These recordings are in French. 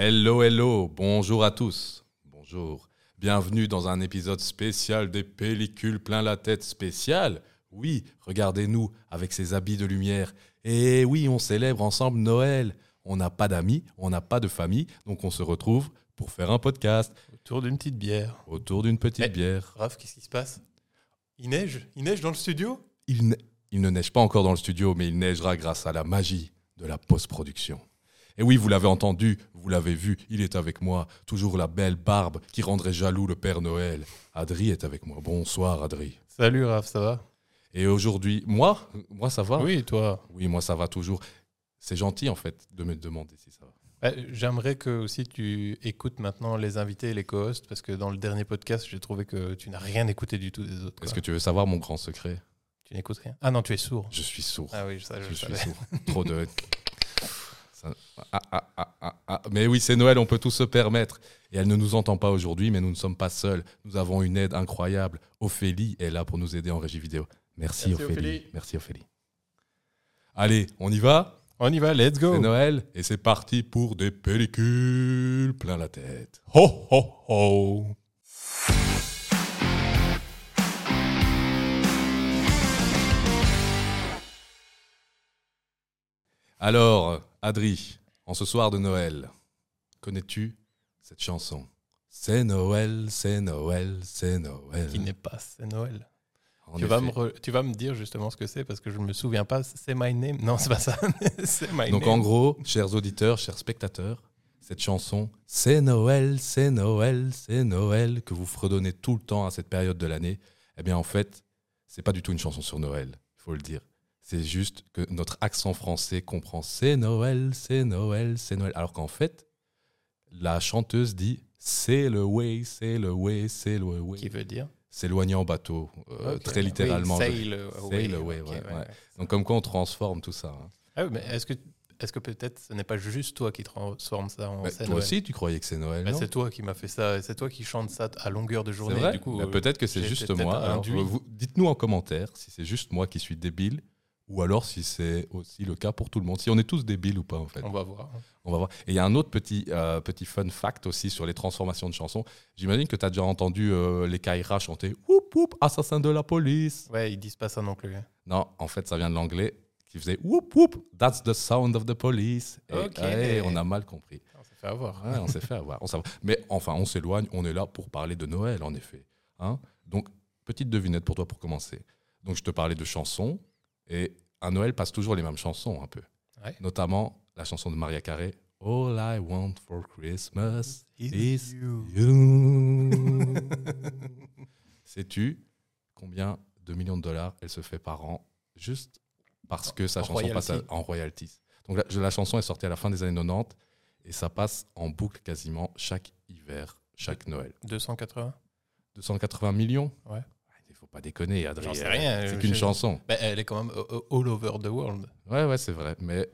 Hello, hello, bonjour à tous. Bonjour. Bienvenue dans un épisode spécial des pellicules plein la tête spécial. Oui, regardez-nous avec ces habits de lumière. Et oui, on célèbre ensemble Noël. On n'a pas d'amis, on n'a pas de famille, donc on se retrouve pour faire un podcast Autour d'une petite bière. autour d'une petite Eh. bière. Raph, qu'est-ce qui se passe? Il neige? Il neige dans le studio? Il, ne- il ne neige pas encore dans le studio, mais il neigera grâce à la magie de la post-production. Et oui, vous l'avez entendu, vous l'avez vu, il est avec moi, toujours la belle barbe qui rendrait jaloux le Père Noël. Adri est avec moi. Bonsoir Adri. Salut Raph, ça va? Et aujourd'hui, moi, moi ça va? Oui, toi? Oui, moi ça va toujours. C'est gentil en fait de me demander si ça va. Bah, J'aimerais que aussi tu écoutes maintenant les invités et les co-hosts parce que dans le dernier podcast, j'ai trouvé que tu n'as rien écouté du tout des autres. Est-ce que tu veux savoir mon grand secret? Tu n'écoutes rien? Ah non, tu es sourd. Je suis sourd. Ah oui, ça, je, je suis sourd. Trop de. Ah, ah, ah, ah, ah. Mais oui, c'est Noël, on peut tout se permettre. Et elle ne nous entend pas aujourd'hui, mais nous ne sommes pas seuls. Nous avons une aide incroyable. Ophélie est là pour nous aider en régie vidéo. Merci, Merci, Ophélie. Ophélie. Merci Ophélie. Allez, on y va? On y va, let's go C'est Noël et c'est parti pour des pellicules plein la tête. Ho ho ho Alors, Adri, en ce soir de Noël, connais-tu cette chanson? C'est Noël, c'est Noël, c'est Noël. Qui n'est pas, c'est Noël. Tu vas, me re- tu vas me dire justement ce que c'est parce que je ne me souviens pas. C'est My Name Non, c'est pas ça. c'est My Donc Name. en gros, chers auditeurs, chers spectateurs, cette chanson, c'est Noël, c'est Noël, c'est Noël, que vous fredonnez tout le temps à cette période de l'année, eh bien en fait, c'est pas du tout une chanson sur Noël, il faut le dire. C'est juste que notre accent français comprend c'est Noël, c'est Noël, c'est Noël. Alors qu'en fait, la chanteuse dit c'est le way, c'est le way, c'est le way. Qui veut dire S'éloigner en bateau, euh, très littéralement. Oui, sail away. Sail away, ok, ouais, ouais, ouais. ouais. Donc comme quoi on transforme tout ça. hein. Ah oui, mais est-ce que, est que peut-être ce n'est pas juste toi qui transforme ça en scène toi Noël aussi, tu croyais que c'est Noël Bah, C'est toi qui m'as fait ça, c'est toi qui chante ça à longueur de journée. vrai Du coup, Bah, euh, Peut-être que c'est juste moi. vous- Dites-nous en commentaire si c'est juste moi qui suis débile ou alors si c'est aussi le cas pour tout le monde. Si on est tous débiles ou pas, en fait. on va voir. On va voir. Et il y a un autre petit, euh, petit fun fact aussi sur les transformations de chansons. J'imagine que tu as déjà entendu euh, les Kaira chanter Whoop whoop, assassin de la police. Ouais, ils disent pas ça non plus. hein. Non, en fait, ça vient de l'anglais qui faisait Whoop whoop, that's the sound of the police. Et, Ok. ouais, on a mal compris. On s'est fait avoir. Ouais, on s'est fait avoir. on Mais enfin, on s'éloigne. On est là pour parler de Noël, en effet. Hein Donc, petite devinette pour toi pour commencer. Donc, je te parlais de chansons. Et à Noël passe toujours les mêmes chansons, un peu. Ouais. Notamment la chanson de Maria Carey. All I want for Christmas Is you. you. Sais-tu combien de millions de dollars elle se fait par an juste parce que sa En chanson passe à- en royalties? Donc la, la chanson est sortie à la fin des années 90 et ça passe en boucle quasiment chaque hiver, chaque Noël. 280 280 millions? Ouais. Il faut pas déconner, J'en Adrien. sais rien, C'est qu'une chanson. Bah, Elle est quand même euh, euh, all over the world. Ouais, ouais, c'est vrai. Mais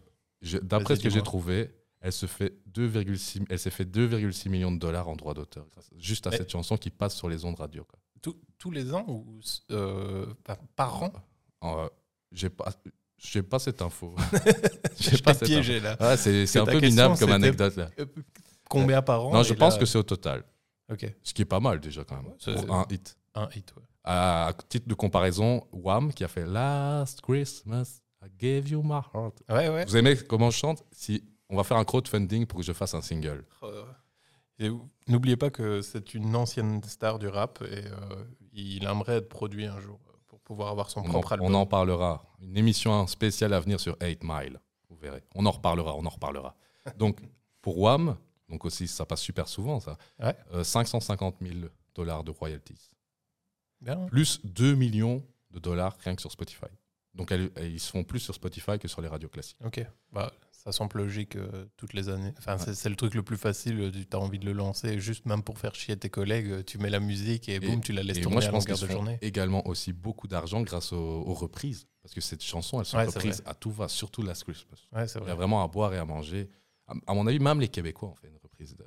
d'après ce que j'ai trouvé, elle se fait 2,6 elle s'est fait 2,6 millions de dollars en droits d'auteur juste à Mais- cette chanson qui passe sur les ondes radio. quoi. Tous- tous les ans ou euh, par, an? Euh, j'ai pas, j'ai pas cette info. Je J'ai pas cette piégé là. Ah, c'est un peu minable comme anecdote là. Euh, Combien par an? Non, je pense là- que c'est au total. Ok, Ce qui est pas mal déjà quand même. Pour un hit. un hit. ouais. À titre de comparaison, Wham qui a fait Last Christmas, I gave you my heart. Ouais, ouais. Vous aimez comment je chante? Si on va faire un crowdfunding pour que je fasse un single. Euh, N'oubliez pas que c'est une ancienne star du rap et euh, il aimerait être produit un jour euh, pour pouvoir avoir son On en, propre album. on en parlera. Une émission spéciale à venir sur 8 Mile. Vous verrez. On en reparlera, on en reparlera. Donc, pour Wham, donc aussi, ça passe super souvent, ça. Ouais. euh, 550 000 dollars de royalties. Bien. Plus 2 millions de dollars rien que sur Spotify. Donc, elles- elles- ils se font plus sur Spotify que sur les radios classiques. Ok. Bah, ça semble logique euh, toutes les années. Enfin, c'est- c'est le truc le plus facile. Tu as envie de le lancer, juste même pour faire chier tes collègues. euh, Tu mets la musique et, boum, tu la laisses Et tourner moi, je à pense longueur de journée. également aussi beaucoup d'argent grâce aux, aux reprises. Parce que cette chanson, elles sont Ouais, reprises à tout va, surtout Last Christmas. Ouais, Il y a vrai. vraiment à boire et à manger. À, à mon avis, même les Québécois ont fait une reprise. de-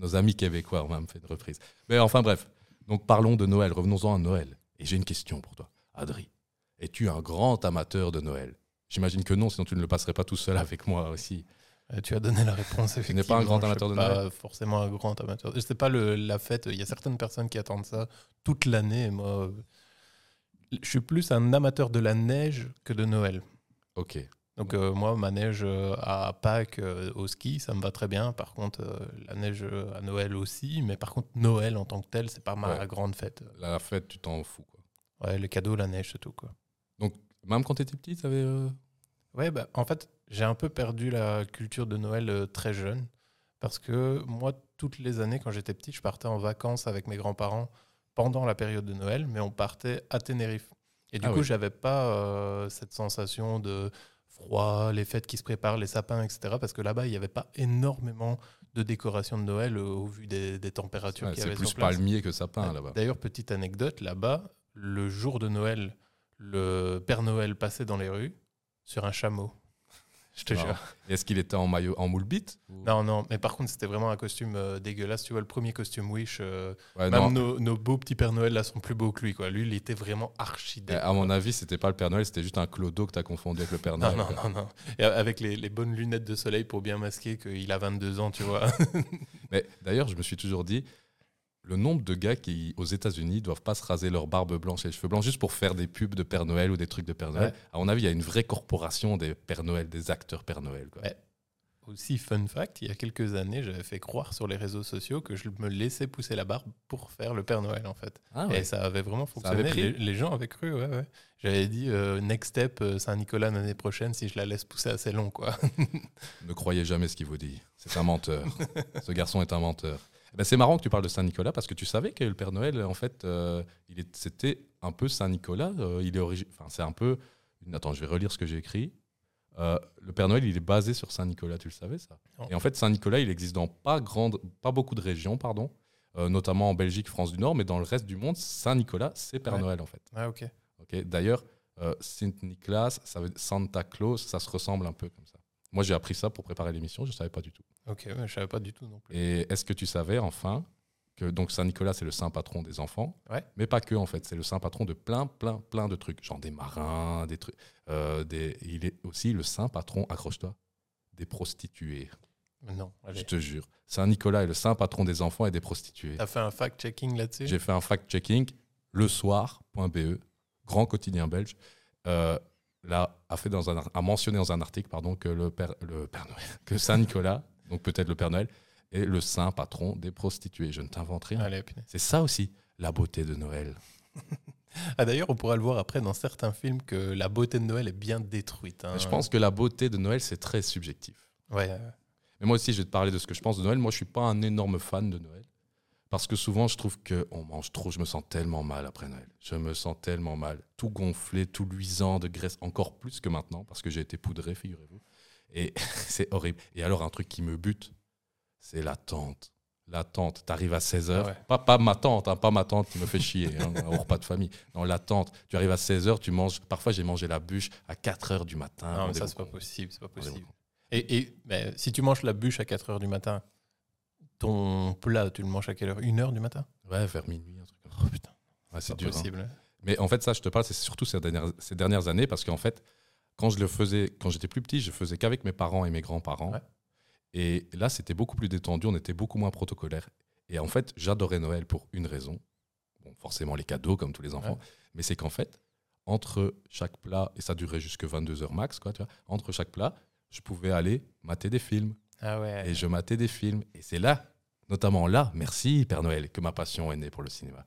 nos amis québécois ont même fait une reprise. Mais enfin, bref. Donc, parlons de Noël. Revenons-en à Noël. Et j'ai une question pour toi, Adri. Es-tu un grand amateur de Noël? J'imagine que non, sinon tu ne le passerais pas tout seul avec moi aussi. Euh, Tu as donné la réponse. Tu n'es pas un grand amateur Je de Noël? Pas forcément un grand amateur. C'est pas le, la fête. Il y a certaines personnes qui attendent ça toute l'année. Moi, je suis plus un amateur de la neige que de Noël. Ok. Donc euh, moi, ma neige euh, à Pâques euh, au ski, ça me va très bien. Par contre, euh, la neige à Noël aussi. Mais par contre, Noël en tant que tel, c'est pas ma Ouais. grande fête. La fête, tu t'en fous. Quoi. Ouais, les cadeaux, la neige, c'est tout quoi. Même quand tu étais petit, tu avais. Ouais, bah, en fait, j'ai un peu perdu la culture de Noël très jeune. Parce que moi, toutes les années, quand j'étais petit, je partais en vacances avec mes grands-parents pendant la période de Noël, mais on partait à Tenerife. Et du Ah coup, oui. j'avais pas cette sensation de froid, les fêtes qui se préparent, les sapins, etc. Parce que là-bas, il n'y avait pas énormément de décoration de Noël euh, au vu des, des températures Ouais, qu'il y c'est avait plus sur place. palmier que sapin là-bas. D'ailleurs, petite anecdote, là-bas, le jour de Noël, le Père Noël passait dans les rues sur un chameau. Je te jure. Est-ce qu'il était en maillot, en moule bite ou- Non, non, mais par contre, c'était vraiment un costume euh, dégueulasse. Tu vois, le premier costume Wish, euh, Ouais, même non. nos, nos beaux petits Père Noël là sont plus beaux que lui. Quoi. Lui, il était vraiment archi Eh, dégueu. À mon avis, c'était pas le Père Noël, c'était juste un clodo que tu as confondu avec le Père Non, Noël. non, quoi. non, non. Et avec les, les bonnes lunettes de soleil pour bien masquer qu'il a 22 ans, tu vois. Mais d'ailleurs, je me suis toujours dit, le nombre de gars qui, aux États-Unis, doivent pas se raser leur barbe blanche et les cheveux blancs juste pour faire des pubs de Père Noël ou des trucs de Père Noël. Ouais. À mon avis, il y a une vraie corporation des Père Noël, des acteurs Père Noël. quoi. Ouais. Aussi, fun fact, il y a quelques années, j'avais fait croire sur les réseaux sociaux que je me laissais pousser la barbe pour faire le Père Noël, en fait. Ah Et ça avait vraiment avait fonctionné. les, les gens avaient cru, ouais, ouais. J'avais dit euh, next step euh, Saint-Nicolas l'année prochaine si je la laisse pousser assez long, quoi. Ne croyez jamais ce qu'il vous dit. C'est un menteur. ce garçon est un menteur. Eh ben, c'est marrant que tu parles de Saint-Nicolas parce que tu savais que le Père Noël, en fait, euh, c'était un peu Saint-Nicolas. euh, il est origi- enfin, c'est un peu. Attends, je vais relire ce que j'ai écrit. Euh, le Père Noël, il est basé sur Saint-Nicolas, tu le savais ça? Et en fait, Saint-Nicolas, il existe dans pas, grande, pas beaucoup de régions, pardon, euh, notamment en Belgique, France du Nord, mais dans le reste du monde, Saint-Nicolas, c'est Père Ouais. Noël en fait. Ah, ok. Ok. D'ailleurs, euh, Saint Nicolas, ça veut Santa Claus, ça se ressemble un peu comme ça. Moi, j'ai appris ça pour préparer l'émission, je ne savais pas du tout. Ok, mais je savais pas du tout non plus. Et est-ce que tu savais enfin que donc Saint Nicolas c'est le saint patron des enfants, Ouais. mais pas que en fait, c'est le saint patron de plein plein plein de trucs, genre des marins, des trucs, euh, des. Il est aussi le saint patron, accroche-toi, des prostituées. Non, allez. Je te jure, Saint Nicolas est le saint patron des enfants et des prostituées. T'as fait un fact-checking là-dessus? J'ai fait un fact-checking, le soir.be, grand quotidien belge, euh, là, a, fait dans un, a mentionné dans un article pardon, que le Père, le Père Noël, que Saint Nicolas, donc peut-être le Père Noël, est le saint patron des prostituées. Je ne t'invente rien. C'est ça aussi, la beauté de Noël. Ah, d'ailleurs, on pourra le voir après dans certains films que la beauté de Noël est bien détruite. hein. Je pense que la beauté de Noël, c'est très subjectif. Ouais. Mais moi aussi, je vais te parler de ce que je pense de Noël. Moi, je suis pas un énorme fan de Noël. Parce que souvent, je trouve qu'on mange trop. Je me sens tellement mal après Noël. Je me sens tellement mal. Tout gonflé, tout luisant de graisse, encore plus que maintenant, parce que j'ai été poudré, figurez-vous. Et c'est horrible. Et alors, un truc qui me bute, c'est l'attente. L'attente. Tu arrives à 16h. Ah ouais. pas, pas ma tante, hein, pas ma tante qui me fait chier hein, au repas de famille. Non, l'attente. Tu arrives à 16h, tu manges. Parfois, j'ai mangé la bûche à 4h du matin. non, mais ça, c'est pas possible. C'est pas possible. Et, si tu manges la bûche à 4 h du matin, ton plat, tu le manges à quelle heure? 1 heure du matin? Ouais, vers minuit, un truc comme ça. Oh putain, Ouais, c'est dur. hein. possible. Mais en fait, ça, je te parle, c'est surtout ces dernières, ces dernières années, parce qu'en fait, quand je le faisais, quand j'étais plus petit, je faisais qu'avec mes parents et mes grands-parents. Ouais. Et là, c'était beaucoup plus détendu, on était beaucoup moins protocolaire. Et en fait, j'adorais Noël pour une raison. Bon, forcément les cadeaux, comme tous les enfants. Ouais. Mais c'est qu'en fait, entre chaque plat, et ça durait jusque 22h max, quoi, tu vois, entre chaque plat, je pouvais aller mater des films. Ah ouais. Et je matais des films. Et c'est là, notamment là, merci Père Noël, que ma passion est née pour le cinéma.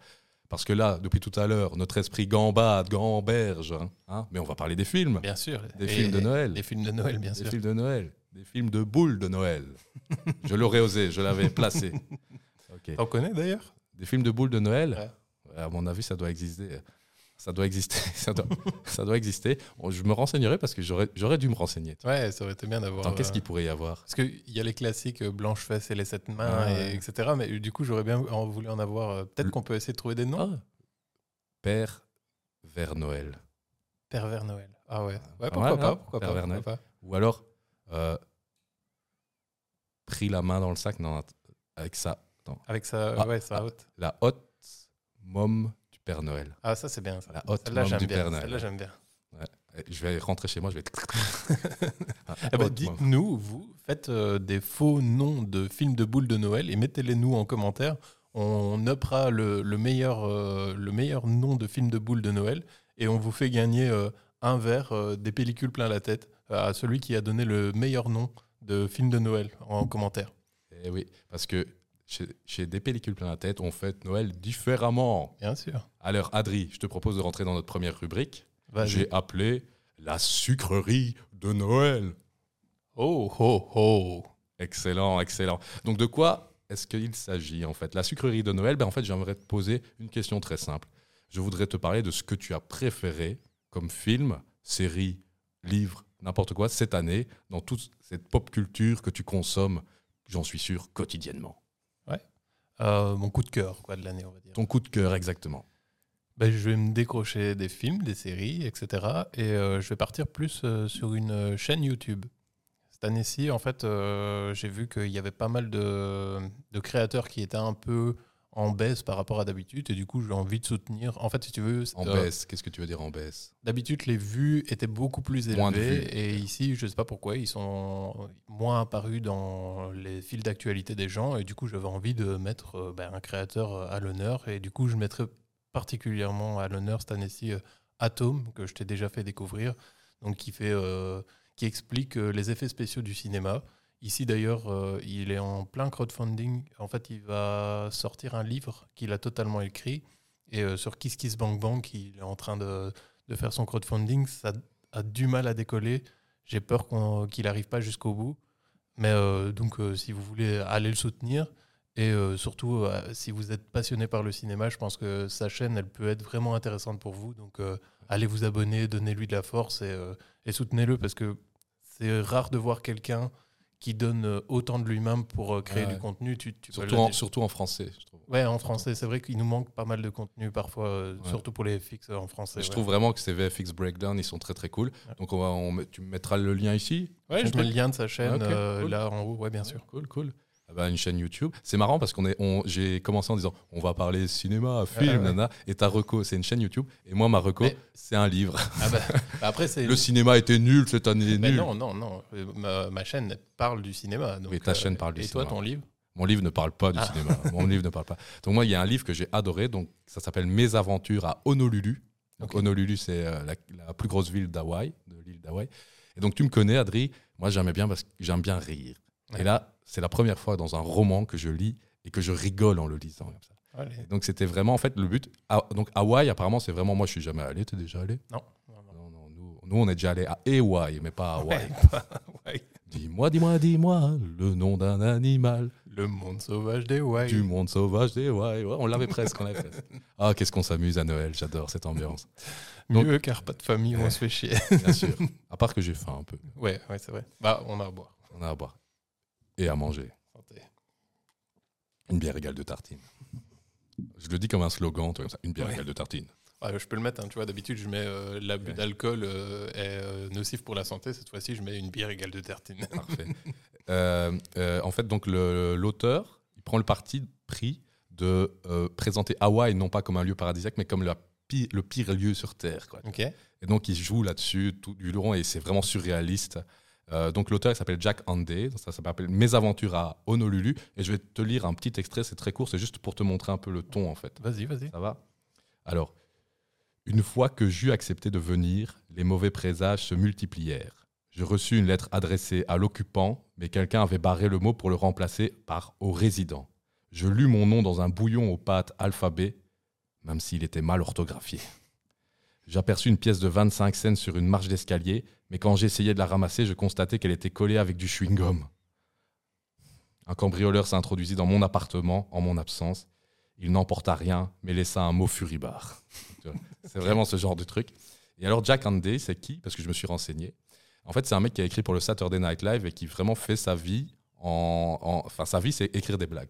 Parce que là, depuis tout à l'heure, notre esprit gambade, gamberge. hein, hein, mais on va parler des films. Bien sûr. Des Et- films de Noël. Des films de Noël, bien Des sûr. films de Noël. Des films de boules de Noël. je l'aurais osé, je l'avais placé. Ok. T'en connais d'ailleurs? Des films de boules de Noël, ouais, à mon avis, ça doit exister. Ça doit exister. ça, doit, ça doit exister. Je me renseignerai parce que j'aurais dû me renseigner. Ouais, ça aurait été bien d'avoir. Qu'est-ce euh, qu'il pourrait y avoir? Parce qu'il y a les classiques euh, Blanche-Fesse et les sept mains, Ah et- ouais. etc. Mais du coup, j'aurais bien en- voulu en avoir. euh, Peut-être qu'on peut essayer de trouver des noms. Ah. Père vers Noël. Pervers Noël. Ah ouais. Ouais, Pas pourquoi pas, hein, pourquoi pas, Pervers pourquoi pas. Ou alors, euh, pris la main dans le sac, non, avec ça, Avec sa, Ah, ouais, sa ah. haute. la haute du Père Noël. Ah, ça, c'est bien. Ça. La haute Celle-là, j'aime bien. Père Noël. Celle-là, j'aime bien. Je vais rentrer chez moi, je vais. Ah, Eh ben, Dites-nous, vous, faites euh, des faux noms de films de boules de Noël et mettez-les nous en commentaire. On uppera le, le meilleur, euh, le meilleur nom de film de boules de Noël et on vous fait gagner euh, un verre des pellicules plein la tête à celui qui a donné le meilleur nom de film de Noël en commentaire. Eh oui, parce que chez, chez Des pellicules plein la tête, on fête Noël différemment. Bien sûr. Alors, Adri, je te propose de rentrer dans notre première rubrique. J'ai appelé la sucrerie de Noël. Oh, oh, oh. Excellent, excellent. Donc, de quoi est-ce qu'il s'agit en fait? La sucrerie de Noël, ben, en fait, j'aimerais te poser une question très simple. Je voudrais te parler de ce que tu as préféré comme film, série, livre, n'importe quoi cette année dans toute cette pop culture que tu consommes, j'en suis sûr, quotidiennement. Euh, mon coup de cœur quoi, de l'année, on va dire. Ton coup de cœur, exactement. Ben, je vais me décrocher des films, des séries, etc. Et euh, je vais partir plus euh, sur une chaîne YouTube. Cette année-ci, en fait, j'ai vu qu'il y avait pas mal de, de créateurs qui étaient un peu en baisse par rapport à d'habitude. Et du coup, j'ai envie de soutenir. En fait, si tu veux, En baisse, qu'est-ce que tu veux dire en baisse? D'habitude, les vues étaient beaucoup plus élevées. Et ici, je ne sais pas pourquoi, ils sont moins apparus dans les fils d'actualité des gens. Et du coup, j'avais envie de mettre euh, ben, un créateur euh, à l'honneur. Et du coup, je mettrais particulièrement à l'honneur cette année-ci euh, Atom, que je t'ai déjà fait découvrir, donc qui, fait, euh, qui explique les effets spéciaux du cinéma. Ici, d'ailleurs, euh, il est en plein crowdfunding. En fait, il va sortir un livre qu'il a totalement écrit. Et euh, sur Kiss Kiss Bang Bang, il est en train de, faire son crowdfunding. Ça a du mal à décoller. J'ai peur qu'il n'arrive pas jusqu'au bout. Mais euh, donc, si vous voulez aller le soutenir, et surtout, si vous êtes passionné par le cinéma, je pense que sa chaîne, elle peut être vraiment intéressante pour vous. Donc, allez vous abonner, donnez-lui de la force et, et soutenez-le parce que c'est rare de voir quelqu'un qui donne euh, autant de lui-même pour euh, créer Ouais. du contenu. Tu, tu peux surtout en, surtout en français, je trouve. Ouais, en français, c'est vrai qu'il nous manque pas mal de contenu parfois, euh, Ouais. surtout pour les fixes en français. Je ouais. trouve vraiment que ces VFX Breakdown, ils sont très très cool. Donc on va, on met- tu me mettras le lien ici? Ouais, je mets le lien de sa chaîne euh, cool. là en haut, ouais, bien sûr. Cool, cool. Ah bah, une chaîne YouTube. C'est marrant parce qu'on est, on, j'ai commencé en disant on va parler cinéma, film, ouais. nana. Et ta reco, c'est une chaîne YouTube. Et moi, ma reco, Mais- c'est un livre. Ah bah, bah après, c'est. Le cinéma était nul cette année, Mais nul. non, non, non. euh, Ma, ma chaîne parle du cinéma. Donc, Oui, ta chaîne parle du Et toi, cinéma. ton livre? Mon livre ne parle pas du Ah. cinéma. Mon livre ne parle pas. Donc moi, il y a un livre que j'ai adoré. Donc ça s'appelle Mes aventures à Honolulu. Donc. Honolulu, c'est euh, la, la plus grosse ville d'Hawaï, de l'île d'Hawaï. Et donc tu me connais, Adri. Moi, j'aimais bien parce que j'aime bien rire. Ouais. Et là, c'est la première fois dans un roman que je lis et que je rigole en le lisant. Comme ça. Donc c'était vraiment en fait le but. Ah, donc Hawaï, apparemment, c'est vraiment. Moi, je suis jamais allé. T'es déjà allé? Non. non, non. Nous, nous, on est déjà allé à Hawaï, mais pas à Hawaï. Ouais. Dis-moi, dis-moi, dis-moi le nom d'un animal. Le monde sauvage des Hawaii. Du monde sauvage des ouais, on l'avait presque, on l'avait presque. Ah, qu'est-ce qu'on s'amuse à Noël, j'adore cette ambiance. Donc- Mieux car pas de famille, on se fait chier. Bien sûr. À part que j'ai faim un peu. ouais, ouais, c'est vrai. Bah, on a à boire. On a à boire. Et à manger. Santé. Une bière égale de tartines. Je le dis comme un slogan, toi, comme ça. Une bière Ouais. égale de tartines. Ouais, je peux le mettre, hein, tu vois, d'habitude je mets euh, l'abus Ouais. d'alcool euh, est euh, nocif pour la santé, cette fois-ci je mets une bière égale de tartine. Parfait. En fait, donc l'auteur, il prend le parti pris de présenter Hawaï non pas comme un lieu paradisiaque, mais comme la le pire lieu sur Terre. Quoi. Et donc, il joue là-dessus tout du long et c'est vraiment surréaliste. Euh, donc, l'auteur s'appelle Jack Handay. Ça s'appelle Mes aventures à Honolulu. Et je vais te lire un petit extrait, c'est très court, c'est juste pour te montrer un peu le ton en fait. Vas-y, vas-y. Ça va? Alors, une fois que j'eus accepté de venir, les mauvais présages se multiplièrent. Je reçus une lettre adressée à l'occupant, mais quelqu'un avait barré le mot pour le remplacer par au résident. Je lus mon nom dans un bouillon aux pâtes alphabet, même s'il était mal orthographié. J'aperçus une pièce de 25 cents sur une marche d'escalier, mais quand j'essayais de la ramasser, je constatais qu'elle était collée avec du chewing-gum. Un cambrioleur s'introduisit dans mon appartement en mon absence. Il n'emporta rien, mais laissa un mot furibard. C'est vraiment ce genre de truc. Et alors, Jack Handay, c'est qui? Parce que je me suis renseigné. En fait, c'est un mec qui a écrit pour le Saturday Night Live et qui vraiment fait sa vie en. en- Enfin, sa vie, c'est écrire des blagues.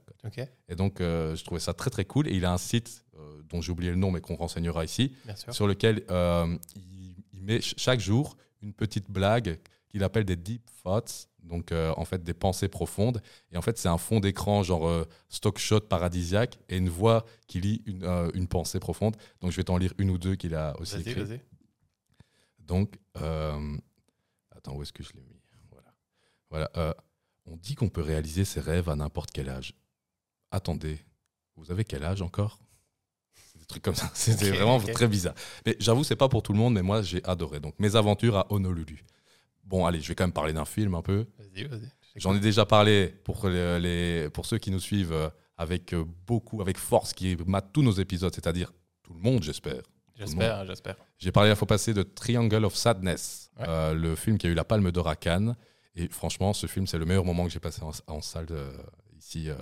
Et donc, euh, je trouvais ça très, très cool. Et il a un site euh, dont j'ai oublié le nom, mais qu'on renseignera ici, sur lequel euh, il, il met ch- chaque jour une petite blague qu'il appelle des deep thoughts, donc en fait des pensées profondes. Et en fait, c'est un fond d'écran genre stock shot paradisiaque et une voix qui lit une, une pensée profonde. Donc je vais t'en lire une ou deux qu'il a aussi écrit. Donc, attends, où est-ce que je l'ai mis? Voilà. voilà on dit qu'on peut réaliser ses rêves à n'importe quel âge. Attendez, vous avez quel âge encore? Des trucs comme ça. C'était vraiment très bizarre. Mais j'avoue, c'est pas pour tout le monde, mais moi, j'ai adoré. Donc, mes aventures à Honolulu. Bon, allez, je vais quand même parler d'un film un peu. Vas-y, vas-y. J'en ai déjà parlé pour, les, les- pour ceux qui nous suivent euh, avec euh, beaucoup, avec force, qui matent tous nos épisodes, c'est-à-dire tout le monde, j'espère. J'espère, j'espère. J'ai parlé la fois passée de Triangle of Sadness, Ouais. euh, le film qui a eu la Palme d'Or à Cannes. Et franchement, ce film, c'est le meilleur moment que j'ai passé en, en salle euh, ici. euh.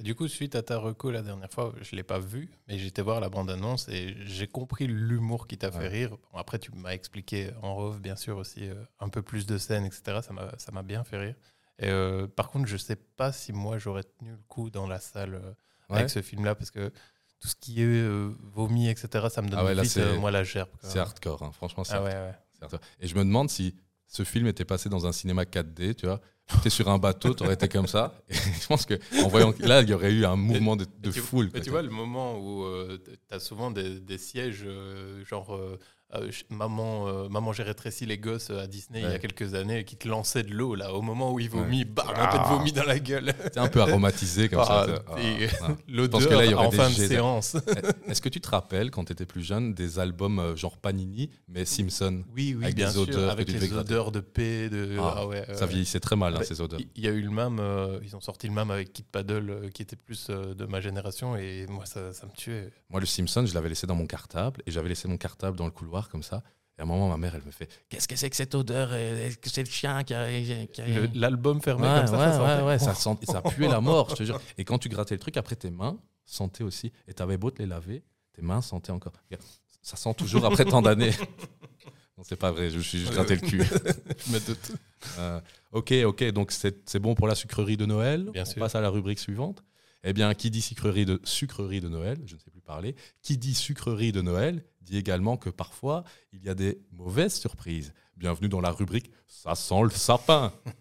Du coup, suite à ta reco la dernière fois, je ne l'ai pas vu, mais j'étais voir la bande-annonce et j'ai compris l'humour qui t'a fait rire. Bon, après, tu m'as expliqué en off, bien sûr, aussi euh, un peu plus de scènes, etc. Ça m'a- bien fait rire. Et, par contre, je ne sais pas si moi, j'aurais tenu le coup dans la salle Ouais. avec ce film-là, parce que tout ce qui est vomi, etc., ça me donne Ah ouais, là, vite, moi, la gerbe. C'est hardcore, hein. franchement, c'est Ah ouais, ouais. c'est hardcore. Et je me demande si ce film était passé dans un cinéma 4D, tu vois. Tu es sur un bateau, tu aurais été comme ça. Et je pense que en voyant là, il y aurait eu un mouvement de, de Mais tu- foule. Tu vois, le moment où tu as souvent des, des sièges, euh, genre euh, euh, maman, euh, maman j'ai rétréci les gosses à Disney il y a Ouais. quelques années, qui te lançait de l'eau, là, au moment où il vomit, bam, un Ah. peu de vomi dans la gueule. C'est un peu aromatisé comme Ah, ça. Ah, ah. L'odeur que là, il y en des fin de séance. Est-ce que tu te rappelles, quand tu étais plus jeune, des albums euh, genre Panini, mais Simpson? Oui, oui, Avec bien des sûr, odeurs avec les odeurs de paix, de... Ah, ah ouais, Ça ouais. vieillissait très mal, hein, Bah, ces odeurs. Il y a eu le même, euh, ils ont sorti le même avec Kid Paddle, euh, qui était plus euh, de ma génération, et moi, ça, ça me tuait. Moi, le Simpson, je l'avais laissé dans mon cartable et j'avais laissé mon cartable dans le couloir comme ça. Et à un moment, ma mère, elle me fait Qu'est-ce que c'est que cette odeur Est-ce que c'est le chien qui a. L'album fermé Ouais, comme ça, ouais, ça sentait- ouais, ouais, ça, sent- ça puait la mort, je te jure. Et quand tu grattais le truc, après tes mains sentaient aussi. Et t'avais beau te les laver, tes mains sentaient encore. Ça sent toujours après tant d'années. Non, c'est pas vrai, je me suis juste gratté le cul. Je me doute. Euh, ok, ok, donc c'est c'est bon pour la sucrerie de Noël. Bien On sûr. passe à la rubrique suivante. Eh bien, qui dit sucrerie de, sucrerie de Noël, je ne sais plus parler, qui dit sucrerie de Noël dit également que parfois il y a des mauvaises surprises. Bienvenue dans la rubrique Ça sent le sapin.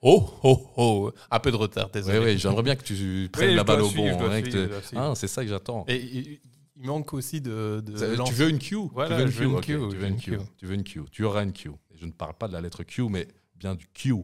Oh, oh, oh. Un peu de retard, Oui, désolé. oui, j'aimerais bien que tu prennes Oui, la balle au bon. hein, te-. Ah, c'est ça que j'attends. Et il, manque aussi de. Tu veux une Q Voilà, tu veux une Q, tu veux une Q. Q. Tu veux une Q. Tu auras une Q. Et je ne parle pas de la lettre Q, mais bien du Q.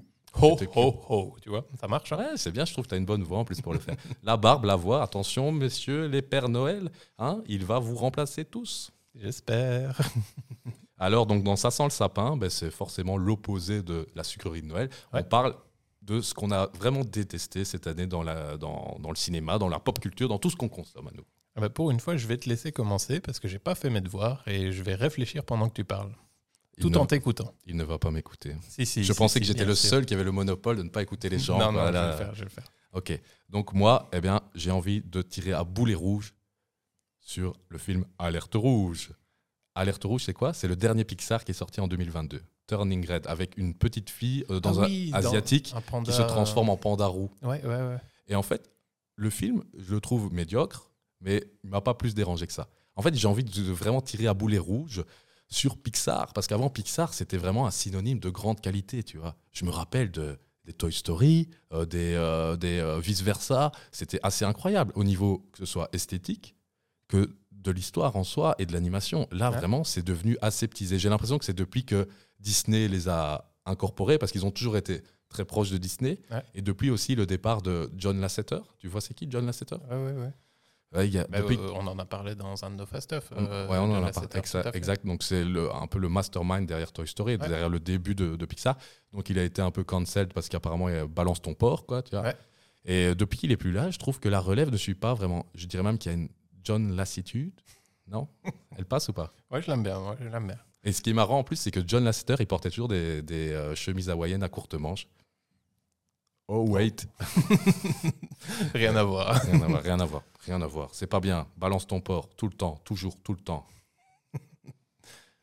Ho, ho, ho. Tu vois, ça marche. hein Ouais, c'est bien, je trouve que tu as une bonne voix en plus pour le faire. La barbe, la voix, attention, messieurs les Pères Noël, hein, il va vous remplacer tous. J'espère. Alors, donc, dans Ça sent le sapin, ben, c'est forcément l'opposé de la sucrerie de Noël. Ouais. On parle de ce qu'on a vraiment détesté cette année dans, la, dans, dans le cinéma, dans la pop culture, dans tout ce qu'on consomme à nous. Ah bah, pour une fois, je vais te laisser commencer parce que j'ai pas fait mes devoirs et je vais réfléchir pendant que tu parles, tout ne, en t'écoutant. il ne va pas m'écouter. Si, si. Je si, pensais que j'étais le seul qui avait le monopole de ne pas écouter les gens. Non, non, Voilà. je vais le faire, je vais le faire. Ok. Donc moi, eh bien, j'ai envie de tirer à boulet rouge sur le film Alerte rouge. Alerte rouge, c'est quoi? C'est le dernier Pixar qui est sorti en 2022. Turning Red, avec une petite fille euh, dans Ah un dans asiatique un panda- qui se transforme en panda roux. Ouais, ouais, ouais. Et en fait, le film, je le trouve médiocre, mais il m'a pas plus dérangé que ça. En fait, j'ai envie de, de vraiment tirer à boulet rouge sur Pixar, parce qu'avant Pixar, c'était vraiment un synonyme de grande qualité, tu vois. Je me rappelle de des Toy Story, euh, des, euh, des euh, vice versa, c'était assez incroyable au niveau que ce soit esthétique que de l'histoire en soi et de l'animation. Là, Ouais. vraiment, c'est devenu aseptisé. J'ai l'impression que c'est depuis que Disney les a incorporés, parce qu'ils ont toujours été très proches de Disney, Ouais. et depuis aussi le départ de John Lasseter. Tu vois, c'est qui John Lasseter? Ouais, ouais, y a- Bah, depuis- euh, on en a parlé dans un de nos fast stuff. on- euh, ouais, on en a parlé. Exact. Donc, c'est un peu le mastermind derrière Toy Story, Ouais. derrière le début de, de Pixar. Donc, il a été un peu cancelled parce qu'apparemment, il balance ton porc, quoi, tu vois. Ouais. Et euh, depuis qu'il est plus là, je trouve que la relève ne suit pas vraiment. Je dirais même qu'il y a une John Lassitude. Non? Elle passe ou pas? Ouais, je l'aime bien, je l'aime bien. Et ce qui est marrant en plus, c'est que John Lasseter, il portait toujours des, des, euh, chemises hawaïennes à courte manche. Oh, wait Rien à voir. Rien à voir, rien à voir, rien à voir. C'est pas bien. Balance ton porc, tout le temps, toujours, tout le temps.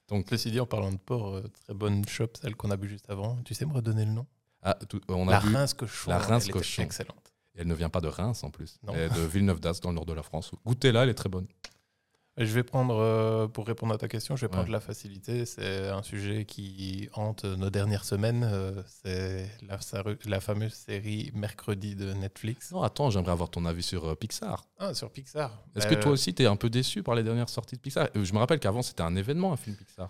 Donc, Ceci dit, en parlant de porc, euh, très bonne shop, celle qu'on a bu juste avant. Tu sais me redonner le nom? Ah, tout- on a La Reims Cochon. la Reims elle Cochon. Excellente. elle ne vient pas de Reims en plus, Non. elle est de Villeneuve-d'Ascq dans le nord de la France. Goûtez-la, elle est très bonne. Je vais prendre, euh, pour répondre à ta question, je vais Ouais. prendre la facilité. C'est un sujet qui hante nos dernières semaines. euh, c'est la, la fameuse série Mercredi de Netflix. Non, attends, j'aimerais avoir ton avis sur euh, Pixar. Ah, sur Pixar. Est-ce que toi aussi, tu es un peu déçu par les dernières sorties de Pixar? Je me rappelle qu'avant, c'était un événement, un film Pixar.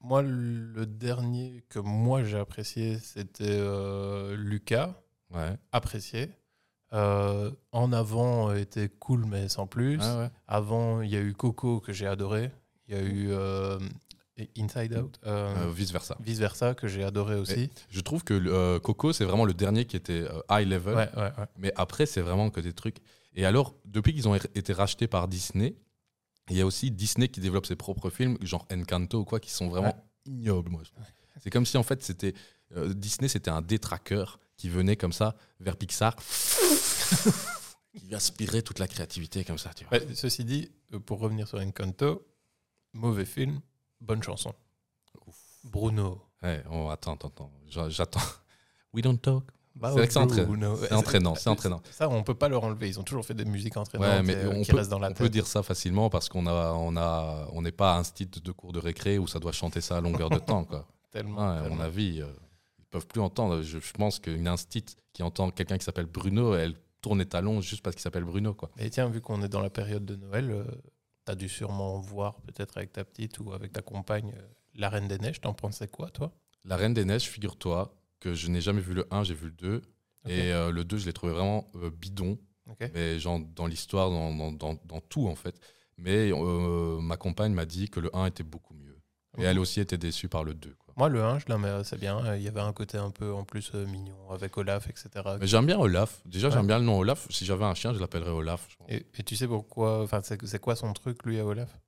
Moi, le dernier que moi j'ai apprécié, c'était euh, Lucas. Ouais. Apprécié. Euh, en avant euh, était cool, mais sans plus. Ah ouais. Avant, il y a eu Coco que j'ai adoré. Il y a eu euh, Inside Out, Euh, vice versa. vice versa que j'ai adoré aussi. Je trouve que Coco, c'est vraiment le dernier qui était high level. Ouais, ouais, ouais. Mais après, c'est vraiment que des trucs. Et alors, depuis qu'ils ont été rachetés par Disney, il y a aussi Disney qui développe ses propres films, genre Encanto ou quoi, qui sont vraiment ignobles, moi. C'est comme si, en fait, c'était Disney, c'était un détraqueur qui venait comme ça vers Pixar, qui aspirait toute la créativité comme ça, tu vois. Ouais, ceci dit, euh, pour revenir sur Encanto, mauvais film, bonne chanson. Bruno. Ouais, oh, attends, attends, attends. J'a- J'attends. We don't talk. Bah, C'est entraînant. C'est entraînant. Ça, on peut pas leur enlever. Ils ont toujours fait des musiques entraînantes Ouais, mais et, euh, on qui peut, restent dans la on tête. peut dire ça facilement parce qu'on a, on a, on n'est pas à un style de cours de récré où ça doit chanter ça à longueur de temps, quoi. Tellement. Ouais, à mon avis, euh, peuvent plus entendre. Je, je pense qu'une instite qui entend quelqu'un qui s'appelle Bruno, elle tourne les talons juste parce qu'il s'appelle Bruno, quoi. Et tiens, vu qu'on est dans la période de Noël, tu as dû sûrement voir, peut-être avec ta petite ou avec ta compagne, euh, La Reine des Neiges. T'en pensais quoi, toi? La Reine des Neiges, figure-toi que je n'ai jamais vu le 1, j'ai vu le 2. Ok. Et euh, le 2, je l'ai trouvé vraiment euh, bidon, mais genre dans l'histoire, dans, dans, dans- dans tout en fait. Mais euh, ma compagne m'a dit que le 1 était beaucoup mieux. Et elle aussi était déçue par le 2. Quoi. Moi, le 1, je l'aimais assez bien. Euh, Il y avait un côté un peu en plus euh, mignon avec Olaf, etc. Mais j'aime bien Olaf. Déjà, Ouais. j'aime bien le nom Olaf. Si j'avais un chien, je l'appellerais Olaf. je. Et, et tu sais pourquoi Enfin, c'est quoi son truc, lui, à Olaf?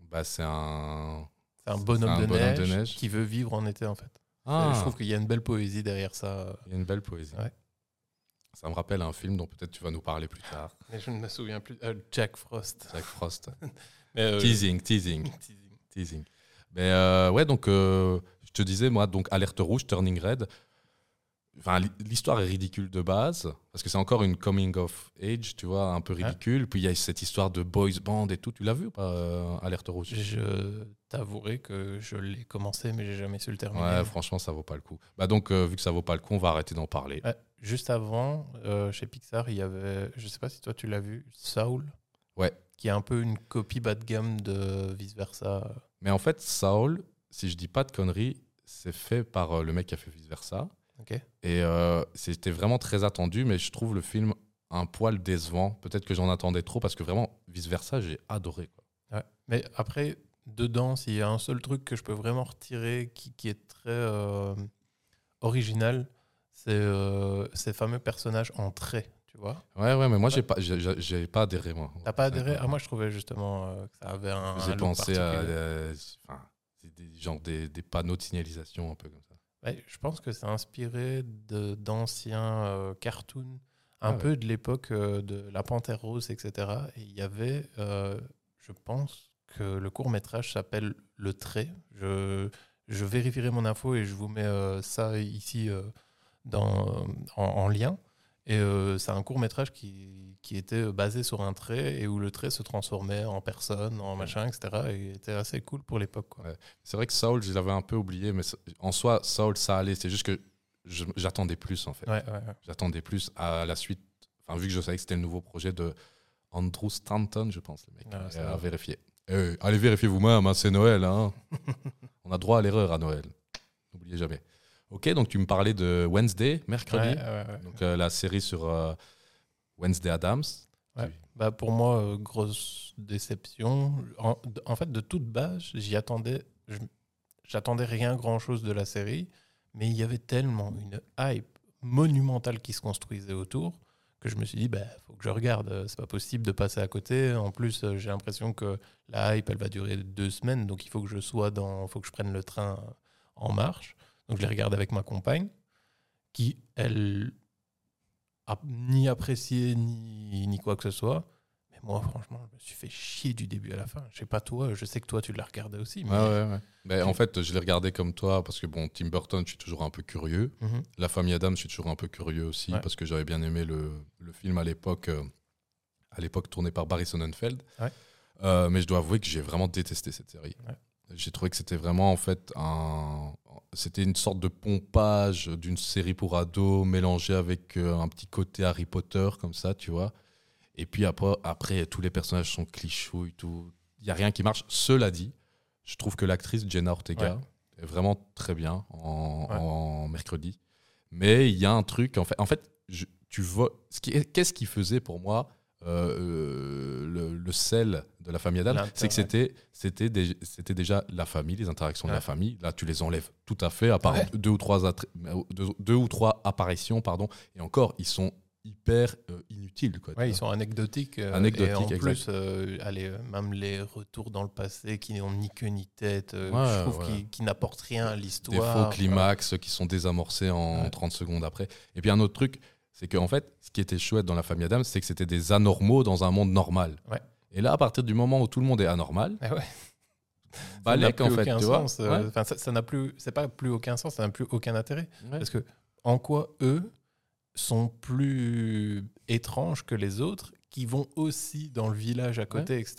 Bah, c'est un. C'est un bonhomme, un de, bonhomme neige de neige. qui veut vivre en été, en fait. Ah, Je trouve qu'il y a une belle poésie derrière ça. il y a une belle poésie. Ouais. Ça me rappelle un film dont peut-être tu vas nous parler plus tard. Mais je ne me souviens plus. Euh, Jack Frost. Jack Frost. Mais, euh, teasing, teasing, teasing. teasing. Mais euh, ouais, donc je te disais, moi, donc alerte rouge, turning red. Enfin, l'histoire est ridicule de base, parce que c'est encore une coming of age, tu vois, un peu ridicule. Puis il y a cette histoire de boys band et tout. Tu l'as vu ou pas, euh, alerte rouge? Je t'avouerai que je l'ai commencé, mais j'ai jamais su le terminer. Ouais, franchement, ça vaut pas le coup. Bah donc, euh, vu que ça vaut pas le coup, on va arrêter d'en parler. Ouais, juste avant, euh, chez Pixar, il y avait, je sais pas si toi tu l'as vu, Saul. Ouais. Qui est un peu une copie bas de gamme de vice versa. Mais en fait, Saul, si je dis pas de conneries, c'est fait par euh, le mec qui a fait vice versa. Ok. Et euh, c'était vraiment très attendu, mais je trouve le film un poil décevant. Peut-être que j'en attendais trop parce que vraiment, vice versa, j'ai adoré. Quoi. Ouais. Mais après, dedans, s'il y a un seul truc que je peux vraiment retirer qui, qui est très euh, original, c'est euh, ces fameux personnages en trait, tu vois. Ouais, ouais, mais moi, j'ai pas, j'ai- pas adhéré, moi. T'as pas adhéré? Ah, moi je trouvais justement que ça avait un. J'ai pensé à enfin, c'est des, genre des, des panneaux de signalisation un peu comme ça. Ouais, je pense que c'est inspiré de- d'anciens euh, cartoons, un Ah ouais. peu de l'époque euh, de La Panthère Rose, etc. Et il y avait, euh, je pense que le court métrage s'appelle Le Trait. Je, je vérifierai mon info et je vous mets ça ici dans, en, en lien. Et euh, c'est un court métrage qui, qui était basé sur un trait et où le trait se transformait en personne, en machin, etc. Et était assez cool pour l'époque. Ouais. C'est vrai que Saul, je l'avais un peu oublié, mais en soi, Saul, ça allait. C'est juste que j'attendais plus, en fait. Ouais, ouais, ouais. J'attendais plus à la suite. Enfin, vu que je savais que c'était le nouveau projet de Andrew Stanton, je pense, le mec. Ah, à vérifier. Eh, allez vérifier vous-même, hein, c'est Noël. Hein. On a droit à l'erreur à Noël. N'oubliez jamais. Ok, donc tu me parlais de Wednesday, mercredi. Ouais, ouais, ouais. Donc euh, la série sur euh, Wednesday Adams. Ouais. Bah pour moi, euh, grosse déception. En, en fait, de toute base, j'y attendais, j'attendais rien grand chose de la série, mais il y avait tellement une hype monumentale qui se construisait autour que je me suis dit, bah faut que je regarde. C'est pas possible de passer à côté. En plus, j'ai l'impression que la hype, elle va durer deux semaines, donc il faut que je sois dans, faut que je prenne le train en marche. Donc je les regarde avec ma compagne, qui elle a ni apprécié ni, ni quoi que ce soit. Mais moi, franchement, je me suis fait chier du début à la fin. Je sais pas toi, je sais que toi, tu l'as regardé aussi. Mais... Ouais, ouais, ouais. En fait, je l'ai regardé comme toi parce que, bon, Tim Burton, je suis toujours un peu curieux. Mhm. La famille Adams, je suis toujours un peu curieux aussi Ouais. parce que j'avais bien aimé le, le film à l'époque, euh, à l'époque tourné par Barry Sonnenfeld. Euh, mais je dois avouer que j'ai vraiment détesté cette série. J'ai trouvé que c'était vraiment en fait un, c'était une sorte de pompage d'une série pour ados mélangée avec euh, un petit côté Harry Potter comme ça, tu vois. Et puis après, après tous les personnages sont clichouilles, tout. Il y a rien qui marche. Cela dit, Je trouve que l'actrice Jenna Ortega Ouais. est vraiment très bien en, Ouais. en mercredi. Mais il y a un truc, en fait, en fait je- tu vois, qu'est-ce qui faisait pour moi euh, euh, le, le sel de la famille Adam. C'est que c'était, c'était, dé- c'était déjà la famille, les interactions de la famille. Là, tu les enlèves tout à fait, à part Ouais. deux, ou trois deux, deux ou trois apparitions, pardon. Et encore, ils sont hyper euh, inutiles. Quoi, Ouais, ils sont anecdotiques. euh, Anecdotiques, et en exact. plus, allez, même les retours dans le passé qui n'ont ni queue ni tête, je trouve qu'ils qui n'apportent rien à des l'histoire. faux climax qui sont désamorcés en Ouais. 30 secondes après. Et puis un autre truc, c'est qu'en fait, ce qui était chouette dans la famille Adams, c'est que c'était des anormaux dans un monde normal. Ouais. Et là, à partir du moment où tout le monde est anormal, Ah ouais. Ça n'a balèque plus en fait, tu sens, euh, ça n'a plus, c'est pas plus aucun sens, ça n'a plus aucun intérêt. Ouais. Parce que en quoi eux sont plus étranges que les autres qui vont aussi dans le village à côté, etc.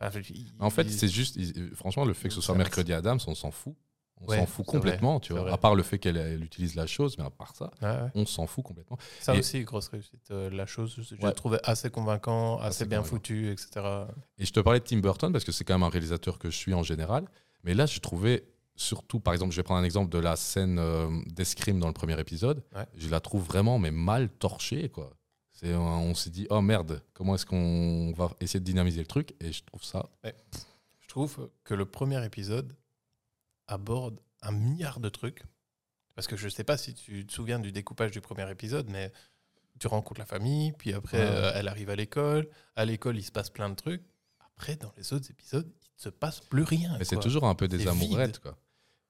Enfin, je- ils- En fait, ils- c'est juste, il- franchement, le fait que ce soit mercredi Adams, on s'en fout. On Ouais, s'en fout vrai, complètement, tu vois. vrai. À part le fait qu'elle elle utilise la chose, mais à part ça, Ouais, ouais. on s'en fout complètement. Ça Et- aussi, grosse réussite. Euh, la chose, je Ouais. l'ai trouvé assez convaincant, assez, Assez bien convaincant. foutu, etc. Et je te parlais de Tim Burton parce que c'est quand même un réalisateur que je suis en général. Mais là, j'ai trouvé surtout, par exemple, je vais prendre un exemple de la scène euh, d'escrime dans le premier épisode. Je la trouve vraiment mais mal torchée, quoi. C'est, on s'est dit, oh merde, comment est-ce qu'on va essayer de dynamiser le truc? Et je trouve ça. Je trouve que le premier épisode aborde un milliard de trucs. Parce que je sais pas si tu te souviens du découpage du premier épisode, mais tu rencontres la famille, puis après, Ouais. euh, elle arrive à l'école. À l'école, il se passe plein de trucs. Après, dans les autres épisodes, il ne se passe plus rien. Mais c'est toujours un peu des amourettes, vide. quoi.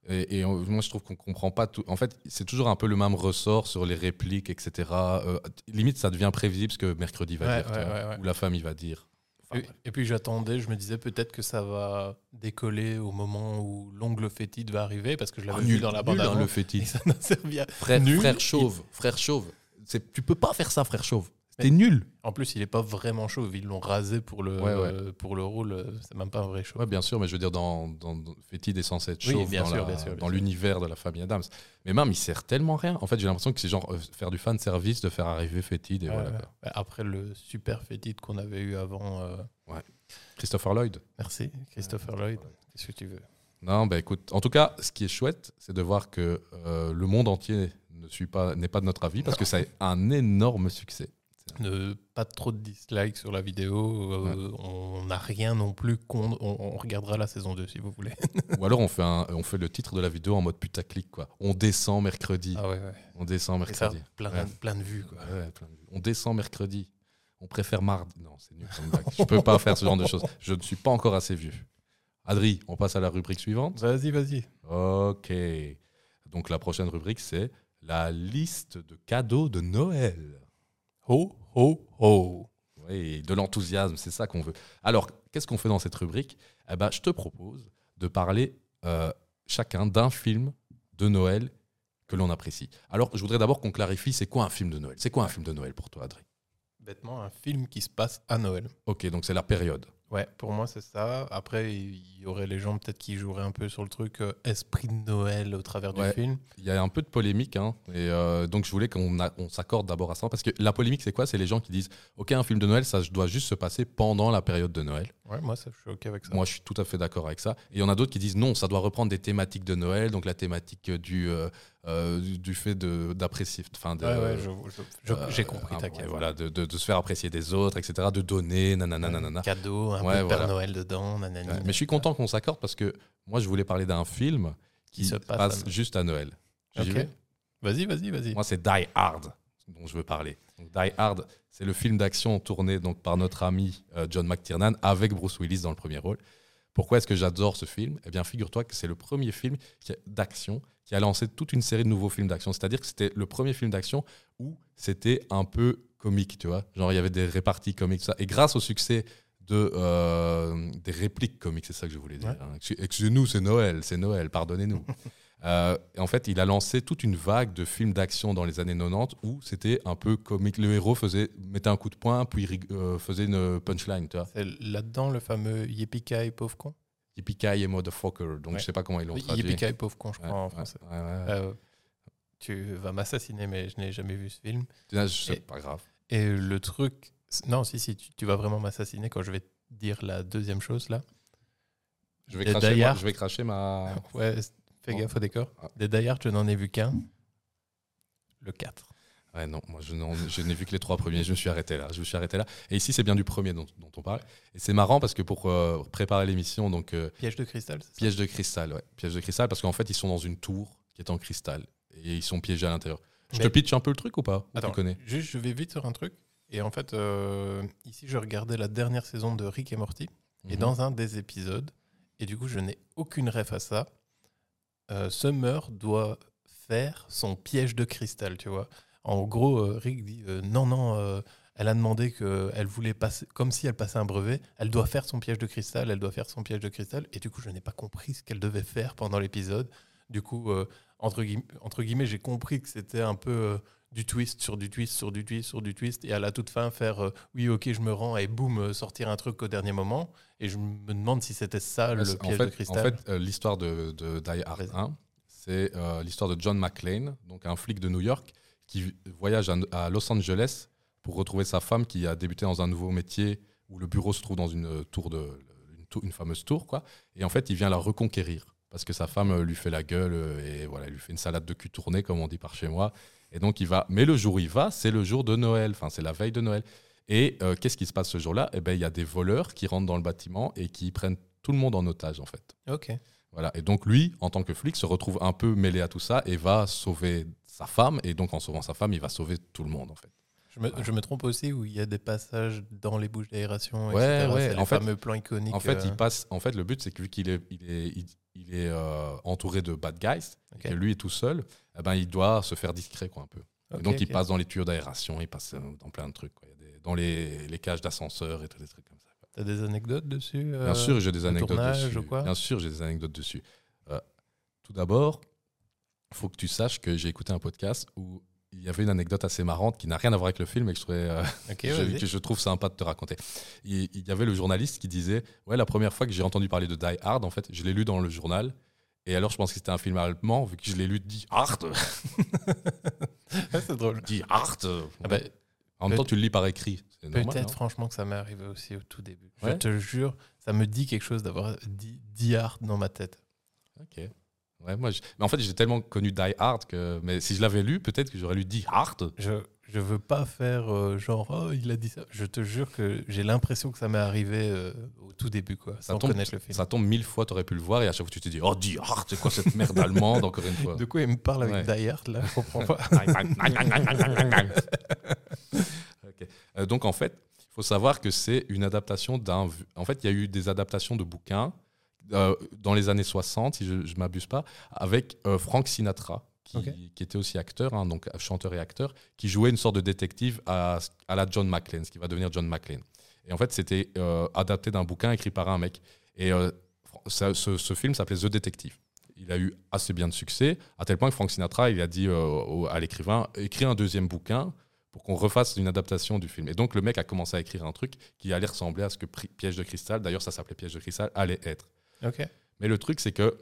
Et, et on- moi, je trouve qu'on comprend pas tout. En fait, c'est toujours un peu le même ressort sur les répliques, etc. Euh, limite, ça devient prévisible ce que mercredi va Ouais, dire, ouais, ou la famille va dire. Enfin, Et, et puis j'attendais, je me disais peut-être que ça va décoller au moment où l'ongle fétide va arriver, parce que je l'avais ah, vu nul, dans la nul, bande hein, avant, le et fétide. ça n'a servi à Frère, Nul. frère chauve, frère chauve. Tu peux pas faire ça, frère chauve. C'était nul. En plus, il n'est pas vraiment chauve. Ils l'ont rasé pour le, Ouais, ouais. pour le rôle. euh, C'est même pas un vrai chauve. Ouais, bien sûr, mais je veux dire, dans, dans, dans- Fétide est censé être Oui, chauve bien dans, sûr, la- bien sûr, bien dans sûr. l'univers de la famille Adams. Mais même, il sert tellement rien. En fait, j'ai l'impression que c'est genre euh, faire du fan service, de faire arriver Fétide et Ouais, voilà. ouais. quoi. Ouais, Après le super fétide qu'on avait eu avant. euh, Christopher Lloyd. Merci, Christopher Lloyd. Qu'est-ce que tu veux? Non, bah écoute, en tout cas, ce qui est chouette, c'est de voir que euh, le monde entier ne suit pas, n'est pas de notre avis parce que ça a un énorme succès. Ne, Pas trop de dislikes sur la vidéo. euh, On n'a rien non plus. On, on regardera la saison 2 si vous voulez. Ou alors on fait, un, on fait le titre de la vidéo en mode putaclic, quoi. On descend mercredi. Ah ouais, ouais. On descend ça, mercredi. plein, plein de vues. Quoi. Ouais, plein de vues. On descend mercredi. On préfère mardi. Non, c'est nul comme blague. Je peux pas faire ce genre de choses. Je ne suis pas encore assez vieux. Adri, on passe à la rubrique suivante. Vas-y, vas-y. Ok. Donc la prochaine rubrique, c'est la liste de cadeaux de Noël. Ho, ho, ho. Oui, de l'enthousiasme, c'est ça qu'on veut. Alors, qu'est-ce qu'on fait dans cette rubrique? Eh ben, Je te propose de parler euh, chacun d'un film de Noël que l'on apprécie. Alors, je voudrais d'abord qu'on clarifie, c'est quoi un film de Noël? C'est quoi un film de Noël pour toi, Adri Bêtement, un film qui se passe à Noël. Ok, donc c'est la période. Ouais, pour moi, c'est ça. Après, il y aurait les gens peut-être qui joueraient un peu sur le truc euh, esprit de Noël au travers Ouais. du film. Il y a un peu de polémique, hein, et euh, donc je voulais qu'on on s'accorde d'abord à ça, parce que la polémique, c'est quoi? C'est les gens qui disent, ok, un film de Noël, ça doit juste se passer pendant la période de Noël. Ouais, moi, ça, je suis OK avec ça. Moi, je suis tout à fait d'accord avec ça. Et il y en a d'autres qui disent non, ça doit reprendre des thématiques de Noël, donc la thématique du, euh, euh, du, du fait de- d'apprécier, enfin, de, ouais, ouais, je- je- je- euh, j'ai compris voilà, de, de- de se faire apprécier des autres, etc., de donner, nanana, nanana. Cadeau, un Ouais, peu de Père voilà. Noël dedans, nanani. Ouais, mais je suis content qu'on s'accorde parce que moi, je voulais parler d'un film qui, Qui se se passe, passe à Noël. juste à Noël. J'y Ok. vais Vas-y, vas-y, vas-y. Moi, c'est Die Hard dont je veux parler. Donc, Die Hard, c'est le film d'action tourné donc, par notre ami euh, John McTiernan avec Bruce Willis dans le premier rôle. Pourquoi est-ce que j'adore ce film? Eh bien, figure-toi que c'est le premier film d'action qui a lancé toute une série de nouveaux films d'action. C'est-à-dire que c'était le premier film d'action où c'était un peu comique, tu vois. Genre, il y avait des réparties comiques, tout ça. Et grâce au succès de, euh, des répliques comiques, c'est ça que je voulais dire. Ouais. hein. Excuse- Excusez-nous, c'est Noël, c'est Noël, pardonnez-nous. Euh, et en fait, il a lancé toute une vague de films d'action dans les années 90 où c'était un peu comique. Le héros faisait, mettait un coup de poing, puis euh, faisait une punchline. C'est là-dedans le fameux Yippee pauvre con? Yippee et motherfucker. Donc, Ouais. je sais pas comment ils l'ont traduit. Yippee pauvre con, je Ouais, crois, en français. ouais. Euh, tu vas m'assassiner, mais je n'ai jamais vu ce film. C'est pas grave. Et le truc. Non, si, si, tu, tu vas vraiment m'assassiner quand je vais te dire la deuxième chose là. Je vais, cracher, ma- je vais cracher ma. Ouais, fais Oh. gaffe au décor. Ah. Des Die Hard, je n'en ai vu qu'un. Le 4. Ouais, non, moi je, n'ai vu que les trois premiers. Je me suis arrêté là. Je me suis arrêté là. Et ici, c'est bien du premier dont, dont on parle. Et c'est marrant parce que pour euh, préparer l'émission, donc euh, Piège de cristal, c'est ça? Piège de cristal, ouais, piège de cristal, parce qu'en fait, ils sont dans une tour qui est en cristal et ils sont piégés à l'intérieur. Je Mais- te pitch un peu le truc ou pas? Attends, Tu connais? juste, je vais vite sur un truc. Et en fait, euh, ici, je regardais la dernière saison de Rick et Morty. Et Mhm. dans un des épisodes, et du coup, je n'ai aucune ref à ça, euh, Summer doit faire son piège de cristal, tu vois. En gros, euh, Rick dit euh, non, non, elle a demandé qu'elle voulait passer, comme si elle passait un brevet, elle doit faire son piège de cristal, elle doit faire son piège de cristal. Et du coup, je n'ai pas compris ce qu'elle devait faire pendant l'épisode. Du coup, entre, guillemets, j'ai compris que c'était un peu du twist sur du twist sur du twist sur du twist. Et à la toute fin, faire euh, oui, ok, je me rends et boum, euh, sortir un truc au dernier moment. Et je me demande si c'était ça le piège en fait, de cristal. En fait, euh, l'histoire de, de Die Hard Vas-y. 1, c'est euh, l'histoire de John McClane, donc un flic de New York, qui voyage à, à Los Angeles pour retrouver sa femme qui a débuté dans un nouveau métier où le bureau se trouve dans une tour de une, tour- une fameuse tour quoi. Et en fait, il vient la reconquérir parce que sa femme lui fait la gueule et voilà, il lui fait une salade de cul tournée comme on dit par chez moi. Et donc il va. Mais le jour où il va, c'est le jour de Noël. Enfin, c'est la veille de Noël. Et euh, qu'est-ce qui se passe ce jour-là? Eh ben, il y a des voleurs qui rentrent dans le bâtiment et qui prennent tout le monde en otage en fait. Ok. Voilà. Et donc lui, en tant que flic, se retrouve un peu mêlé à tout ça et va sauver sa femme. Et donc en sauvant sa femme, il va sauver tout le monde en fait. Je me, je me trompe aussi où il y a des passages dans les bouches d'aération, Ouais, etc. ouais, C'est en les fait- fameux plans iconiques. En fait, euh, il passe. En fait, le but c'est que vu qu'il est, il est, il, il est euh, entouré de bad guys, et que lui est tout seul, eh ben il doit se faire discret quoi un peu. Et donc il passe dans les tuyaux d'aération, il passe euh, dans plein de trucs, quoi. Des- dans les, les cages d'ascenseur et tous des trucs comme ça. T'as des anecdotes dessus Bien sûr, j'ai des anecdotes dessus. Bien sûr, j'ai des anecdotes dessus. Euh, tout d'abord, il faut que tu saches que j'ai écouté un podcast où il y avait une anecdote assez marrante qui n'a rien à voir avec le film et que je, trouvais, euh, je- que je trouve sympa de te raconter. Il, il y avait le journaliste qui disait Ouais, la première fois que j'ai entendu parler de Die Hard, en fait, je l'ai lu dans le journal. Et alors, je pense que c'était un film allemand, vu que je l'ai lu Die Hard. C'est drôle. Die Hard. Ah bah, en même temps, tu le lis par écrit. Peut-être franchement que ça m'est arrivé aussi au tout début. Je te jure, ça me dit quelque chose d'avoir dit, dit art dans ma tête. Ok. Ouais, moi, je- Mais en fait, j'ai tellement connu Die Hard que. Mais si je l'avais lu, peut-être que j'aurais lu Die Hard. Je je veux pas faire euh, genre oh il a dit ça. Je te jure que j'ai l'impression que ça m'est arrivé euh, au tout début quoi, Ça sans tombe, connaître le film. ça tombe mille fois, tu aurais pu le voir, et à chaque fois, tu te dis Oh, Die Hard, c'est quoi cette merde allemande, encore une fois De quoi il me parle avec Ouais. Die Hard là Je comprends pas. Euh, donc en fait, il faut savoir que c'est une adaptation d'un. En fait, il y a eu des adaptations de bouquins euh, dans les années 60, si je ne m'abuse pas, avec euh, Frank Sinatra, qui, était aussi acteur, hein, donc chanteur et acteur, qui jouait une sorte de détective à, à la John McClane, ce qui va devenir John McClane. Et en fait, c'était euh, adapté d'un bouquin écrit par un mec. Et euh, ça- ce, ce film s'appelait The Detective. Il a eu assez bien de succès, à tel point que Frank Sinatra, il a dit euh, au- à l'écrivain, écris un deuxième bouquin pour qu'on refasse une adaptation du film. Et donc le mec a commencé à écrire un truc qui allait ressembler à ce que Piège de cristal, d'ailleurs ça s'appelait Piège de cristal, allait être. Ok. Mais le truc c'est que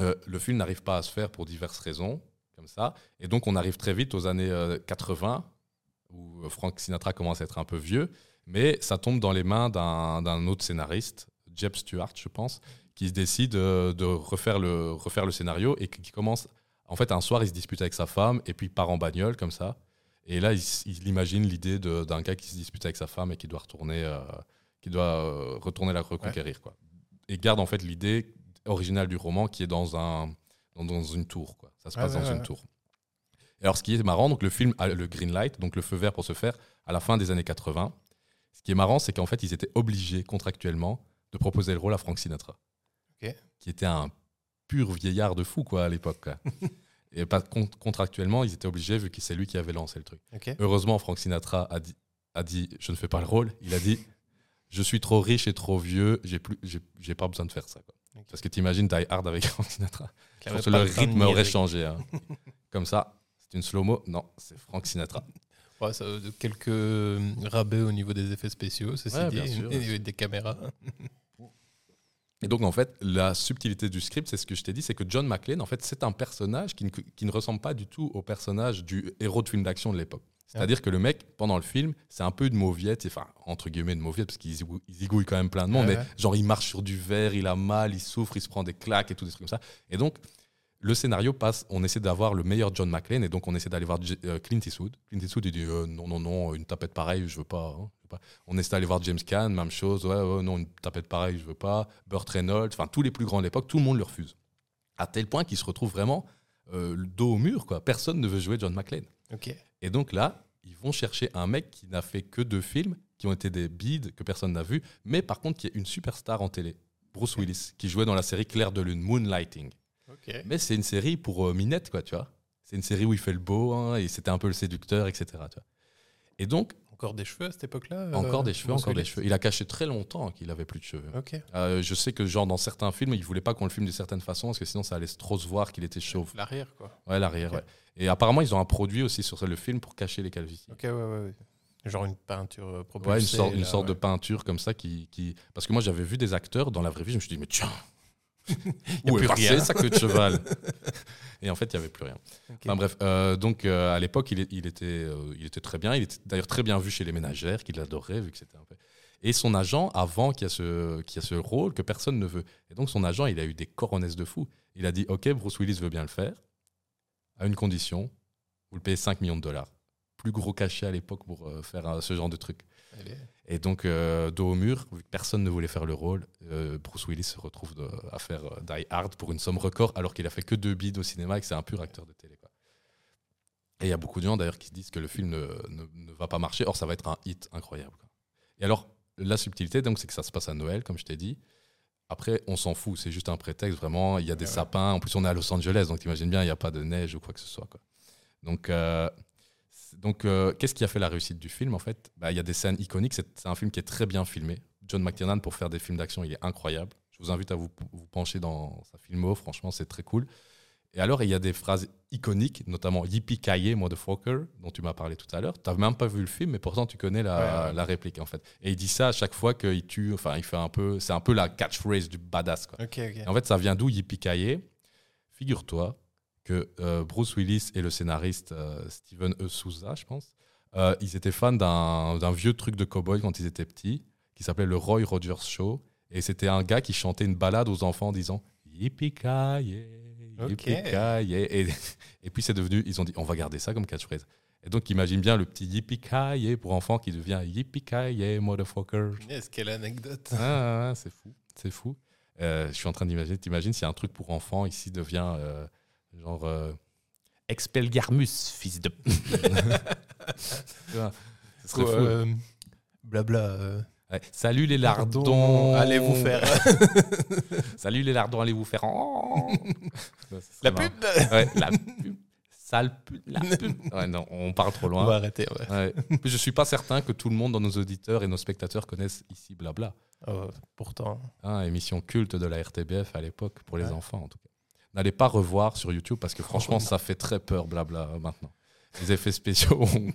euh, le film n'arrive pas à se faire pour diverses raisons, comme ça. Et donc on arrive très vite aux années euh, 80, où euh, Frank Sinatra commence à être un peu vieux, mais ça tombe dans les mains d'un autre scénariste, Jeb Stewart je pense, qui se décide euh, de refaire le, refaire le scénario et qui commence... En fait, un soir, il se dispute avec sa femme et puis il part en bagnole comme ça. Et là, il, imagine l'idée d'un gars qui se dispute avec sa femme et qui doit retourner, euh, qui doit euh, retourner la reconquérir. Quoi. Et garde en fait l'idée originale du roman qui est dans, un, dans, dans une tour. Quoi. Ça se passe dans ouais, une ouais. tour. Et alors, ce qui est marrant, donc le film a le green light, donc le feu vert pour se faire à la fin des années 80. Ce qui est marrant, c'est qu'en fait, ils étaient obligés contractuellement de proposer le rôle à Frank Sinatra, qui était un pur vieillard de fou quoi, à l'époque. Et pas con- contractuellement, ils étaient obligés vu que c'est lui qui avait lancé le truc. Heureusement, Frank Sinatra a dit, a dit je ne fais pas le rôle. Il a dit je suis trop riche et trop vieux, j'ai plus, j'ai, j'ai pas besoin de faire ça. quoi. Parce que t'imagines Die Hard avec Frank Sinatra. Je pense que le rythme aurait changé. hein. Comme ça, c'est une slow-mo. Non, c'est Frank Sinatra. Ouais, ça, de quelques euh, rabais au niveau des effets spéciaux, ceci Ouais, dit, bien sûr, et des caméras. Et donc, en fait, la subtilité du script, c'est ce que je t'ai dit, c'est que John McClane, en fait, c'est un personnage qui ne, qui ne ressemble pas du tout au personnage du héros de film d'action de l'époque. C'est-à-dire que le mec, pendant le film, c'est un peu une mauviette, enfin, entre guillemets, une mauviette, parce qu'il zigou- il zigouille quand même plein de monde, Ouais, mais ouais. genre, il marche sur du verre, il a mal, il souffre, il se prend des claques et tout, des trucs comme ça. Et donc, le scénario passe, on essaie d'avoir le meilleur John McClane, et donc on essaie d'aller voir euh, Clint Eastwood. Clint Eastwood, il dit euh, non, non, non, une tapette pareille, je veux pas. hein, je veux pas. On essaie d'aller voir James Caan, même chose, ouais, ouais, non, une tapette pareille, je veux pas. Burt Reynolds, enfin, tous les plus grands de l'époque, tout le monde le refuse. À tel point qu'il se retrouve vraiment euh, le dos au mur, quoi. Personne ne veut jouer John McClane. Et donc là, ils vont chercher un mec qui n'a fait que deux films, qui ont été des bides, que personne n'a vu, mais par contre qui est une superstar en télé. Bruce Willis, qui jouait dans la série Claire de Lune, Moonlighting. Mais c'est une série pour euh, Minette, quoi, tu vois. C'est une série où il fait le beau, hein, et c'était un peu le séducteur, etc. tu vois. Et donc, Encore des cheveux à cette époque-là euh, encore des cheveux, encore des cheveux. Il a caché très longtemps qu'il avait plus de cheveux. Euh, je sais que, genre, dans certains films, il voulait pas qu'on le filme d'une certaine façon, parce que sinon, ça allait trop se voir qu'il était chauve. L'arrière, quoi. Ouais, l'arrière, ouais. Et apparemment, ils ont un produit aussi sur le film pour cacher les calvities. Ok, ouais, ouais, ouais. Genre une peinture euh, propulsée. Ouais, une sorte, une sorte de peinture comme ça qui, qui... Parce que moi, j'avais vu des acteurs dans la vraie vie, je me suis dit, mais tiens, A où est sa queue de cheval Et en fait, il n'y avait plus rien. Enfin bref, euh, donc euh, à l'époque, il, il était, euh, il était très bien. Il était d'ailleurs très bien vu chez les ménagères, qu'il adorait, vu que c'était un peu... Et son agent, avant qu'il y, a ce- qu'il y a ce rôle que personne ne veut. Et donc son agent, il a eu des coronesses de fou. Il a dit, OK, Bruce Willis veut bien le faire, à une condition, vous le payez 5 millions de dollars. Plus gros cachet à l'époque pour euh, faire euh, ce genre de truc. Allez. Et donc, euh, dos au mur, vu que personne ne voulait faire le rôle, euh, Bruce Willis se retrouve de- à faire euh, Die Hard pour une somme record, alors qu'il a fait que deux bides au cinéma et que c'est un pur acteur de télé. quoi. Et il y a beaucoup de gens d'ailleurs qui se disent que le film ne, ne- ne va pas marcher. Or, ça va être un hit incroyable. quoi. Et alors, la subtilité, donc, c'est que ça se passe à Noël, comme je t'ai dit. Après, on s'en fout, c'est juste un prétexte, vraiment. Il y a des Ouais, sapins. En plus, on est à Los Angeles, donc t'imagines bien, il n'y a pas de neige ou quoi que ce soit. Quoi. Donc, euh, donc euh, qu'est-ce qui a fait la réussite du film, en fait? Bah, Il y a des scènes iconiques. C'est un film qui est très bien filmé. John McTiernan, pour faire des films d'action, il est incroyable. Je vous invite à vous, vous pencher dans sa filmo. Franchement, c'est très cool. Et alors, il y a des phrases iconiques, notamment Yippee Kaye, Motherfucker, dont tu m'as parlé tout à l'heure. Tu n'as même pas vu le film, mais pourtant tu connais la, Ouais, ouais. la réplique, en fait. Et il dit ça à chaque fois qu'il tue. Enfin, il fait un peu. C'est un peu la catchphrase du badass, quoi. Ok, ok. Et en fait, ça vient d'où Yippee Kaye Figure-toi que euh, Bruce Willis et le scénariste euh, Steven E. Souza, je pense, euh, ils étaient fans d'un vieux truc de cowboy quand ils étaient petits, qui s'appelait le Roy Rogers Show. Et c'était un gars qui chantait une balade aux enfants en disant Yippee Kaye, Yippee Ok. Kaye. Et, et puis c'est devenu, ils ont dit, on va garder ça comme catchphrase. Et donc imagine bien le petit Yippee pour enfants qui devient Yippee motherfucker. Quelle anecdote? Ah, ah, c'est fou, c'est fou. Euh, je suis en train d'imaginer, t'imagines si un truc pour enfants ici devient euh, genre euh, Expelgarmus, fils de. Serait fou. euh, blabla. euh, Ouais. Salut les lardons. pardon, Allez vous faire Salut les lardons, allez vous faire. Oh. Serait la marrant. pub. Ouais, la pub. Sale pub. La pub. Ouais, non, on part trop On loin. va arrêter. Ouais. Ouais. Puis Je suis pas certain que tout le monde dans nos auditeurs et nos spectateurs connaissent ici Blabla. Oh, pourtant. Hein, émission culte de la RTBF à l'époque, pour les Ouais. enfants en tout cas. N'allez pas revoir sur YouTube parce que franchement, non. ça fait très peur, blabla, euh, maintenant. Les effets spéciaux ont,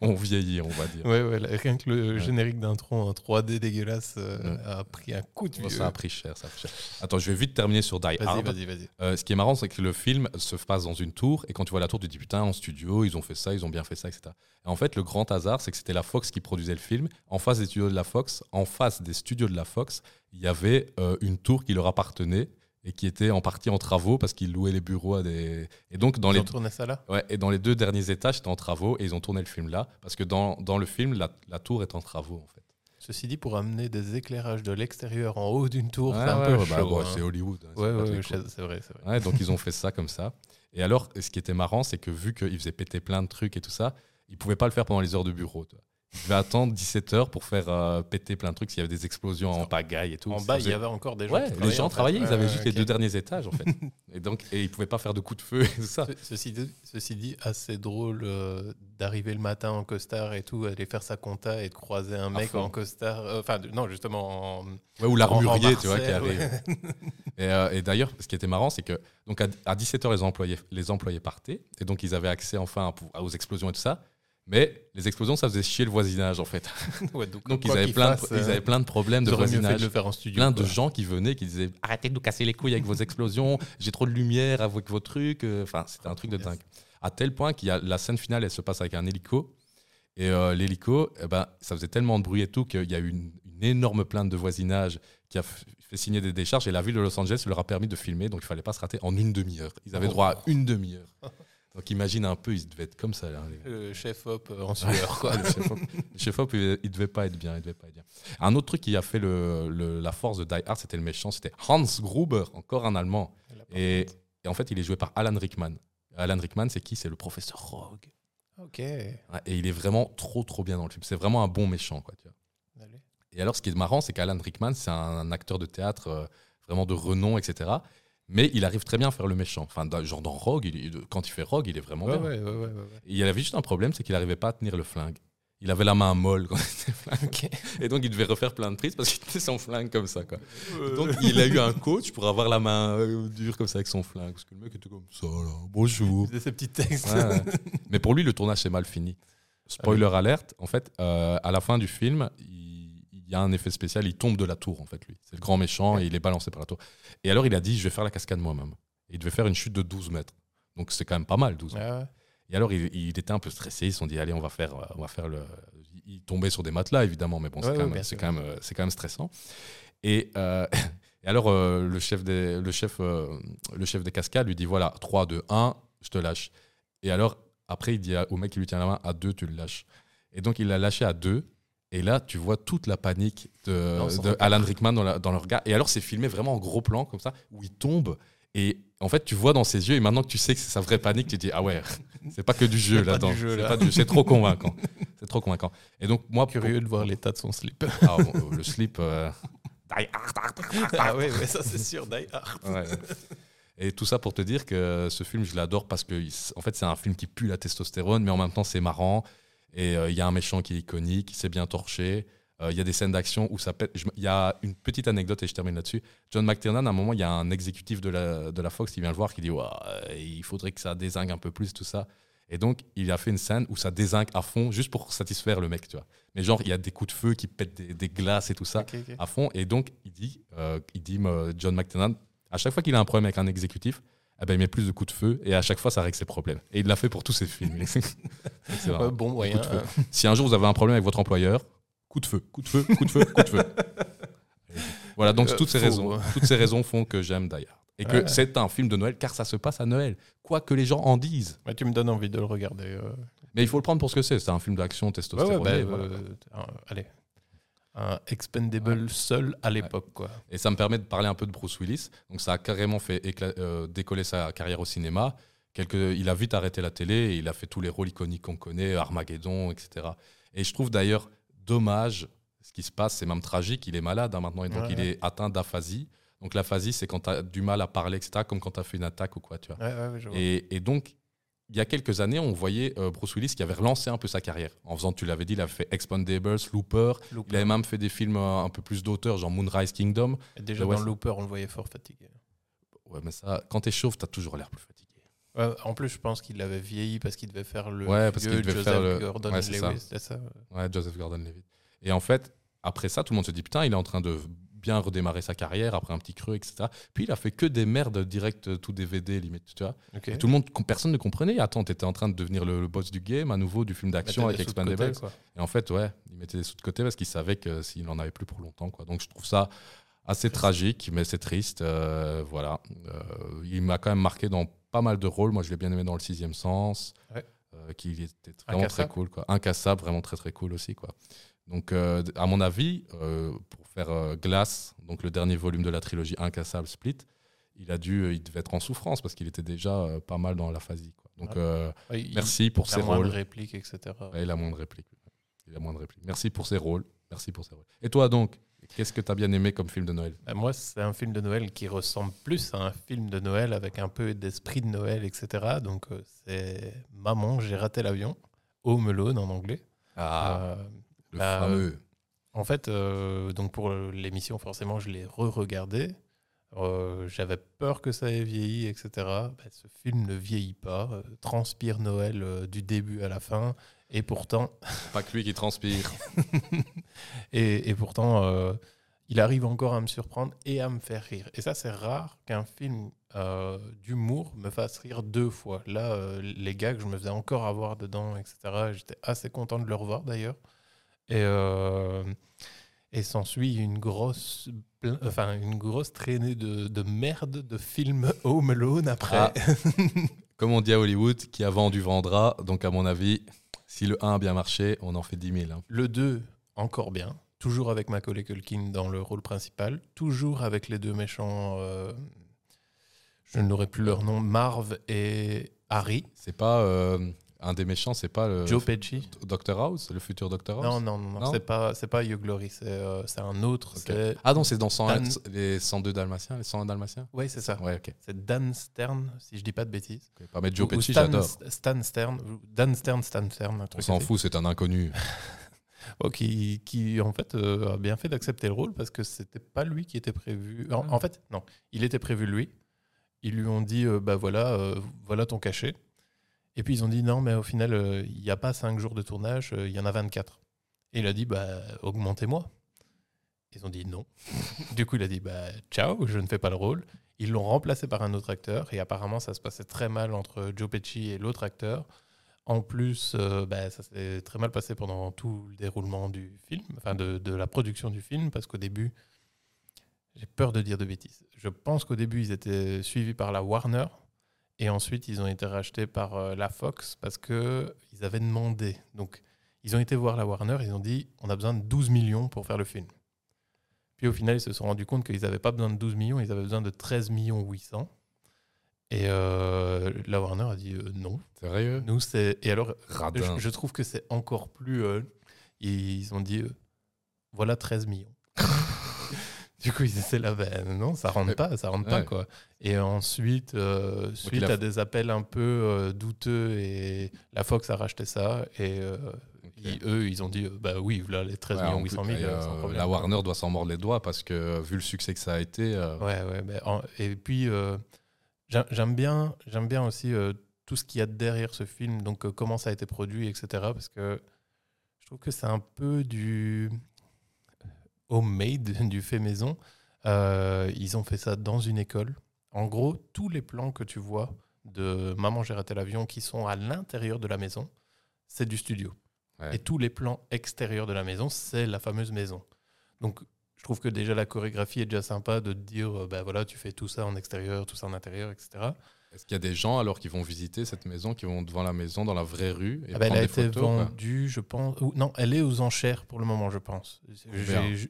ont vieilli, on va dire. Ouais, ouais, là, rien que le générique d'intro en 3D dégueulasse euh, Ouais. a pris un coup de Oh, vieux. ça a pris cher, ça a pris cher. Attends, je vais vite terminer sur Die Vas-y, Hard. vas-y, vas-y. Euh, ce qui est marrant, c'est que le film se passe dans une tour, et quand tu vois la tour, tu te dis putain, en studio, ils ont fait ça, ils ont bien fait ça, etc. Et en fait, le grand hasard, c'est que c'était la Fox qui produisait le film. En face des studios de la Fox, en face des studios de la Fox, il y avait euh, une tour qui leur appartenait et qui était en partie en travaux parce qu'ils louaient les bureaux à des. Et donc, dans Ils les ont tourné ça là? Ouais, et dans les deux derniers étages, c'était en travaux et ils ont tourné le film là. Parce que dans, dans le film, la, la tour est en travaux en fait. Ceci dit, pour amener des éclairages de l'extérieur en haut d'une tour, c'est un ouais, peu ouais, bah, chaud. bon, hein. C'est Hollywood. hein, c'est Ouais, c'est vrai, c'est vrai. Donc ils ont fait ça comme ça. Et alors, ce qui était marrant, c'est que vu qu'ils faisaient péter plein de trucs et tout ça, ils pouvaient pas le faire pendant les heures de bureau. tu vois. Ils devaient attendre 17 heures pour faire euh, péter plein de trucs s'il y avait des explosions en pagaille et tout. En bas, il y avait encore des gens. Ouais, qui les gens travaillaient, ils avaient juste les deux derniers étages en fait. et donc, et ils pouvaient pas faire de coups de feu et tout ça. Ce- Ceci dit, ceci dit, assez drôle euh, d'arriver le matin en costard et tout, aller faire sa compta et de croiser un mec en costard. euh, Enfin, non, justement en. Ouais, ou l'armurier, tu vois, qui arrive. ouais. Et, et d'ailleurs, ce qui était marrant, c'est que donc à, 17h, les employés, les employés partaient, et donc ils avaient accès enfin à aux explosions et tout ça. Mais les explosions, ça faisait chier le voisinage, en fait. Ouais, donc, Donc ils avaient, plein de, ils euh, avaient plein de problèmes de voisinage. de le faire en studio. Plein de gens qui venaient, qui disaient Arrêtez de nous casser les couilles avec vos explosions, j'ai trop de lumière avec vos trucs. Euh, Enfin, c'était un truc de dingue. À tel point qu'il y a la scène finale, elle se passe avec un hélico. Et euh, l'hélico, eh ben, ça faisait tellement de bruit et tout qu'il y a eu une, une énorme plainte de voisinage qui a fait signer des décharges. Et la ville de Los Angeles leur a permis de filmer, donc il fallait pas se rater en une demi-heure. Ils avaient Oh. droit à une demi-heure. Donc imagine un peu, ils devaient être comme ça. Là, Le chef hop euh, en sueur, quoi. le chef-op, le chef-op, il, il devait pas être bien, il devait pas être bien. Un autre truc qui a fait le, le- la force de Die Hard, c'était le méchant, c'était Hans Gruber, encore un Allemand. Et, et en fait, il est joué par Alan Rickman. Alan Rickman, c'est qui? C'est le professeur Rogue. Ok. Ouais, Et il est vraiment trop, trop bien dans le film. C'est vraiment un bon méchant, quoi. Tu vois. Allez. Et alors, ce qui est marrant, c'est qu'Alan Rickman, c'est un, acteur de théâtre euh, vraiment de renom, etc. Mais il arrive très bien à faire le méchant. Enfin, dans- genre dans Rogue, il- il- quand il fait Rogue, il est vraiment Ouais, bien. ouais, ouais, il avait juste un problème, c'est qu'il n'arrivait pas à tenir le flingue. Il avait la main molle quand il était flingue. Ok. Et donc, il devait refaire plein de prises parce qu'il était sans flingue comme ça. Quoi. Donc, il a eu un coach pour avoir la main euh, dure comme ça avec son flingue. Parce que le mec était comme ça, là. Bonjour. C'est ces petits textes. Mais pour lui, le tournage s'est mal fini. Spoiler alerte, en fait, euh, à la fin du film, il, il y a un effet spécial, il tombe de la tour, en fait, lui. C'est le grand méchant et il est balancé par la tour. Et alors, il a dit, je vais faire la cascade moi-même. Il devait faire une chute de 12 mètres. Donc, c'est quand même pas mal, 12 mètres. Ouais. Et alors, il, il était un peu stressé. Ils se sont dit, allez, on va faire, euh, on va faire le. Il tombait sur des matelas, évidemment, mais bon, c'est Ouais, quand, sûr. quand, même, euh, c'est quand même stressant. Et, euh, et alors, euh, le, chef des, le, chef, euh, le chef des cascades lui dit, voilà, 3, 2, 1, je te lâche. Et alors, après, il dit au mec qui lui tient la main, à 2, tu le lâches. Et donc, il l'a lâché à 2. Et là, tu vois toute la panique de. Alan Rickman dans, la- dans le regard. Et alors, c'est filmé vraiment en gros plan, comme ça, où il tombe. Et en fait, tu vois dans ses yeux, et maintenant que tu sais que c'est sa vraie panique, tu te dis Ah ouais, c'est pas que du jeu là-dedans. C'est là. pas du- C'est trop convaincant. C'est trop convaincant. Et donc, moi, pour- Curieux de voir l'état de son slip. Ah, bon, le slip. euh, ah ouais, ouais, ça c'est sûr, Die Hard. ouais. Et tout ça pour te dire que ce film, je l'adore parce que, en fait, c'est un film qui pue la testostérone, mais en même temps, c'est marrant. Et euh, il y a un méchant qui est iconique, c'est bien torché. Euh, Il y a des scènes d'action où ça pète. Il y a une petite anecdote et je termine là-dessus. John McTiernan, à un moment, il y a un exécutif de la, de la Fox qui vient le voir qui dit euh, il faudrait que ça dézingue un peu plus, tout ça. Et donc, il a fait une scène où ça dézingue à fond, juste pour satisfaire le mec, tu vois. Mais genre, il y a des coups de feu qui pètent des, des glaces et tout ça à fond. Et donc, il dit, euh, il dit John McTiernan, à chaque fois qu'il a un problème avec un exécutif, eh ben, il met plus de coups de feu et à chaque fois, ça règle ses problèmes. Et il l'a fait pour tous ses films. Vraiment- bon moyen. hein. Si un jour vous avez un problème avec votre employeur, coup de feu, coup de feu, coup de feu, coup de feu. Voilà, donc Euh, toutes ces faux, raisons, toutes ces raisons font que j'aime Die Hard. Et que Ouais. c'est un film de Noël car ça se passe à Noël. Quoi que les gens en disent. Ouais, tu me donnes envie de le regarder. euh. Mais il faut le prendre pour ce que c'est. C'est un film d'action testostéroné. ouais, bah, voilà. euh, allez. Un expendable seul à l'époque. Et ça me permet de parler un peu de Bruce Willis. Donc ça a carrément fait euh, décoller sa carrière au cinéma. Quelque, il a vite arrêté la télé et il a fait tous les rôles iconiques qu'on connaît, Armageddon, etc. Et je trouve d'ailleurs dommage ce qui se passe, c'est même tragique. Il est malade hein, maintenant et donc Ouais, il est atteint d'aphasie. Donc l'aphasie, c'est quand tu as du mal à parler, etc. Comme quand tu as fait une attaque ou quoi, tu vois. Et donc, il y a quelques années, on voyait euh, Bruce Willis qui avait relancé un peu sa carrière. En faisant, tu l'avais dit, il avait fait Expandables, Looper. Looper. Il avait même fait des films euh, un peu plus d'auteur, genre Moonrise Kingdom. Et déjà, dans Looper, on le voyait fort fatigué. Ouais, mais ça, quand t'es chauve, t'as toujours l'air plus fatigué. Ouais, en plus, je pense qu'il avait vieilli parce qu'il devait faire le Ouais, parce qu'il devait Joseph faire le- Gordon Ouais, ça. Ça. Ouais, Joseph Gordon-Levitt. Et en fait, après ça, tout le monde se dit putain, il est en train de bien redémarrer sa carrière après un petit creux, etc. Puis il a fait que des merdes direct, euh, tout DVD, limite, tu vois. Et tout le monde, personne ne comprenait. Attends, t'étais en train de devenir le, le boss du game, à nouveau, du film d'action avec Expandables. Et en fait, ouais, il mettait des sous de côté parce qu'il savait que s'il n'en avait plus pour longtemps, quoi. Donc je trouve ça assez tragique, mais c'est triste. euh, voilà. Euh, il m'a quand même marqué dans pas mal de rôles. Moi, je l'ai bien aimé dans Le Sixième Sens, Ouais. Euh, qui était vraiment très cool, quoi. Incassable, vraiment très très cool aussi, quoi. Donc, euh, à mon avis, euh, pour faire euh, Glass, donc le dernier volume de la trilogie Incassable Split, il a dû, il devait être en souffrance parce qu'il était déjà pas mal dans l'aphasie. Quoi. Donc, il- merci pour il a moins de rôles. répliques, etc. Ouais, il a moins de répliques. Il a moins de répliques. Merci pour ses rôles. Merci pour ses rôles. Et toi donc, qu'est-ce que tu as bien aimé comme film de Noël? Bah, Moi, c'est un film de Noël qui ressemble plus à un film de Noël avec un peu d'esprit de Noël, etc. Donc, euh, c'est Maman, j'ai raté l'avion, Home Alone en anglais. Euh, le bah, fameux. en fait, euh, donc pour l'émission, forcément, je l'ai re-regardé. Euh, J'avais peur que ça ait vieilli, etc. Bah, ce film ne vieillit pas, euh, transpire Noël euh, du début à la fin, et pourtant, Pas que lui qui transpire. et, et pourtant, euh, il arrive encore à me surprendre et à me faire rire. Et ça, c'est rare qu'un film euh, d'humour me fasse rire deux fois. Là, euh, les gags, je me faisais encore avoir dedans, etc. J'étais assez content de le revoir d'ailleurs. Et, et s'ensuit une grosse, enfin, une grosse traînée de, de merde de films Home Alone après. Ah. Comme on dit à Hollywood, qui a vendu vendra. Donc, à mon avis, si le 1 a bien marché, on en fait 10 000. hein. Le 2, encore bien. Toujours avec Macaulay Culkin dans le rôle principal. Toujours avec les deux méchants. euh, je n'aurai plus leur nom. Marv et Harry. C'est pas euh, un des méchants, c'est pas le Joe Pesci. Dr House, le futur Dr House. Non, non, non, c'est pas, c'est pas Hugh Glory, c'est euh, c'est un autre. C'est Ah non, c'est dans 101 Dan- les 102 Dalmatiens, les 101 Dalmatiens. ouais, c'est ça. Ouais, ok. C'est Dan Stern, si je dis pas de bêtises. Ok, Pas mettre Joe Pesci, Stan, j'adore. Stan Stern, Dan Stern, Stan Stern, un On s'en fout, c'est un inconnu. Oh, qui, qui, en fait euh, a bien fait d'accepter le rôle parce que c'était pas lui qui était prévu. En, Ah. en fait, non, il était prévu lui. Ils lui ont dit euh, bah voilà, euh, voilà ton cachet. Et puis ils ont dit non, mais au final, euh, il n'y a pas 5 jours de tournage, euh, il y en a 24. Et il a dit bah augmentez-moi. Ils ont dit non. du coup, il a dit bah ciao, je ne fais pas le rôle. Ils l'ont remplacé par un autre acteur et apparemment ça se passait très mal entre Joe Pesci et l'autre acteur. En plus, euh, bah, ça s'est très mal passé pendant tout le déroulement du film, enfin de, de la production du film, parce qu'au début, j'ai peur de dire de bêtises. Je pense qu'au début, ils étaient suivis par la Warner, et ensuite, ils ont été rachetés par euh, la Fox parce qu'ils avaient demandé. Donc, ils ont été voir la Warner, ils ont dit on a besoin de 12 millions pour faire le film. Puis au final, ils se sont rendus compte qu'ils n'avaient pas besoin de 12 millions, ils avaient besoin de 13 millions 800. Et euh, la Warner a dit euh, non. Sérieux? Nous, c'est. Et alors, je, je trouve que c'est encore plus. euh, ils ont dit voilà 13 millions. du coup, ils étaient là, ben non, ça rentre Mais- pas, ça rentre pas, quoi. Et ensuite, euh, suite à des appels un peu euh, douteux, et la Fox a racheté ça, et euh, ils- eux, ils ont dit euh, bah oui, là, les 13 Ouais, millions en 800 plus, 000, et, euh, sans euh, problème. la Warner doit s'en mordre les doigts parce que euh, vu le succès que ça a été, euh, Ouais, ouais. en- et puis, euh, j'a- j'aime bien, bien aussi euh, tout ce qu'il y a derrière ce film, donc euh, comment ça a été produit, etc. Parce que je trouve que c'est un peu du homemade, du fait maison. Euh, ils ont fait ça dans une école. En gros, tous les plans que tu vois de Maman, j'ai raté l'avion qui sont à l'intérieur de la maison, c'est du studio. Ouais. Et tous les plans extérieurs de la maison, c'est la fameuse maison. Donc, je trouve que déjà la chorégraphie est déjà sympa de te dire, euh, ben voilà, tu fais tout ça en extérieur, tout ça en intérieur, etc. est-ce qu'il y a des gens alors qui vont visiter cette maison, qui vont devant la maison dans la vraie rue et Ah ben, elle a des été photos vendue, je pense. ou- non, elle est aux enchères pour le moment, je pense. Je-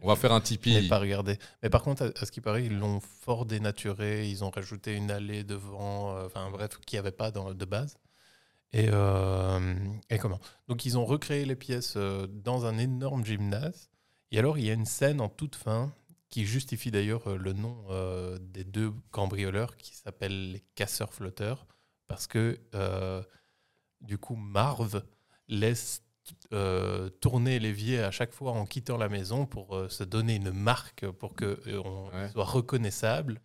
On va faire un Je Tipeee. pas regardé. Mais par contre, à, à ce qui paraît, ils l'ont fort dénaturé. Ils ont rajouté une allée devant, euh, enfin bref, qu'il n'y avait pas dans, de base. Et, euh, et comment? Donc, ils ont recréé les pièces euh, dans un énorme gymnase. Et alors, il y a une scène en toute fin qui justifie d'ailleurs euh, le nom euh, des deux cambrioleurs qui s'appellent les casseurs-flotteurs. Parce que, euh, du coup, Marv laisse euh, tourner l'évier à chaque fois en quittant la maison pour se donner une marque pour que on Ouais. soit reconnaissable.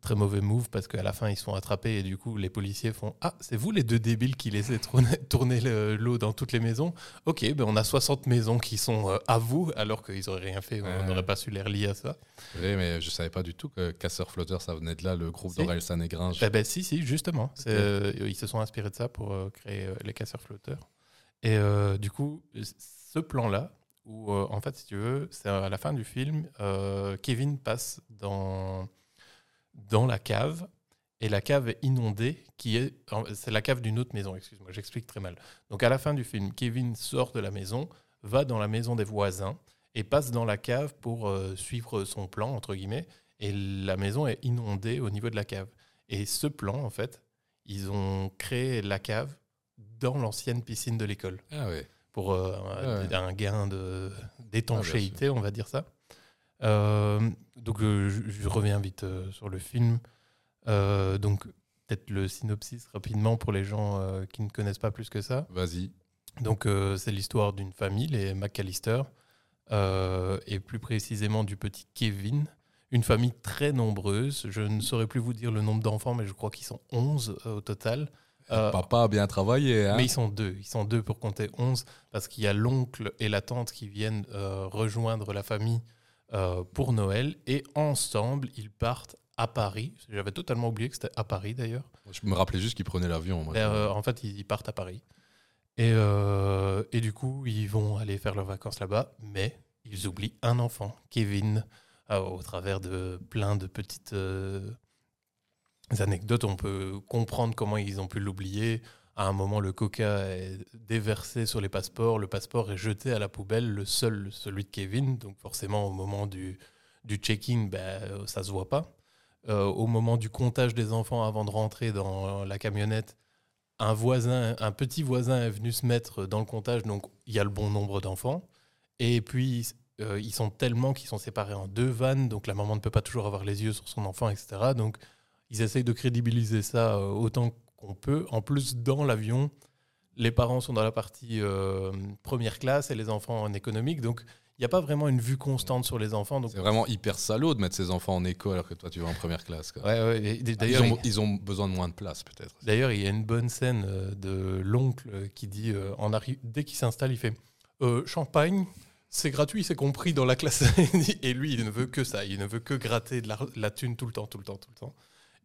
Très mauvais move parce qu'à la fin ils sont attrapés et du coup les policiers font Ah, c'est vous les deux débiles qui laissez tourner, tourner le- l'eau dans toutes les maisons? Ok, ben on a 60 maisons qui sont euh, à vous alors qu'ils auraient rien fait, on n'aurait pas su les relier à ça. Oui, mais je savais pas du tout que Casseur Flotteur, ça venait de là, le groupe Si. d'Aurel San-Gringe. Eh ben, si, si, justement. Euh, ils se sont inspirés de ça pour euh, créer les casseurs flotteurs. Et euh, du coup, ce plan-là, où en fait, si tu veux, c'est à la fin du film, Kevin passe dans, dans la cave. Et la cave est inondée, qui est, c'est la cave d'une autre maison. Excuse-moi, j'explique très mal. Donc à la fin du film, Kevin sort de la maison, va dans la maison des voisins et passe dans la cave pour euh, suivre son plan entre guillemets. Et la maison est inondée au niveau de la cave. Et ce plan, en fait, ils ont créé la cave dans l'ancienne piscine de l'école Ah ouais. pour euh, un- Ouais. un gain de d'étanchéité, Ah, on va dire ça. Euh, donc euh, je, je reviens vite euh, sur le film. Donc peut-être le synopsis rapidement pour les gens euh, qui ne connaissent pas plus que ça. Vas-y. Donc euh, c'est l'histoire d'une famille, les McAllister, euh, et plus précisément du petit Kevin. Une famille très nombreuse. Je ne saurais plus vous dire le nombre d'enfants, mais je crois qu'ils sont 11 euh, au total. Papa a bien travaillé. Hein mais ils sont deux. Ils sont deux pour compter 11 parce qu'il y a l'oncle et la tante qui viennent rejoindre la famille euh, pour Noël et ensemble, ils partent à Paris. J'avais totalement oublié que c'était à Paris d'ailleurs. Je me rappelais juste qu'ils prenaient l'avion. Et, euh, en fait, ils partent à Paris. Et, euh, et du coup, ils vont aller faire leurs vacances là-bas, mais ils oublient un enfant, Kevin, euh, au travers de plein de petites anecdotes. On peut comprendre comment ils ont pu l'oublier. À un moment, le coca est déversé sur les passeports, le passeport est jeté à la poubelle, le seul, celui de Kevin. Donc forcément, au moment du, du check-in, ben, ça se voit pas. Euh, au moment du comptage des enfants avant de rentrer dans la camionnette, un voisin, un petit voisin est venu se mettre dans le comptage, donc il y a le bon nombre d'enfants. Et puis euh, ils sont tellement qu'ils sont séparés en deux vannes, donc la maman ne peut pas toujours avoir les yeux sur son enfant, etc. Donc ils essayent de crédibiliser ça euh, autant qu'on peut. En plus, dans l'avion, les parents sont dans la partie euh, première classe et les enfants en économique, donc il n'y a pas vraiment une vue constante sur les enfants. C'est vraiment hyper salaud de mettre ses enfants en éco alors que toi tu vas en première classe. quoi. Ouais, ouais, et Ah, Ils d'ailleurs, ont, ils ont besoin de moins de place peut-être. D'ailleurs, il y a une bonne scène euh, de l'oncle qui dit, euh, en dès qu'il s'installe, il fait Euh, Champagne, c'est gratuit, c'est compris dans la classe. et lui, il ne veut que ça, il ne veut que gratter de la, la thune tout le temps, tout le temps, tout le temps.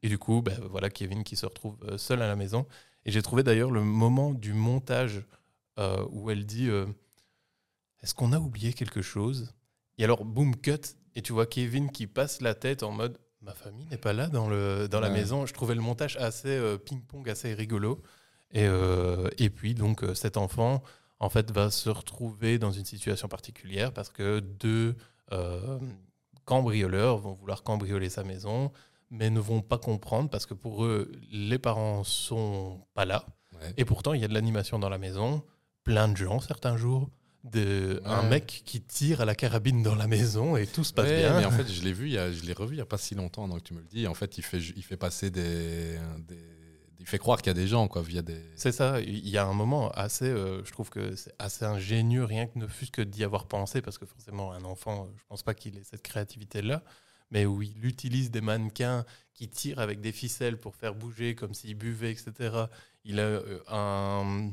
Et du coup, ben, voilà Kevin qui se retrouve euh, seul à la maison. Et j'ai trouvé d'ailleurs le moment du montage euh, où elle dit euh, Est-ce qu'on a oublié quelque chose? Et alors, boom, cut, et tu vois Kevin qui passe la tête en mode Ma famille n'est pas là dans, le, dans la maison. Je trouvais le montage assez euh, ping-pong, assez rigolo. Et, et puis, donc, cet enfant, en fait, va se retrouver dans une situation particulière parce que deux cambrioleurs vont vouloir cambrioler sa maison, mais ne vont pas comprendre parce que pour eux, les parents sont pas là. Ouais. Et pourtant, il y a de l'animation dans la maison, plein de gens certains jours, de, un mec qui tire à la carabine dans la maison et tout se passe Ouais, bien. mais en fait, je l'ai vu, il y a- je l'ai revu il n'y a pas si longtemps, donc tu me le dis. En fait, il fait, il fait passer des, des- Il fait croire qu'il y a des gens, quoi, via des. C'est ça, il y a un moment assez, euh, je trouve que c'est assez ingénieux, rien que ne fût-ce que d'y avoir pensé, parce que forcément, un enfant, je pense pas qu'il ait cette créativité-là, mais où il utilise des mannequins qui tirent avec des ficelles pour faire bouger comme s'il buvait, etc. Il a euh, un.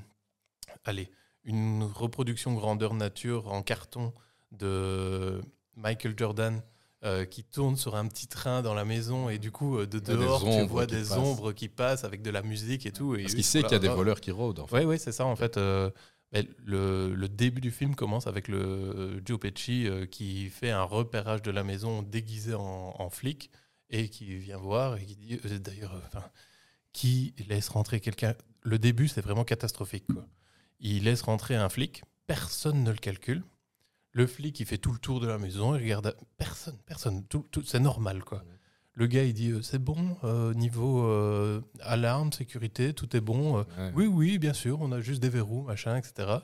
Allez, une reproduction grandeur nature en carton de Michael Jordan. euh, qui tourne sur un petit train dans la maison et du coup euh, de dehors tu vois des passent. ombres qui passent avec de la musique et tout et Parce qu'il sait qu'il y a des voleurs qui rôdent. En fait. Oui, oui, c'est ça. En fait, euh, le, début du film commence avec le euh, Joe Pesci euh, qui fait un repérage de la maison déguisé en, flic et qui vient voir et qui dit, euh, d'ailleurs, euh, qui laisse rentrer quelqu'un. Le début, c'est vraiment catastrophique. Il laisse rentrer un flic, personne ne le calcule. Le flic, il fait tout le tour de la maison, il regarde. Personne, personne, tout- c'est normal, quoi. Le gars, il dit euh, c'est bon, euh, niveau euh, alarme, sécurité, tout est bon. Ouais. oui, oui, bien sûr, on a juste des verrous, machin, etc.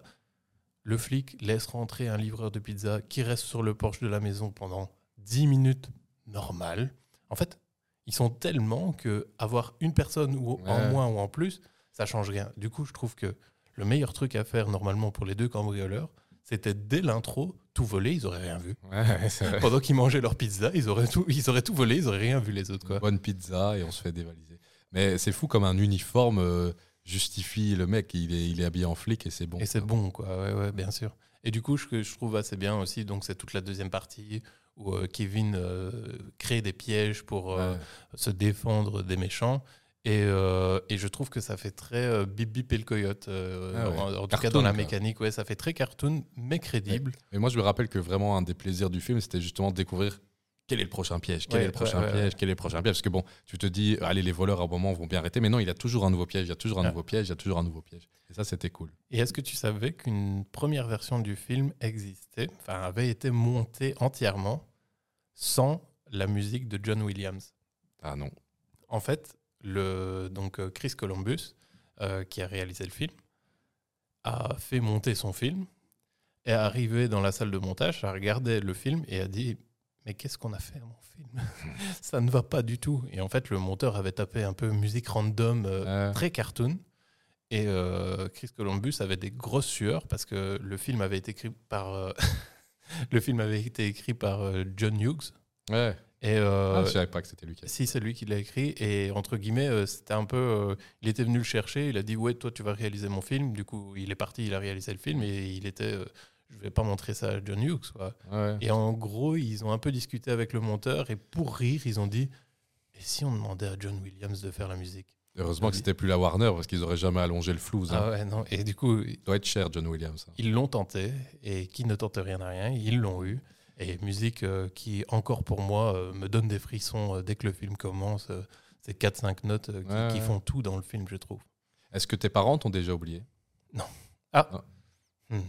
Le flic laisse rentrer un livreur de pizza qui reste sur le porche de la maison pendant 10 minutes, normal. En fait, ils sont tellement que avoir une personne ou en moins ou en plus, ça change rien. Du coup, je trouve que le meilleur truc à faire normalement pour les deux cambrioleurs, c'était dès l'intro, tout voler, ils auraient rien vu. Ouais, c'est vrai. Pendant qu'ils mangeaient leur pizza, ils auraient tout, ils auraient tout volé, ils auraient rien vu les autres. Quoi. Bonne pizza et on se fait dévaliser. Mais c'est fou comme un uniforme euh, justifie le mec. Il est, il est habillé en flic et c'est bon. Et c'est bon, quoi. Ouais, ouais, bien sûr. Et du coup, ce que je trouve assez bien aussi, donc c'est toute la deuxième partie où euh, Kevin euh, crée des pièges pour Ouais. se défendre des méchants. Et, euh, et je trouve que ça fait très euh, Bip Bip et le coyote. euh, Ah ouais. en, en tout cas, dans la quoi. mécanique, ouais, ça fait très cartoon, mais crédible. Mais moi, je me rappelle que vraiment un des plaisirs du film, c'était justement de découvrir quel est le prochain piège, quel Ouais, est le prochain ouais, piège, quel est le prochain piège. Parce que bon, tu te dis, allez, les voleurs à un moment vont bien arrêter, mais non, il y a toujours un nouveau piège, il y a toujours un nouveau piège, il y a toujours un nouveau piège. Et ça, c'était cool. Et est-ce que tu savais qu'une première version du film existait, enfin avait été montée entièrement sans la musique de John Williams? Ah non. En fait, le, donc euh, Chris Columbus, euh, qui a réalisé le film, a fait monter son film, est arrivé dans la salle de montage, a regardé le film et a dit Mais qu'est-ce qu'on a fait à mon film Ça ne va pas du tout. Et en fait, le monteur avait tapé un peu musique random, euh, Euh, très cartoon. Et euh, Chris Columbus avait des grosses sueurs parce que le film avait été écrit par, euh, le film avait été écrit par John Hughes. ouais. Et euh, Ah, je savais pas que c'était lui qui a si, c'est lui qui l'a écrit. Et entre guillemets, euh, c'était un peu. euh, il était venu le chercher. Il a dit Ouais, toi, tu vas réaliser mon film. Du coup, il est parti, il a réalisé le film. Et il était. euh, je vais pas montrer ça à John Hughes. Quoi. Ouais. Et en gros, ils ont un peu discuté avec le monteur. Et pour rire, ils ont dit si on demandait à John Williams de faire la musique? Heureusement que c'était plus la Warner parce qu'ils auraient jamais allongé le flou. Ah ouais, non. Et du coup, Il doit être cher, John Williams. hein. ils l'ont tenté, et qui ne tente rien à rien, ils l'ont eu. Et musique euh, qui, encore pour moi, euh, me donne des frissons euh, dès que le film commence. ces 4-5 notes qui, Ouais, qui ouais. font tout dans le film, je trouve. Est-ce que tes parents t'ont déjà oublié? Hmm.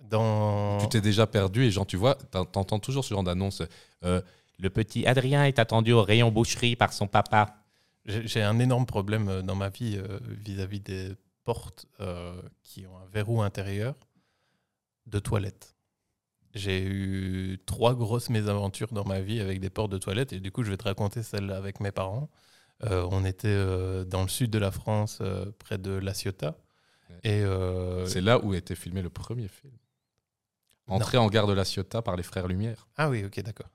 Dans... Tu t'es déjà perdu et genre, tu vois, t'en- t'entends toujours ce genre d'annonce. euh, Le petit Adrien est attendu au rayon boucherie par son papa. J'ai un énorme problème dans ma vie euh, vis-à-vis des portes euh, qui ont un verrou intérieur de toilette. J'ai eu trois grosses mésaventures dans ma vie avec des portes de toilette et du coup je vais te raconter celle avec mes parents. Euh, on était euh, dans le sud de la France, euh, près de La Ciotat. Et C'est là où était filmé le premier film. Entré en gare de la Ciotat par les frères Lumière. Ah oui, ok, d'accord.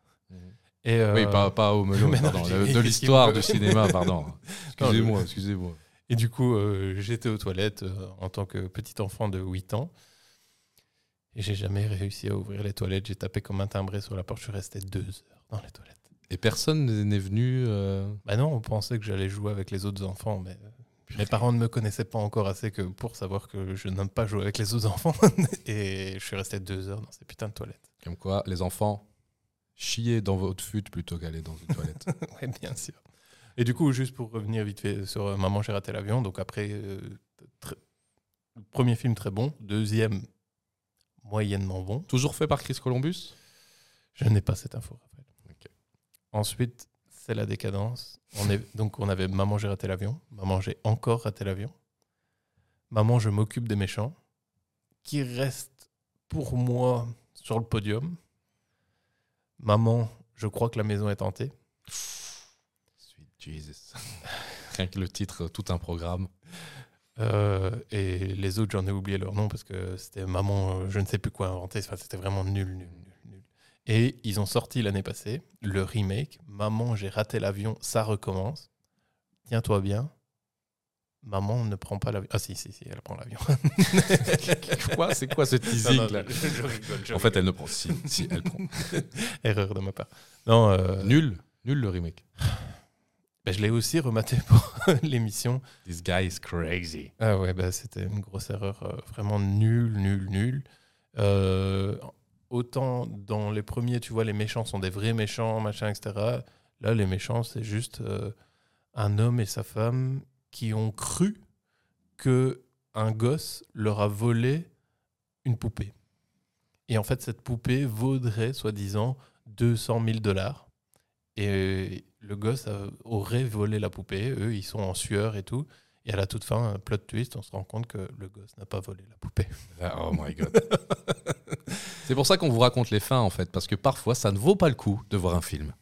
Et, euh, Oui, pas, pas au melon, non, pardon, de, l'histoire du cinéma, pardon. Excusez-moi, excusez-moi. Et du coup, j'étais aux toilettes en tant que petit enfant de 8 ans. Et j'ai jamais réussi à ouvrir les toilettes. J'ai tapé comme un timbré sur la porte. Je suis resté deux heures dans les toilettes. Et personne n'est venu. euh, Bah non, on pensait que j'allais jouer avec les autres enfants, mais euh, mes parents ne me connaissaient pas encore assez que pour savoir que je n'aime pas jouer avec les autres enfants. et je suis resté deux heures dans ces putains de toilettes. Comme quoi, les enfants, chiez dans votre fut plutôt qu'aller dans une toilette. Oui, bien sûr. Et du coup, juste pour revenir vite fait sur euh, Maman, j'ai raté l'avion. Donc après, euh, très- premier film très bon. Deuxième, moyennement bon. Toujours fait par Chris Columbus? Je n'ai pas cette info, Raphaël. Ensuite, c'est la décadence. On est, donc, on avait Maman, j'ai raté l'avion. Maman, j'ai encore raté l'avion. Maman, je m'occupe des méchants. Qui reste pour moi sur le podium. Maman, je crois que la maison est hantée. Sweet Jesus. Rien que le titre, tout un programme. Euh, et les autres, j'en ai oublié leur nom parce que c'était Maman, euh, je ne sais plus quoi inventer. Enfin, c'était vraiment nul, nul, nul, nul. Et ils ont sorti l'année passée le remake Maman, j'ai raté l'avion, ça recommence. Tiens-toi bien. Maman ne prend pas l'avion. Ah si, si, si, elle prend l'avion. Quoi C'est quoi ce teasing non, là je- je rigole, je En fait, elle ne prend. Si, si, elle prend. Erreur de ma part. Non, euh, Nul. Nul le remake. Ben, je l'ai aussi rematé pour l'émission. This guy is crazy. Ah ouais, bah, c'était une grosse erreur, euh, vraiment nulle, nulle, nulle. Euh, autant dans les premiers, tu vois, les méchants sont des vrais méchants, machin, etc. Là, les méchants, c'est juste euh, un homme et sa femme qui ont cru que un gosse leur a volé une poupée. Et en fait, cette poupée vaudrait, soi-disant, 200 000 dollars. Et le gosse a- aurait volé la poupée. Eux, ils sont en sueur et tout. Et à la toute fin, un plot twist, on se rend compte que le gosse n'a pas volé la poupée. Ah, Oh my god. C'est pour ça qu'on vous raconte les fins en fait, parce que parfois ça ne vaut pas le coup de voir un film.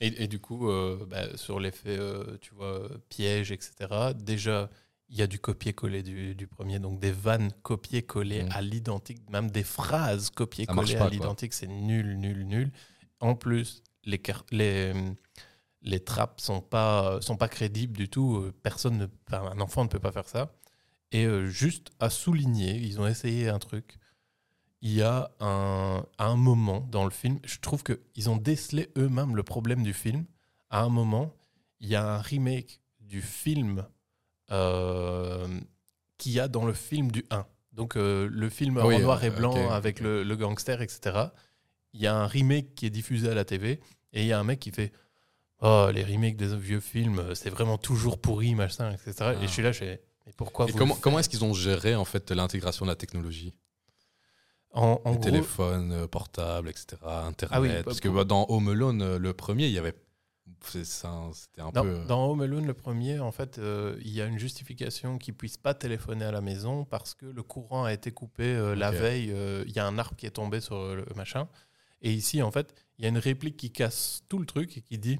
Et, et du coup, euh, bah, sur l'effet, euh, tu vois, piège, etc., déjà, il y a du copier-coller du, du premier, donc des vannes copier-coller Mm. à l'identique, même des phrases copier-coller à l'identique, c'est nul, nul, nul. En plus, les, les, les trappes sont pas, sont pas crédibles du tout. euh, Personne ne, enfin, un enfant ne peut pas faire ça. Et euh, juste à souligner, ils ont essayé un truc. Il y a un, à un moment dans le film, je trouve qu'ils ont décelé eux-mêmes le problème du film. À un moment, il y a un remake du film euh, qu'il y a dans le film du 1. Donc euh, le film Oui, en noir et blanc avec. Le, le gangster, etc. Il y a un remake qui est diffusé à la TV et il y a un mec qui fait Oh, les remakes des vieux films, euh, c'est vraiment toujours pourri, machin, etc. Ah. Et je suis là, je fais, mais pourquoi Et vous comment, comment est-ce qu'ils ont géré en fait l'intégration de la technologie? En, en Les gros, téléphones euh, portables, etc. Internet. Ah oui, bah, parce que bah, dans Home Alone, euh, le premier, il y avait. c'est ça, C'était un Dans, peu. dans Home Alone, le premier, en fait, euh, il y a une justification qu'ils puissent pas téléphoner à la maison parce que le courant a été coupé euh, la veille. euh, Il y a un arbre qui est tombé sur le machin. Et ici, en fait, il y a une réplique qui casse tout le truc et qui dit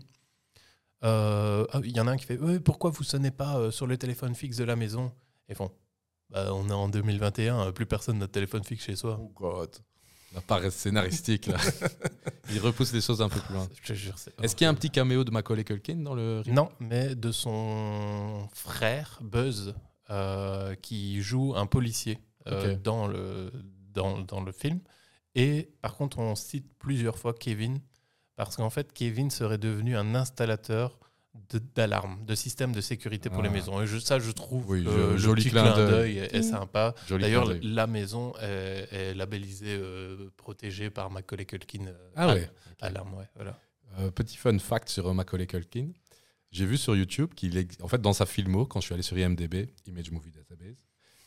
euh, ah, il y en a un qui fait Pourquoi vous sonnez pas euh, sur le téléphone fixe de la maison? Et font bah, On est en 2021, euh, plus personne n'a de téléphone fixe chez soi. Oh god. La paresse scénaristique là. il repousse les choses un peu plus loin. Je te jure, c'est Est-ce qu'il y a un petit caméo de Macaulay Culkin dans le Non, mais de son frère, Buzz, euh, qui joue un policier euh, dans, le, dans, dans le film. Et par contre, on cite plusieurs fois Kevin, parce qu'en fait, Kevin serait devenu un installateur de- d'alarme, de, système de sécurité pour les maisons. Et je- ça, je trouve Oui, le joli petit clin d'œil. est, est sympa. D'ailleurs, la maison est, est labellisée euh, protégée par Macaulay Culkin. euh, Ah ouais. Alarme, ouais, voilà. Euh, petit fun fact sur Macaulay Culkin. J'ai vu sur YouTube qu'il est, en fait, dans sa filmo, quand je suis allé sur IMDb, Image Movie Database,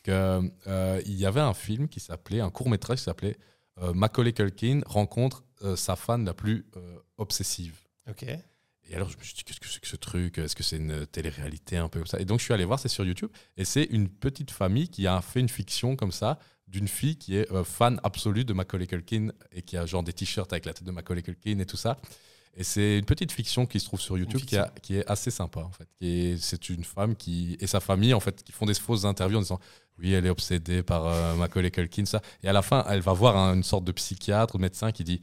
qu'il y avait un film qui s'appelait, un court métrage qui s'appelait euh, Macaulay Culkin rencontre euh, sa fan la plus euh, obsessive. Ok. Et alors, je me suis dit, qu'est-ce que c'est que ce truc? Est-ce que c'est une télé-réalité un peu comme ça? Et donc, je suis allé voir, c'est sur YouTube. Et c'est une petite famille qui a fait une fiction comme ça d'une fille qui est euh, fan absolue de Macaulay Culkin et qui a genre des t-shirts avec la tête de Macaulay Culkin et tout ça. Et c'est une petite fiction qui se trouve sur YouTube qui, a- qui est assez sympa en fait. Est- C'est une femme qui et sa famille en fait qui font des fausses interviews en disant oui elle est obsédée par euh, Macaulay Culkin ça. Et à la fin elle va voir un- une sorte de psychiatre ou de médecin qui dit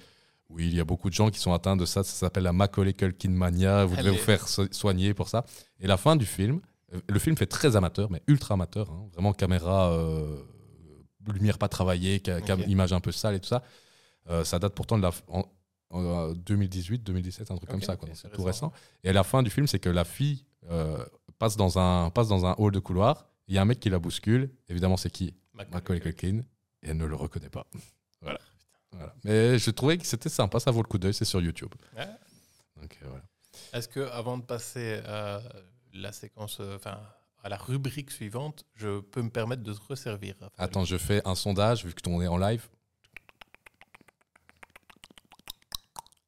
oui il y a beaucoup de gens qui sont atteints de ça. Ça s'appelle la Macaulay Culkin mania. Vous devez vous faire so- soigner pour ça. Et la fin du film, euh, le film fait très amateur mais ultra amateur. hein. vraiment caméra euh, lumière pas travaillée, ca- image un peu sale et tout ça. Euh, ça date pourtant de la, en, en 2018, 2017, un truc comme ça. C'est tout récent. récent. Et à la fin du film, c'est que la fille euh, passe, dans un, passe dans un hall de couloir. Il y a un mec qui la bouscule. Évidemment, c'est qui? Macaulay Culkin. Et elle ne le reconnaît pas. Voilà. Voilà. Mais je trouvais que c'était sympa. Ça vaut le coup d'œil. C'est sur YouTube. Ouais. Donc, euh, voilà. Est-ce que avant de passer à la séquence, euh, enfin à la rubrique suivante, je peux me permettre de te resservir Attends, je fais un sondage vu que on est en live.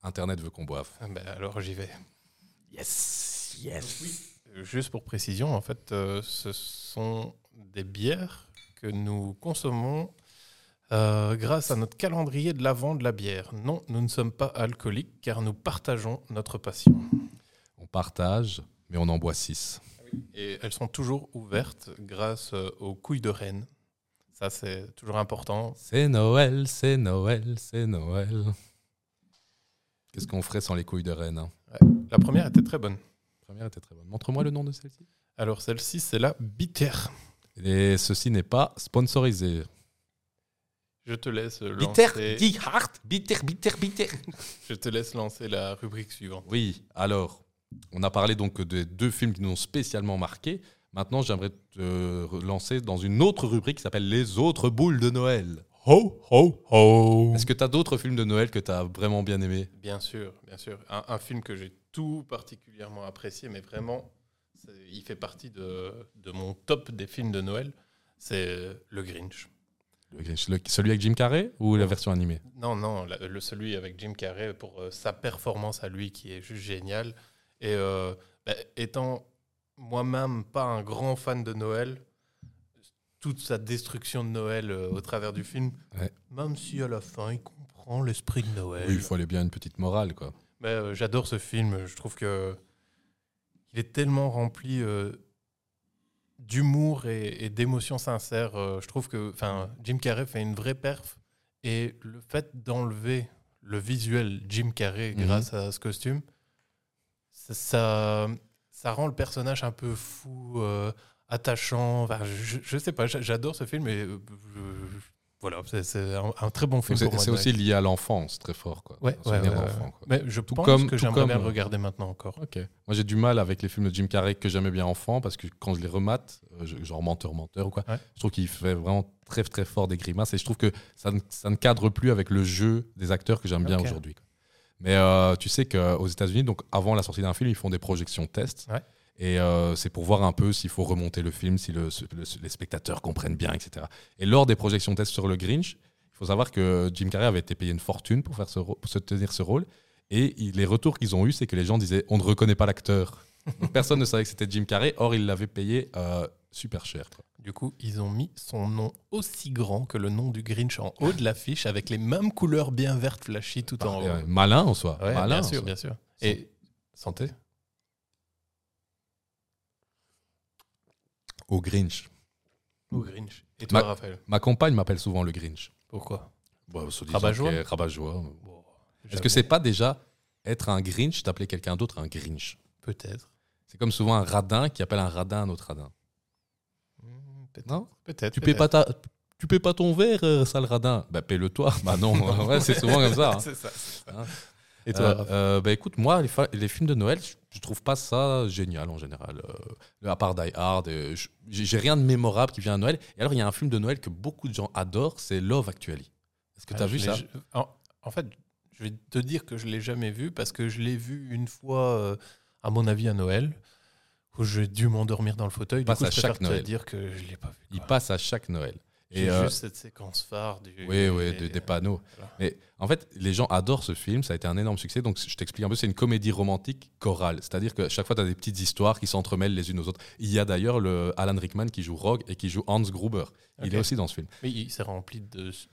Internet veut qu'on boive. Ah ben, alors j'y vais. Yes, yes. Euh, Juste pour précision, en fait, euh, ce sont des bières que nous consommons euh, grâce à notre calendrier de l'avant de la bière. Non, nous ne sommes pas alcooliques car nous partageons notre passion. On partage, mais on en boit 6. Et elles sont toujours ouvertes grâce euh, aux couilles de reine. Ça, c'est toujours important. C'est Noël, c'est Noël, c'est Noël. Qu'est-ce qu'on ferait sans les couilles de reine hein? La première était très bonne. La première était très bonne. Montre-moi le nom de celle-ci. Alors, celle-ci, c'est la bitter. Et ceci n'est pas sponsorisé. Je te laisse Bitter, lancer, die hart, bitter, bitter, bitter. je te laisse lancer la rubrique suivante. Oui, alors, on a parlé donc de deux films qui nous ont spécialement marqués. Maintenant, j'aimerais te relancer dans une autre rubrique qui s'appelle Les autres boules de Noël. Ho, ho, ho. Est-ce que tu as d'autres films de Noël que tu as vraiment bien aimés? Bien sûr, bien sûr. Un, un film que j'ai tout particulièrement apprécié, mais vraiment, il fait partie de, de mon top des films de Noël, c'est Le Grinch. Celui avec Jim Carrey ou la version animée? Non, non, le, celui avec Jim Carrey pour euh, sa performance à lui qui est juste géniale. Et euh, bah, étant moi-même pas un grand fan de Noël, toute sa destruction de Noël euh, au travers du film, Ouais. même si à la fin il comprend l'esprit de Noël. Oui, il fallait bien une petite morale, quoi. Mais, euh, J'adore ce film. Je trouve que il est tellement rempli d'humour et, et d'émotions sincères. Euh, je trouve que, Jim Carrey fait une vraie perf et le fait d'enlever le visuel Jim Carrey Mhm. grâce à ce costume, ça, ça, ça rend le personnage un peu fou, euh, attachant. Enfin, je, je sais pas. j'a- J'adore ce film et euh, voilà, c'est- un, un très bon film. C'est aussi lié à l'enfance, très fort, quoi. Ouais, ouais, ouais, quoi. Mais je Tout pense comme- que j'aimerais bien le regarder maintenant encore. Ok. Moi, j'ai du mal avec les films de Jim Carrey que j'aimais bien enfant parce que quand je les remate, euh, genre Menteur, Menteur ou quoi, je trouve qu'il fait vraiment très, très fort des grimaces et je trouve que ça ne, ça ne cadre plus avec le jeu des acteurs que j'aime bien aujourd'hui. Mais euh, tu sais qu'aux États-Unis, donc avant la sortie d'un film, ils font des projections tests. Et euh, c'est pour voir un peu s'il faut remonter le film, si le- le- les spectateurs comprennent bien, etc. Et lors des projections tests sur le Grinch, il faut savoir que Jim Carrey avait été payé une fortune pour, faire ce, rô- pour se tenir ce rôle. Et il- les retours qu'ils ont eus, c'est que les gens disaient on ne reconnaît pas l'acteur. Personne ne savait que c'était Jim Carrey, or il l'avait payé euh, super cher. quoi. Du coup, ils ont mis son nom aussi grand que le nom du Grinch en haut de l'affiche avec les mêmes couleurs bien vertes flashy tout en haut. Euh, malin en soi. Ouais, malin, bien en sûr, soi. bien sûr. Et santé. Au Grinch. Au Grinch. Et toi, Ma- Raphaël? Ma compagne m'appelle souvent le Grinch. Pourquoi? Disant Rabat-joie? rabat-joie. Bon, Est-ce que c'est pas déjà être un Grinch, d'appeler quelqu'un d'autre un Grinch? Peut-être. C'est comme souvent un radin qui appelle un radin un autre radin. Hmm, Peut-être. Non? Peut-être. Tu paies peut-être. pas ta... Tu paies pas ton verre, euh, sale radin? Bah paie-le toi. Bah non, ouais, c'est souvent comme ça. hein. C'est ça. c'est ça. Hein? Et toi, Euh, euh, bah écoute, moi, les, films de Noël, je, je trouve pas ça génial en général. Euh, à part Die Hard, j'ai rien de mémorable qui vient à Noël. Et alors, il y a un film de Noël que beaucoup de gens adorent, c'est Love Actually. Est-ce que tu as Ah, vu je ça en, en fait, je vais te dire que je l'ai jamais vu parce que je l'ai vu une fois, à mon avis, à Noël, où j'ai dû m'endormir dans le fauteuil. Du passe coup, à je chaque te Noël. dire que je l'ai pas vu. Il passe à chaque Noël. Et, euh, juste cette séquence phare du. Oui, oui, des, des panneaux. Voilà. Mais en fait, les gens adorent ce film, ça a été un énorme succès. Donc, je t'explique un peu, c'est une comédie romantique chorale. C'est-à-dire que chaque fois, tu as des petites histoires qui s'entremêlent les unes aux autres. Il y a d'ailleurs le Alan Rickman qui joue Rogue et qui joue Hans Gruber. Il est aussi dans ce film. Mais il s'est rempli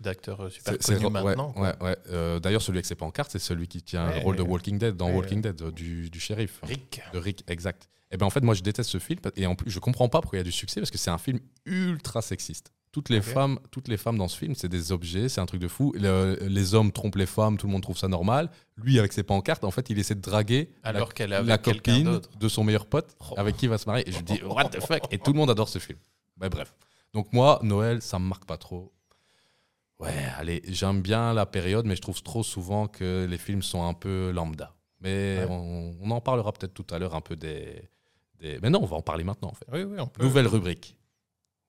d'acteurs super connus maintenant. ouais, ouais. Euh, D'ailleurs, celui avec ses pancartes, c'est celui qui tient le rôle de. Walking Dead dans Walking Dead, euh, du, du shérif. Rick. De Rick, exact. Et ben en fait, moi, je déteste ce film et en plus, je comprends pas pourquoi il y a du succès parce que c'est un film ultra sexiste. Toutes les femmes, toutes les femmes dans ce film, c'est des objets, c'est un truc de fou. Le- les hommes trompent les femmes, tout le monde trouve ça normal. Lui, avec ses pancartes, en fait, il essaie de draguer Alors la, copine de son meilleur pote Oh. avec qui il va se marier. Et je dis what the fuck? Et tout le monde adore ce film. Bref. Donc moi, Noël, ça me marque pas trop. Ouais, allez, j'aime bien la période, mais je trouve trop souvent que les films sont un peu lambda. Mais Ouais. on, on en parlera peut-être tout à l'heure un peu des, des... Mais non, on va en parler maintenant en fait. Oui, oui, on peut. Nouvelle rubrique. Tout, tout, tout, tout.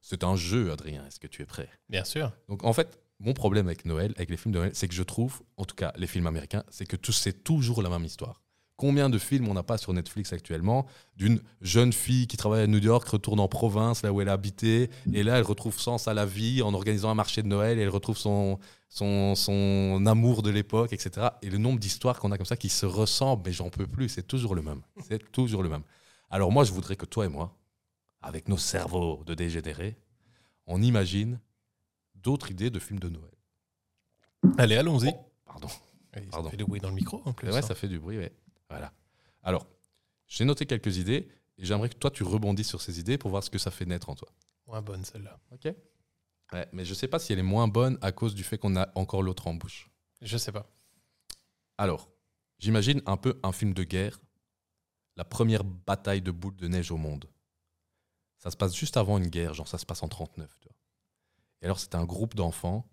C'est un jeu, Adrien. Est-ce que tu es prêt? Bien sûr. Donc en fait, mon problème avec Noël, avec les films de Noël, c'est que je trouve, en tout cas les films américains, c'est que c'est toujours la même histoire. Combien de films on n'a pas sur Netflix actuellement d'une jeune fille qui travaille à New York, retourne en province, là où elle a habité, et là elle retrouve sens à la vie en organisant un marché de Noël, et elle retrouve son, son, son amour de l'époque, etc. Et le nombre d'histoires qu'on a comme ça qui se ressemblent, mais j'en peux plus, c'est toujours le même. C'est toujours le même. Alors moi, je voudrais que toi et moi, avec nos cerveaux de dégénérés, on imagine d'autres idées de films de Noël. Allez, allons-y. Pardon. Et Ça Pardon. fait du bruit dans le micro en plus. Ouais, hein. ça fait du bruit, ouais. Voilà. Alors, j'ai noté quelques idées et j'aimerais que toi, tu rebondisses sur ces idées pour voir ce que ça fait naître en toi. Moins bonne celle-là. Ok Ouais, mais je sais pas si elle est moins bonne à cause du fait qu'on a encore l'autre en bouche. Je sais pas. Alors, j'imagine un peu un film de guerre, la première bataille de boules de neige au monde. Ça se passe juste avant une guerre, genre ça se passe en 39. Tu vois. Et alors, c'est un groupe d'enfants,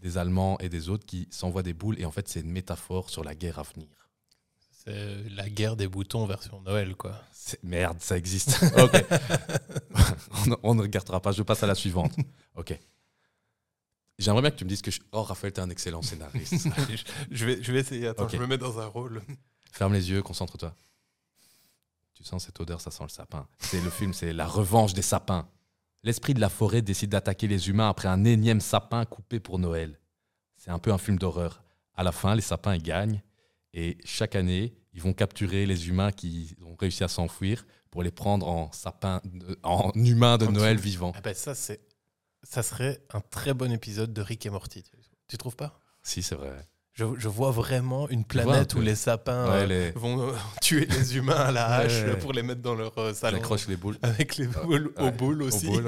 des Allemands et des autres, qui s'envoient des boules, et en fait, c'est une métaphore sur la guerre à venir. C'est la guerre des boutons version Noël, quoi. Merde, ça existe. ok. on, on ne regardera pas, je passe à la suivante. Ok. J'aimerais bien que tu me dises que. je- Oh, Raphaël, t'es un excellent scénariste. je, vais, je vais essayer. Attends, Ok. je me mets dans un rôle. Ferme les yeux, concentre-toi. Tu sens cette odeur, ça sent le sapin. C'est le film, c'est la revanche des sapins. L'esprit de la forêt décide d'attaquer les humains après un énième sapin coupé pour Noël. C'est un peu un film d'horreur. À la fin, les sapins ils gagnent et chaque année, ils vont capturer les humains qui ont réussi à s'enfuir pour les prendre en sapin, de- en humains de Noël vivants. Ah ben ça, c'est, ça serait un très bon épisode de Rick et Morty. Tu, tu trouves pas? Si, c'est vrai. Je, je vois vraiment une planète où les sapins Ouais, euh, les- vont euh, tuer les humains à la hache ouais. pour les mettre dans leur euh, On salon. accroche les boules. Avec les boules Ouais, aux boules aussi. boules,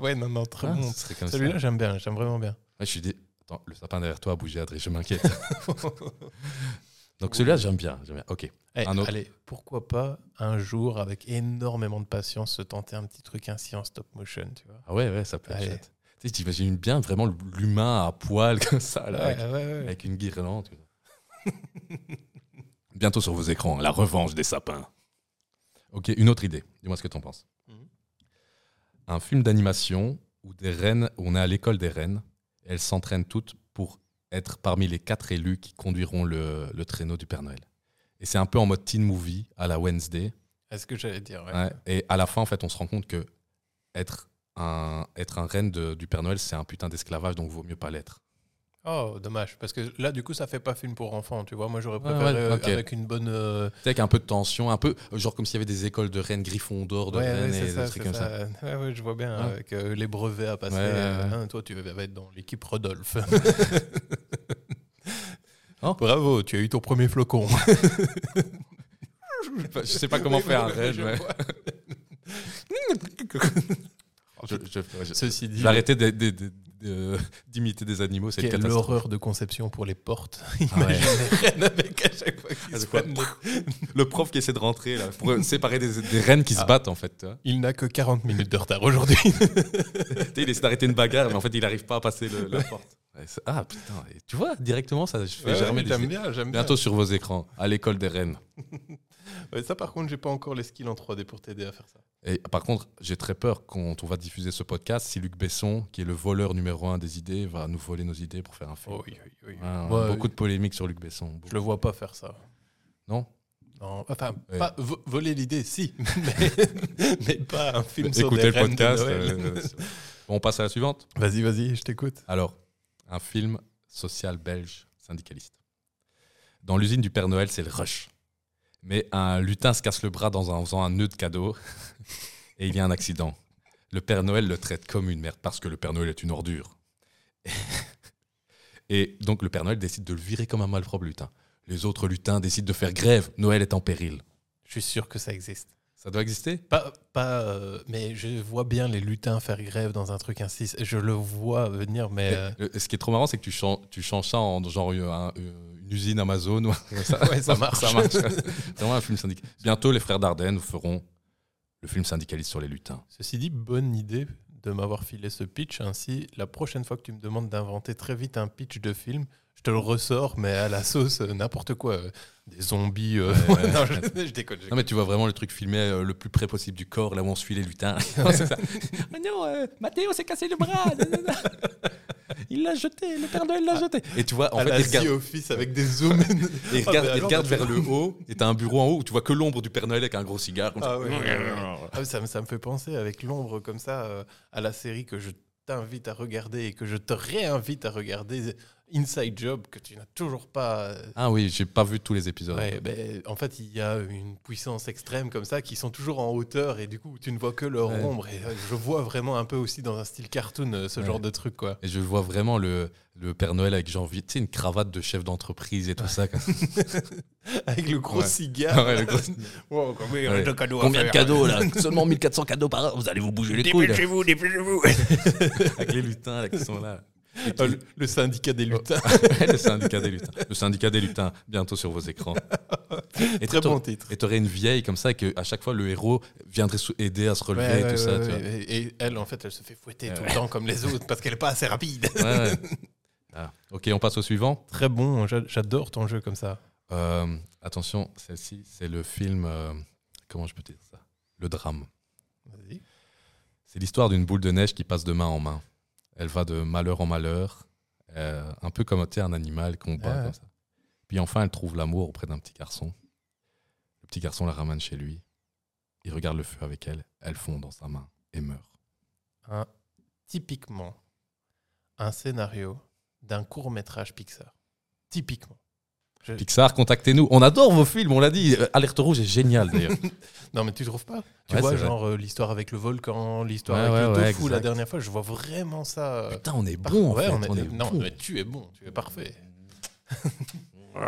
ouais. non, non, très Ah, bon. Celui-là, j'aime bien, j'aime vraiment bien. Je suis dit, attends, le sapin derrière toi a bougé, Adrien, je m'inquiète. Donc celui-là, j'aime bien, j'aime bien. Ok. Eh, Un autre. Allez, pourquoi pas un jour, avec énormément de patience, se tenter un petit truc ainsi en stop motion, tu vois Ah ouais, ouais, ça peut être Allez. chouette. Tu sais, t'imagines bien vraiment l'humain à poil comme ça, là, avec, ouais, ouais, ouais. avec une guirlande. Bientôt sur vos écrans, la revanche des sapins. Ok, une autre idée. Dis-moi ce que t'en penses. Mhm. Un film d'animation où des reines, où on est à l'école des reines, elles s'entraînent toutes pour être parmi les quatre élus qui conduiront le, le traîneau du Père Noël. Et c'est un peu en mode teen movie à la Wednesday. Est-ce que j'allais dire ouais. Ouais, et à la fin, en fait, on se rend compte que être un, être un reine de- du Père Noël, c'est un putain d'esclavage, donc vaut mieux pas l'être. Oh, dommage. Parce que là, du coup, ça fait pas film pour enfants, tu vois. Moi, j'aurais préféré ouais, ok. avec une bonne. euh, avec un peu de tension, un peu, genre comme s'il y avait des écoles de reines griffons d'or, de Ouais, reines ouais, et des trucs comme ça. ça. Ouais, ouais, je vois bien, avec euh, les brevets à passer. Ouais, ouais, euh, ouais. hein, toi, tu vas être dans l'équipe Rodolphe. Oh. Bravo, tu as eu ton premier flocon. Je sais pas comment faire un. Je ouais. vois. Je, je- je- Ceci dit, arrêter de- de- de- de- d'imiter des animaux, c'est une quelle horreur de conception pour les portes. Ah ouais. Imagine les reines avec à chaque fois Ah, se quoi Le prof qui essaie de rentrer là, pour séparer des, des reines qui se Ah. battent en fait. Il n'a que 40 minutes de retard aujourd'hui. Il essaie d'arrêter une bagarre, mais en fait il n'arrive pas à passer le- la porte. Ouais, ah putain, et tu vois, directement, ça je fais Ouais, ouais, des bien, bien. Bientôt sur vos écrans, à l'école des Rennes. Ouais, ça, par contre, j'ai pas encore les skills en 3D pour t'aider à faire ça. Et par contre, j'ai très peur quand on va diffuser ce podcast, si Luc Besson, qui est le voleur numéro un des idées, va nous voler nos idées pour faire un film. oui, oui, oui. Ouais, Ouais, beaucoup de polémiques sur Luc Besson. Je le vois pas faire ça. Non? Non, enfin, Ouais. pas vo- voler l'idée, si, mais, mais pas un film sur Écoutez des le reines de podcast. Noël. euh, bon, on passe à la suivante. Vas-y, vas-y, je t'écoute. Alors, un film social belge syndicaliste. Dans l'usine du Père Noël, c'est le rush. Mais un lutin se casse le bras dans un, en faisant un nœud de cadeau et il y a un accident. Le Père Noël le traite comme une merde parce que le Père Noël est une ordure. Et donc le Père Noël décide de le virer comme un malpropre lutin. Les autres lutins décident de faire grève. Noël est en péril. Je suis sûr que ça existe. Ça doit exister? Pas, pas euh, mais je vois bien les lutins faire grève dans un truc ainsi. Je le vois venir, mais. euh, Ce qui est trop marrant, c'est que tu changes, tu changes ça en genre un- une usine Amazon. ça, Ouais, ça marche. ça marche. C'est vraiment un film syndicaliste. Bientôt, les frères Dardenne feront le film syndicaliste sur les lutins. Ceci dit, bonne idée de m'avoir filé ce pitch. Ainsi, la prochaine fois que tu me demandes d'inventer très vite un pitch de film, je te le ressors, mais à la sauce, euh, n'importe quoi. euh, Des zombies. euh, Ouais, non, je, je déconne. Non, mais tu vois vraiment le truc filmé le plus près possible du corps, là où on suit les lutins. C'est ça. Mais non, euh, Mathéo s'est cassé le bras. il l'a jeté, le Père Noël l'a jeté. Et tu vois, en à fait, la il regarde, Office avec des zooms. il Ah, regarde, il vers le haut, et t'as un bureau en haut où tu vois que l'ombre du Père Noël avec un gros cigare. Comme Ah ça. ouais, ouais. Ah, ça, me- ça me fait penser avec l'ombre comme ça euh, à la série que je t'invite à regarder et que je te réinvite à regarder Inside Job que tu n'as toujours pas. euh, Ah oui, j'ai pas vu tous les épisodes. Ouais, ben, en fait, il y a une puissance extrême comme ça qui sont toujours en hauteur et du coup, tu ne vois que leur Ouais. ombre. Et euh, je vois vraiment un peu aussi dans un style cartoon euh, ce Ouais. genre de truc, quoi. Et je vois vraiment le, le Père Noël avec, genre, tu sais, une cravate de chef d'entreprise et tout ça. Avec le gros cigare. Ouais, le gros- Wow, combien de cadeaux à Combien de faire cadeaux là? Seulement 1400 cadeaux par an, vous allez vous bouger les couilles. là. Dépêchez-vous, dépêchez-vous. Avec les lutins là, qui sont là. Et Ah, le, le syndicat des lutins. le syndicat des lutins. Le syndicat des lutins, bientôt sur vos écrans. Et Très bon titre. Et t'aurais une vieille comme ça, et que à chaque fois le héros viendrait aider à se relever Ouais, et tout ouais, ça. tu vois. Et, elle, en fait, elle se fait fouetter tout le temps comme les autres parce qu'elle n'est pas assez rapide. Ah, Ok, on passe au suivant. Très bon, j'a- j'adore ton jeu comme ça. Euh, attention, celle-ci, c'est le film. euh, comment je peux dire ça? Le drame. C'est l'histoire d'une boule de neige qui passe de main en main. Elle va de malheur en malheur, euh, un peu comme un animal qu'on bat Ah comme ça. Puis enfin, elle trouve l'amour auprès d'un petit garçon. Le petit garçon la ramène chez lui. Il regarde le feu avec elle. Elle fond dans sa main et meurt. Un, typiquement, un scénario d'un court métrage Pixar. Typiquement. Je- Pixar, contactez-nous. On adore vos films, on l'a dit. Euh, Alerte rouge est génial d'ailleurs. Non, mais tu trouves pas Tu Ouais, vois, genre euh, l'histoire avec le volcan, l'histoire Ouais, avec ouais, le la dernière fois, je vois vraiment ça. euh, Putain, on est par- bon. en ouais, fait, on est- on est non, bon. mais tu es bon, tu es parfait. On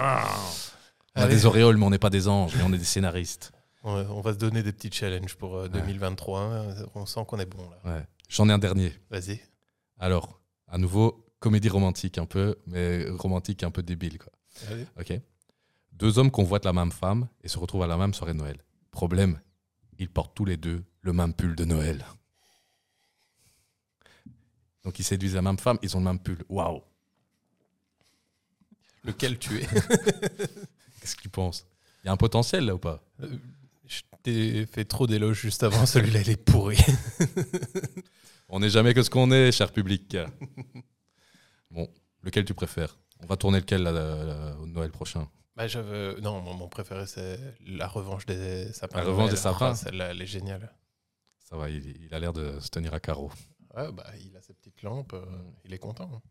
a des auréoles, mais on n'est pas des anges, mais on est des scénaristes. On, va se donner des petits challenges pour euh, 2023. hein. On sent qu'on est bon là. Ouais. J'en ai un dernier. Vas-y. Alors, à nouveau, comédie romantique un peu, mais romantique un peu débile. Quoi. Ok. Deux hommes convoitent la même femme et se retrouvent à la même soirée de Noël. Problème, ils portent tous les deux le même pull de Noël. Donc ils séduisent la même femme, ils ont le même pull. Waouh Lequel tu es? Qu'est-ce que tu penses? Il y a un potentiel là ou pas? Euh, Je t'ai fait trop d'éloges juste avant. Celui-là, il est pourri. On n'est jamais que ce qu'on est, cher public. Bon, lequel tu préfères? On va tourner lequel là, là, là, au Noël prochain? Bah, j'avais- non, mon, mon préféré, c'est La Revanche des Sapins. La de Revanche Noël. des Sapins? Ah, Celle-là, elle est géniale. Ça va, il, il a l'air de se tenir à carreau. Ouais, bah, il a sa petite lampe. euh, il est content.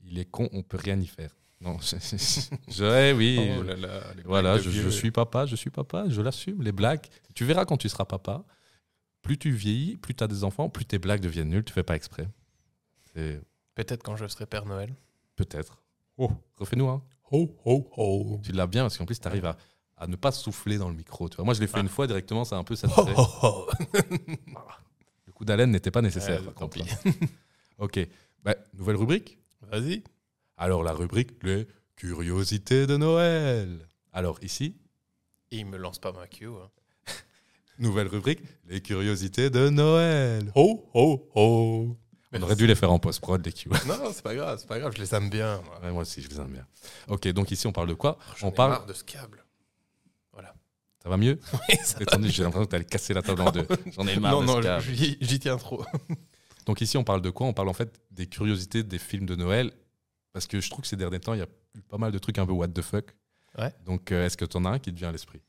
Il est con, on peut rien y faire. Non, je, je- oui. Oh je- là là, les Voilà, je, je suis papa, je suis papa, je l'assume, les blagues. Tu verras quand tu seras papa, plus tu vieillis, plus tu as des enfants, plus tes blagues deviennent nulles, tu fais pas exprès. Peut-être quand je serai Père Noël. peut-être. Oh, refais-nous un. Ho, ho, ho. Tu l'as bien parce qu'en plus, tu arrives à, à ne pas souffler dans le micro. Tu vois. Moi, je l'ai fait Ah. une fois directement, c'est un peu ça. Ho, ho, ho. Le coup d'haleine n'était pas nécessaire. Par tant pis. ok. Bah, nouvelle rubrique? Vas-y. Alors, la rubrique, les curiosités de Noël. Alors, ici, il me lance pas ma queue. hein. nouvelle rubrique, les curiosités de Noël. Ho, ho, ho. On aurait dû les faire en post-prod, les Q. Non, non, c'est pas grave, c'est pas grave, je les aime bien. moi. Ouais, moi aussi, je les aime bien. Ok, donc ici, on parle de quoi J'en On parle. marre de ce câble. Ça va mieux Oui, ça J'ai l'impression que t'allais casser la table en deux. J'en ai marre Non, de non, câble. j'y tiens trop. Donc ici, on parle de quoi? On parle en fait des curiosités des films de Noël. Parce que je trouve que ces derniers temps, il y a eu pas mal de trucs un peu what the fuck. Ouais. Donc, euh, est-ce que tu en as un qui te vient à l'esprit?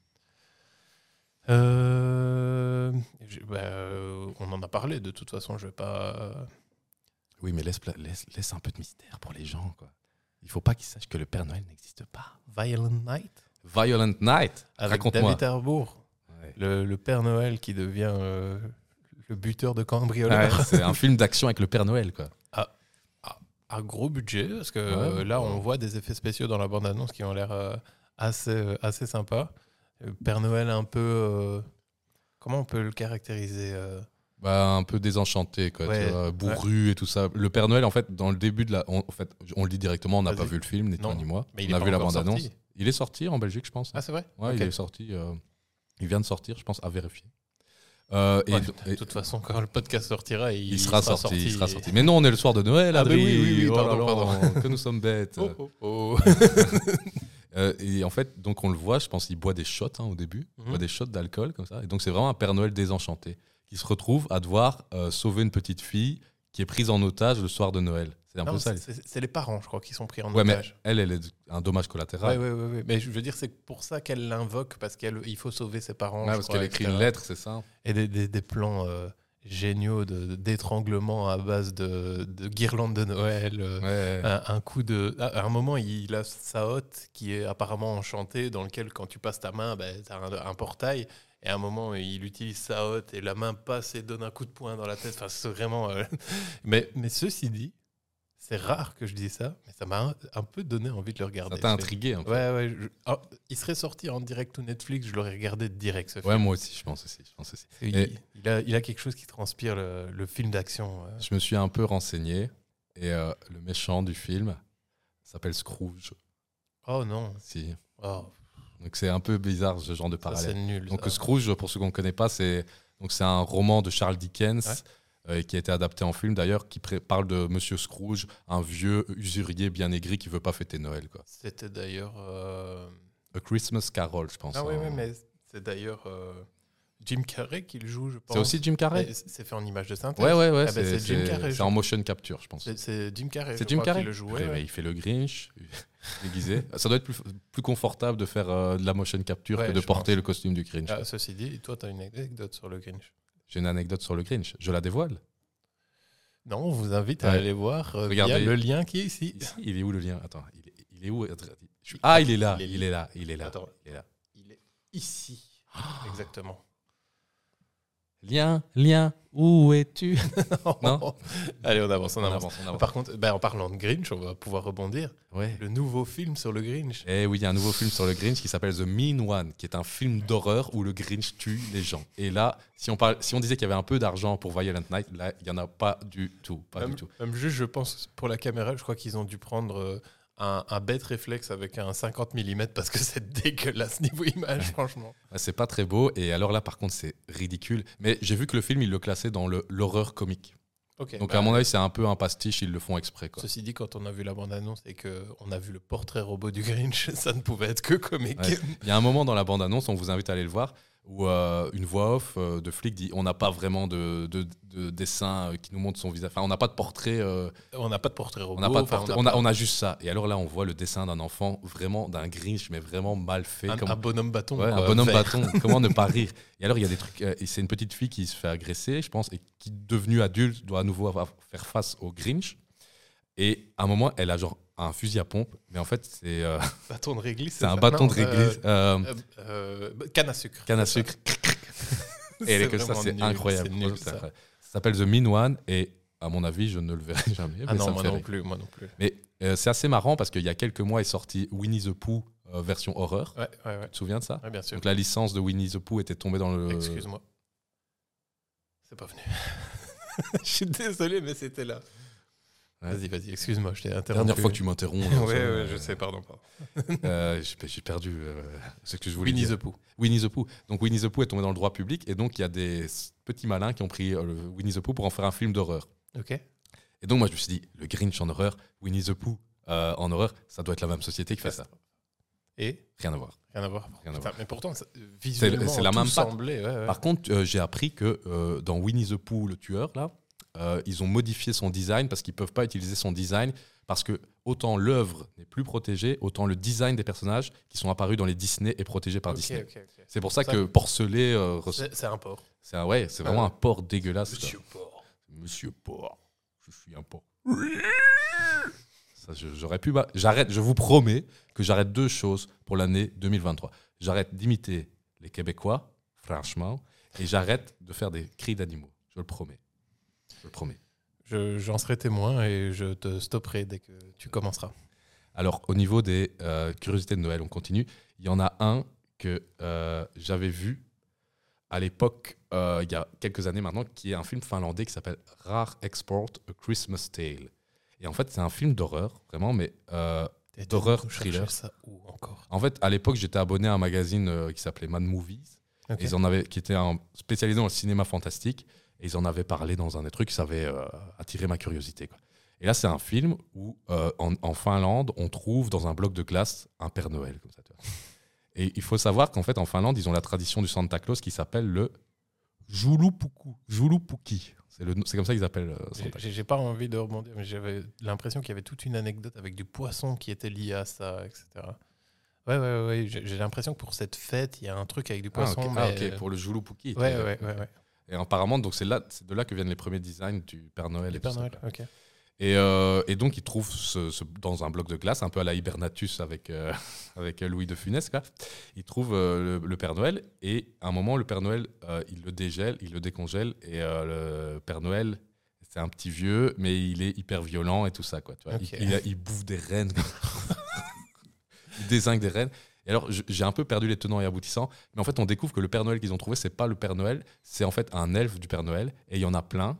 Euh, bah, euh, on en a parlé, de toute façon, je vais pas. Oui, mais laisse, laisse, laisse un peu de mystère pour les gens. Quoi. Il faut pas qu'ils sachent que le Père Noël n'existe pas. Violent Night? Violent Night? Avec Raconte-moi. David Harbour, Ouais. le, le Père Noël qui devient euh, le buteur de Ouais, cambrioleurs. c'est un film d'action avec le Père Noël. Quoi. à gros budget, parce que Ouais. euh, là, on voit des effets spéciaux dans la bande-annonce qui ont l'air euh, assez, assez sympas. Euh, Père Noël un peu... comment on peut le caractériser Bah, un peu désenchanté, quoi, Ouais, tu vois, bourru et tout ça. Le Père Noël, en fait, dans le début de la. On, en fait, on le dit directement, on n'a pas vu le film, ni toi ni moi. mais il on a vu la bande-annonce. Il est sorti en Belgique, je pense. Ah, c'est vrai ouais, il est sorti. euh, il vient de sortir, je pense, à vérifier. Euh, et, Ouais, et- de toute façon, quand le podcast sortira, il, il, sera, sorti, il sera et- sorti. Mais non, on est le soir de Noël, Ah, Adri. oui, oui, oui, Oh pardon. Que nous sommes bêtes. Oh, oh, oh. Euh, et en fait, donc on le voit, je pense qu'il boit des shots hein, au début, il Mhm. boit des shots d'alcool comme ça. Et donc c'est vraiment un Père Noël désenchanté qui se retrouve à devoir euh, sauver une petite fille qui est prise en otage le soir de Noël. C'est un Non, peu ça. c'est- C'est c'est les parents, je crois, qui sont pris en Ouais, mais otage. elle, elle est un dommage collatéral. ouais, ouais, ouais. Mais je veux dire, c'est pour ça qu'elle l'invoque, parce qu'il faut sauver ses parents. Je parce qu'elle écrit etc. une lettre, c'est ça Et des, des- des plans euh, géniaux d'étranglement à base de, de guirlandes de Noël. euh, Ouais. un, un coup de. À un moment, il a sa hotte qui est apparemment enchantée, dans lequel, quand tu passes ta main, ben, tu as un, un portail. Et à un moment, il utilise sa hotte et la main passe et donne un coup de poing dans la tête. Enfin, c'est vraiment. euh, mais, mais ceci dit, c'est rare que je dise ça, mais ça m'a un, peu donné envie de le regarder. Ça t'a intrigué un peu. Ouais, ouais. je- ah, il serait sorti en direct ou Netflix, je l'aurais regardé direct ce film. Ouais, moi aussi, je pense aussi. Je, pense aussi. Il, a, il a quelque chose qui transpire le, le film d'action. euh. je me suis un peu renseigné et euh, le méchant du film s'appelle Scrooge. Oh non. Si. Oh, Donc c'est un peu bizarre ce genre de ça, parallèle. c'est nul. Donc ça. Scrooge, pour ceux qu'on ne connaît pas, c'est donc c'est un roman de Charles Dickens euh, qui a été adapté en film d'ailleurs, qui parle de Monsieur Scrooge, un vieux usurier bien aigri qui veut pas fêter Noël. Quoi. C'était d'ailleurs. euh, A Christmas Carol, je pense. Ah oui, oui, mais c'est d'ailleurs euh, Jim Carrey qui le joue, je pense. C'est aussi Jim Carrey. C'est fait en image de synthèse. Ouais, ouais, ouais. Ah ben, c'est Jim Carrey, c'est en motion capture, je pense. C'est- Jim Carrey. C'est Jim Carrey qui le joue. Ouais. Il fait le Grinch déguisé. Ça doit être plus, plus confortable de faire euh, de la motion capture Ouais, que de porter pense. le costume du Grinch. Ah, ceci dit, toi, tu as une anecdote sur le Grinch. J'ai une anecdote sur le Grinch. Je la dévoile. Non, on vous invite à aller voir euh, Regardez. le lien qui est ici. Ici, il est où le lien? Attends, il est, il est où? Suis- Ah, il est là. Il est- Il est là. Il est là. Attends. Il est là. Il est ici. Exactement. Lien, lien, où es-tu? Non? Allez, on avance, on On avance. avance, on avance. Par contre, ben, en parlant de Grinch, on va pouvoir rebondir. Ouais. Le nouveau film sur le Grinch. Eh oui, il y a un nouveau film sur le Grinch qui s'appelle The Mean One, qui est un film d'horreur où le Grinch tue les gens. Et là, si on, parle, si on disait qu'il y avait un peu d'argent pour Violent Night, là, il n'y en a pas du tout. Pas même, du tout. même juste, je pense, pour la caméra, je crois qu'ils ont dû prendre euh, un, un bête réflexe avec un 50 mm parce que c'est dégueulasse niveau image, franchement. C'est pas très beau. Et alors là, par contre, c'est ridicule. Mais j'ai vu que le film, il le classait dans l'horreur comique. Donc, bah, à mon avis, c'est un peu un pastiche, ils le font exprès. Quoi. Ceci dit, quand on a vu la bande-annonce et qu'on a vu le portrait robot du Grinch, ça ne pouvait être que comique. Ouais. Il y a un moment dans la bande-annonce, on vous invite à aller le voir, où euh, une voix off euh, de flic dit on n'a pas vraiment de, de- de dessin euh, qui nous montre son visage. Enfin, on n'a pas de portrait. euh, On n'a pas de portrait robot. on n'a pas de enfin, portrait- on on n'a a, on a juste ça. Et alors là, on voit le dessin d'un enfant, vraiment d'un Grinch, mais vraiment mal fait. un, comme- un bonhomme bâton. Ouais, un bonhomme vert. bâton. Comment ne pas rire? Et alors, il y a des trucs. et c'est une petite fille qui se fait agresser, je pense, et qui, devenue adulte, doit à nouveau avoir- faire face au Grinch. Et à un moment, elle a genre un fusil à pompe, mais en fait, c'est euh, Bâton de réglisse. c'est un ça bâton Non, de réglisse. euh, euh, euh, euh, canne à sucre. canne à sucre. Et C'est que ça, c'est incroyable. nul, ça. s'appelle The Mean One, et à mon avis, je ne le verrai jamais. Ah mais ça non, me moi non plus, moi non plus. Mais euh, c'est assez marrant parce qu'il y a quelques mois est sorti Winnie the Pooh euh, version horreur. Ouais, ouais, ouais. Tu te souviens de ça Ouais, bien sûr. Donc la licence de Winnie the Pooh était tombée dans le. Excuse-moi. C'est pas venu. Je suis désolé, mais c'était là. Ouais. Vas-y, vas-y, excuse-moi, je t'ai interrompu. Dernière fois que tu m'interromps. Ça, ouais, je sais, pardon. pardon. euh, j'ai perdu euh, ce que je voulais Winnie dire. the Pooh. Winnie the Pooh. Donc Winnie the Pooh est tombé dans le droit public et donc il y a des petits malins qui ont pris euh, le Winnie the Pooh pour en faire un film d'horreur. Ok. Et donc, moi, je me suis dit, le Grinch en horreur, Winnie the Pooh euh, en horreur, ça doit être la même société qui fait ça. Et? Rien à voir. rien à voir. Rien à Enfin, voir. mais pourtant, ça- visuellement, c'est la même semblait, ouais. Par contre, j'ai appris que dans Winnie the Pooh, le tueur, là, euh, ils ont modifié son design parce qu'ils peuvent pas utiliser son design parce que autant l'œuvre n'est plus protégée, autant le design des personnages qui sont apparus dans les Disney est protégé par Disney. C'est pour ça, Ça- que Porcelet, euh, C'est un porc. c'est ouais, c'est vraiment Ah. un porc dégueulasse. Monsieur porc. Monsieur porc, je suis un porc. J'aurais pu. bah, J'arrête. Je vous promets que j'arrête deux choses pour l'année 2023. J'arrête d'imiter les Québécois, franchement, et j'arrête de faire des cris d'animaux. Je le promets. Le promets. Je- J'en serai témoin et je te stopperai dès que tu commenceras. Alors, au niveau des euh, curiosités de Noël, on continue. Il y en a un que euh, j'avais vu à l'époque, euh, il y a quelques années maintenant, qui est un film finlandais qui s'appelle Rare Export, A Christmas Tale. Et en fait, c'est un film d'horreur, vraiment, mais D'horreur, thriller. ça où encore? En fait, à l'époque, j'étais abonné à un magazine qui s'appelait Mad Movies, Ok. et ils en avaient, qui était un- spécialisé dans le cinéma fantastique, et ils en avaient parlé dans un des trucs, ça avait euh, attiré ma curiosité. quoi. Et là, c'est un film où, euh, en, en Finlande, on trouve dans un bloc de glace un Père Noël. Comme ça, tu vois. Et il faut savoir qu'en fait, en Finlande, ils ont la tradition du Santa Claus qui s'appelle le Julupuku. Julupuki. C'est comme ça qu'ils appellent euh, J'ai- Santa J'ai j'ai pas envie de rebondir, mais j'avais l'impression qu'il y avait toute une anecdote avec du poisson qui était lié à ça, etc. Ouais, ouais, ouais. ouais. J'ai l'impression que pour cette fête, il y a un truc avec du Ah, poisson. ok, Ah, mais... ok, pour le Julupuki. Ouais, ouais, ouais, ouais. Et apparemment, donc c'est là, c'est de là que viennent les premiers designs du Père Noël. Le et tout Père ça, Noël, quoi. ok. Et, euh, et donc, ce, ce- dans un bloc de glace, un peu à la Hibernatus avec, euh, avec Louis de Funès, quoi. ils trouvent euh, le, le Père Noël. Et à un moment, le Père Noël, il le dégèle, il le décongèle. Et le Père Noël, c'est un petit vieux, mais il est hyper violent et tout ça. Quoi, tu vois. Ok. Il, il- il bouffe des rennes. il désingue des rennes. Et alors, j'ai un peu perdu les tenants et aboutissants. Mais en fait, on découvre que le Père Noël qu'ils ont trouvé, c'est pas le Père Noël, c'est en fait un elfe du Père Noël. Et il y en a plein.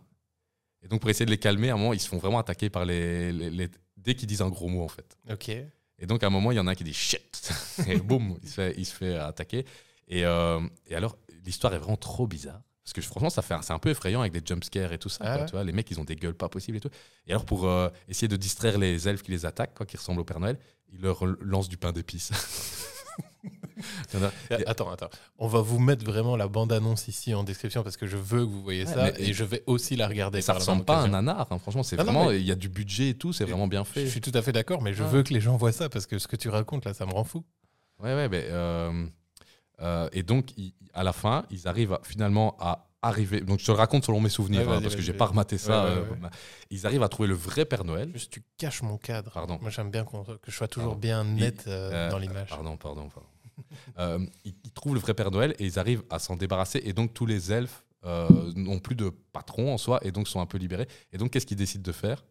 Et donc, pour essayer de les calmer, à un moment, ils se font vraiment attaquer par les. les- les- dès qu'ils disent un gros mot, en fait. Ok. Et donc, à un moment, il y en a un qui dit shit Et boum, il se fait, il se fait attaquer. Et, euh, et alors, l'histoire est vraiment trop bizarre. Parce que franchement, ça fait, un- c'est un peu effrayant avec des jumpscares et tout ça. Ah quoi, ouais. tu vois, les mecs, ils ont des gueules pas possibles et tout. Et alors, pour euh, essayer de distraire les elfes qui les attaquent, quoi, qui ressemblent au Père Noël, ils leur lancent du pain d'épices. Attends, attends. On va vous mettre vraiment la bande-annonce ici en description parce que je veux que vous voyez Ouais, ça et je vais aussi la regarder. Ça ressemble pas à un nanar, hein, franchement. C'est non, vraiment, il y a du budget et tout, c'est vraiment bien fait. Je suis tout à fait d'accord, mais je Ah. veux que les gens voient ça parce que ce que tu racontes là, ça me rend fou. Ouais, ouais, mais, euh, euh, et donc, à la fin, ils arrivent à- finalement à arriver. Donc, je te le raconte selon mes souvenirs, Ouais, hein, parce que j'ai pas rematé ça. Ouais, ouais, euh, bah, Ils arrivent à trouver le vrai Père Noël. Juste, tu caches mon cadre. Pardon. Moi, j'aime bien que je sois toujours Pardon. bien net euh, dans l'image. Pardon, pardon, pardon. Euh, ils, ils trouvent le vrai Père Noël et ils arrivent à s'en débarrasser. Et donc, tous les elfes euh, n'ont plus de patron en soi et donc sont un peu libérés. Et donc, qu'est-ce qu'ils décident de faire?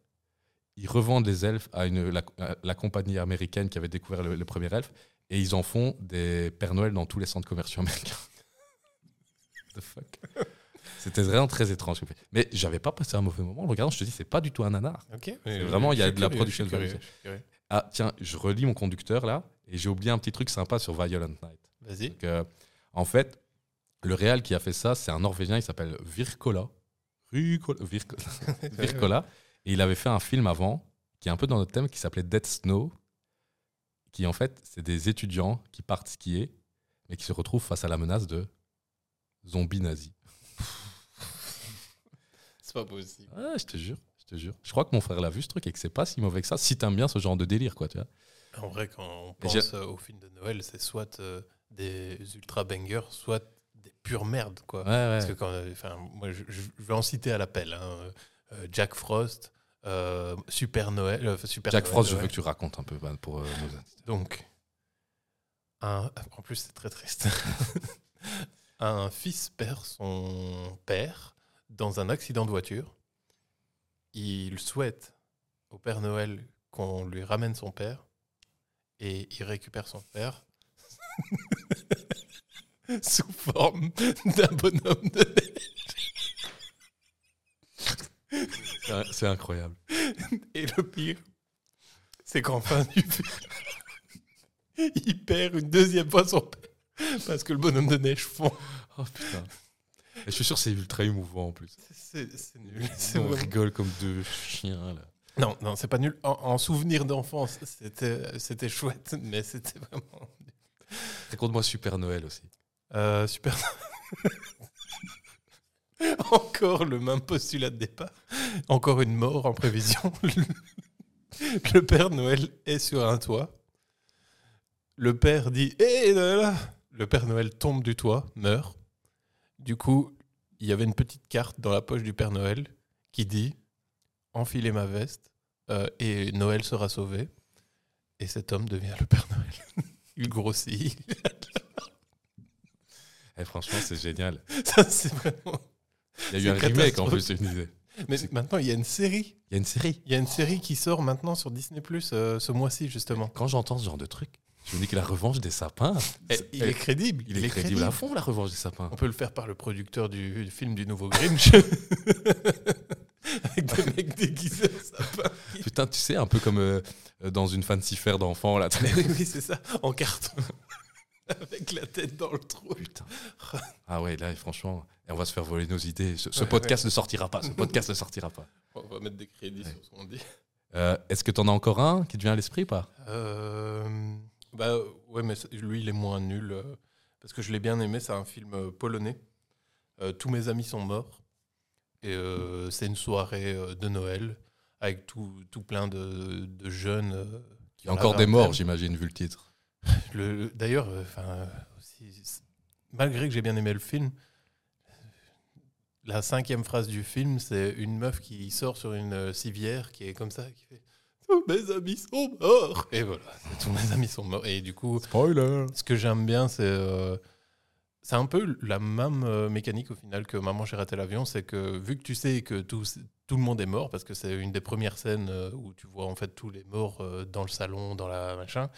Ils revendent les elfes à une, la, la compagnie américaine qui avait découvert le, le premier elfe et ils en font des Père Noël dans tous les centres commerciaux américains. The fuck? C'était vraiment très étrange. Mais j'avais pas passé un mauvais moment. En regardant, je te dis, c'est pas du tout un nanar. Vraiment, il y a de la production de value. Ah, tiens, je relis mon conducteur là et j'ai oublié un petit truc sympa sur Violent Night. Vas-y. Euh, en fait, le réal qui a fait ça, c'est un Norvégien, il s'appelle Virkola. Virkola. Virkola. Virkola. Et il avait fait un film avant, qui est un peu dans notre thème, qui s'appelait Dead Snow, qui en fait, c'est des étudiants qui partent skier, mais qui se retrouvent face à la menace de zombies nazis. C'est pas possible. Ah, je te jure, je te jure. Je crois que mon frère l'a vu ce truc et que c'est pas si mauvais que ça, si t'aimes bien ce genre de délire, quoi, tu vois. En vrai, quand on pense euh, aux films de Noël, c'est soit euh, des ultra bangers, soit des pures merdes, quoi. Ouais, Parce que ouais. quand, euh, enfin, moi, je, je vais en citer à l'appel. hein. Euh, Jack Frost, euh, Super Noël, euh, Super Jack Noël, Frost, je ouais. veux que tu racontes un peu bah, pour euh, nos. Donc, un, en plus, c'est très triste. un fils perd son père dans un accident de voiture. Il souhaite au Père Noël qu'on lui ramène son père et il récupère son père sous forme d'un bonhomme de neige. C'est- incroyable. Et le pire, c'est qu'en fin du film, il perd une deuxième fois son père parce que le bonhomme de neige fond. Oh putain. Je suis sûr que c'est ultra émouvant en plus. C'est nul. On vraiment- rigole comme deux chiens là. Non, non, c'est pas nul. En, en souvenir d'enfance, c'était c'était chouette, mais c'était vraiment. Raconte-moi Super Noël aussi. Euh, super. Encore le même postulat de départ. Encore une mort en prévision. Le Père Noël est sur un toit. Le père dit Hé là, là Le Père Noël tombe du toit, meurt. Du coup, il y avait une petite carte dans la poche du Père Noël qui dit Enfilez ma veste euh, et Noël sera sauvé. Et cet homme devient le Père Noël. Il grossit. Eh, franchement, c'est génial. Ça, c'est vraiment. Il y a eu un remake en plus, je me disais. Mais maintenant, il y a une série. Il y a une série. Il y a une série qui sort maintenant sur Disney Plus ce mois-ci, justement. Quand j'entends ce genre de truc, je me dis que la revanche des sapins, c'est- il est crédible. il est crédible à fond, la revanche des sapins. On peut le faire par le producteur du, du film du nouveau Grinch. Avec des mecs déguisés en sapin. Putain, tu sais, un peu comme euh, dans une fancy fair d'enfants, là. Oui, oui, c'est ça, en carton. Avec la tête dans le trou. Putain. Ah ouais, là, franchement, on va se faire voler nos idées. Ce, ce Ouais, podcast ne sortira pas. Ce podcast ne sortira pas. On va mettre des crédits Ouais. sur ce qu'on dit. Euh, Est-ce que t'en as encore un qui te vient à l'esprit ou pas? Euh, bah ouais, mais lui, il est moins nul. euh, parce que je l'ai bien aimé, c'est un film euh, polonais. Euh, tous mes amis sont morts. Et euh, c'est une soirée euh, de Noël avec tout, tout plein de, de jeunes. euh, qui Il y a ont la encore des vingtaine. morts, j'imagine, vu le titre. Le- le- D'ailleurs, euh, euh, aussi, malgré que j'ai bien aimé le film, la cinquième phrase du film, c'est une meuf qui sort sur une euh, civière qui est comme ça, qui fait Tous mes amis sont morts. Et voilà, tous mes amis sont morts. Et du coup, Spoiler ce que j'aime bien, c'est euh, c'est un peu la même euh, mécanique au final que Maman j'ai raté l'avion, c'est que vu que tu sais que tout, tout le monde est mort, parce que c'est une des premières scènes euh, où tu vois en fait tous les morts dans le salon, dans la machin,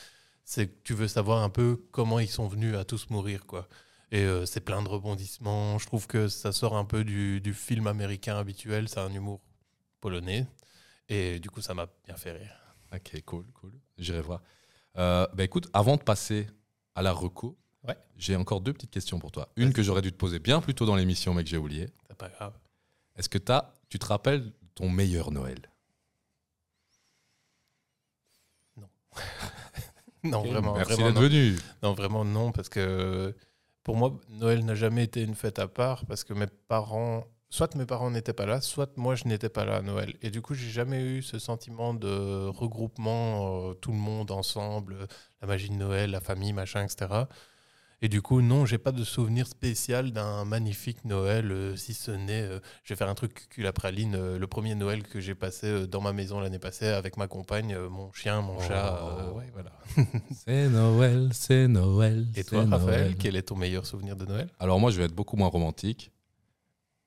c'est que tu veux savoir un peu comment ils sont venus à tous mourir quoi. Et euh, c'est plein de rebondissements. Je trouve que ça sort un peu du, du film américain habituel. C'est un humour polonais. Et du coup, ça m'a bien fait rire. Ok, cool, cool. J'irai voir. Euh, bah écoute, avant de passer à la reco, Ouais. j'ai encore deux petites questions pour toi. Une que j'aurais dû te poser bien plus tôt dans l'émission, mais que j'ai oublié. C'est pas grave. Est-ce que as, tu te rappelles ton meilleur Noël? Non, vraiment, Merci vraiment d'être non. venu. Non, vraiment non, parce que pour moi, Noël n'a jamais été une fête à part, parce que mes parents, soit mes parents n'étaient pas là, soit moi je n'étais pas là à Noël. Et du coup, j'ai jamais eu ce sentiment de regroupement, euh, tout le monde ensemble, la magie de Noël, la famille, machin, etc. Et du coup, non, j'ai pas de souvenir spécial d'un magnifique Noël, euh, si ce n'est, euh, je vais faire un truc cul la praline, euh, le premier Noël que j'ai passé euh, dans ma maison l'année passée avec ma compagne, euh, mon chien, mon chat, euh, Oh. ouais, voilà. C'est Noël, c'est Noël. Et toi, Raphaël, Noël. quel est ton meilleur souvenir de Noël? Alors moi, je vais être beaucoup moins romantique.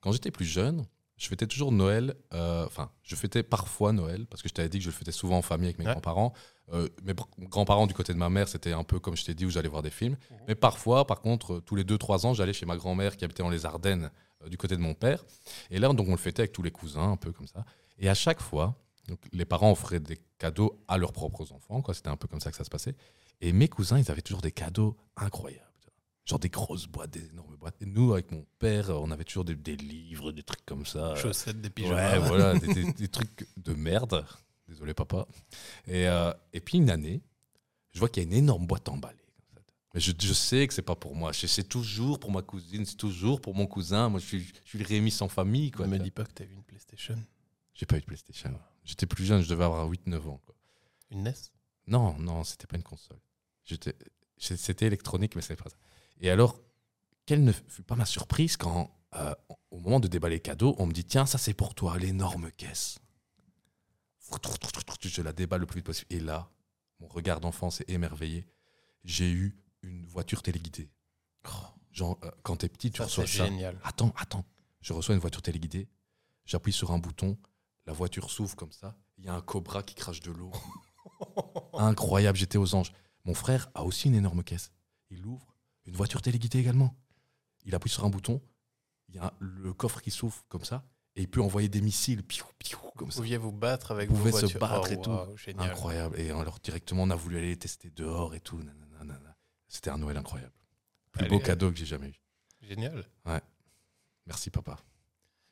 Quand j'étais plus jeune, je fêtais toujours Noël. euh, Enfin, je fêtais parfois Noël parce que je t'avais dit que je le fêtais souvent en famille avec mes Ouais. grands-parents. Euh, mes grands-parents du côté de ma mère, c'était un peu comme je t'ai dit où j'allais voir des films. Mhm. Mais parfois, par contre, tous les 2-3 ans, j'allais chez ma grand-mère qui habitait dans les Ardennes euh, du côté de mon père. Et là, donc, on le fêtait avec tous les cousins, un peu comme ça. Et à chaque fois, donc, les parents offraient des cadeaux à leurs propres enfants. quoi. C'était un peu comme ça que ça se passait. Et mes cousins, ils avaient toujours des cadeaux incroyables. Genre des grosses boîtes, des énormes boîtes. Et nous, avec mon père, on avait toujours des, des livres, des trucs comme ça. Chaussettes, des pyjamas. Ouais, voilà, des, des- des trucs de merde. Désolé, papa. Et, euh, et puis, une année, je vois qu'il y a une énorme boîte emballée. Mais je, je sais que c'est pas pour moi. C'est toujours pour ma cousine, c'est toujours pour mon cousin. Moi, je suis, je suis le Rémi sans famille. Quoi, Ne me dis pas que tu as eu une PlayStation. J'ai pas eu de PlayStation. J'étais plus jeune, je devais avoir 8-9 ans. quoi. Une NES Non, non, c'était pas une console. C'était électronique, mais c'était pas ça. Et alors, quelle ne fut pas ma surprise quand, euh, au moment de déballer les cadeaux, on me dit Tiens, ça c'est pour toi, l'énorme caisse. Je la déballe le plus vite possible. Et là, mon regard d'enfant s'est émerveillé. J'ai eu une voiture téléguidée. Genre, euh, quand t'es petit, tu Ça, reçois ça. génial. Attends, attends. Je reçois une voiture téléguidée. J'appuie sur un bouton. La voiture s'ouvre comme ça. Il y a un cobra qui crache de l'eau. Incroyable, j'étais aux anges. Mon frère a aussi une énorme caisse. Il l'ouvre. Une voiture téléguidée également. Il appuie sur un bouton. Il y a le coffre qui s'ouvre comme ça. Et il peut envoyer des missiles. Piou, piou, comme Vous ça. pouviez vous battre avec Vous vos pouvez se voitures. battre Oh, et tout. Incroyable. Et alors directement, on a voulu aller les tester dehors et tout. C'était un Noël incroyable. Plus Allez, beau cadeau que j'ai jamais eu. Génial. Mais Merci papa.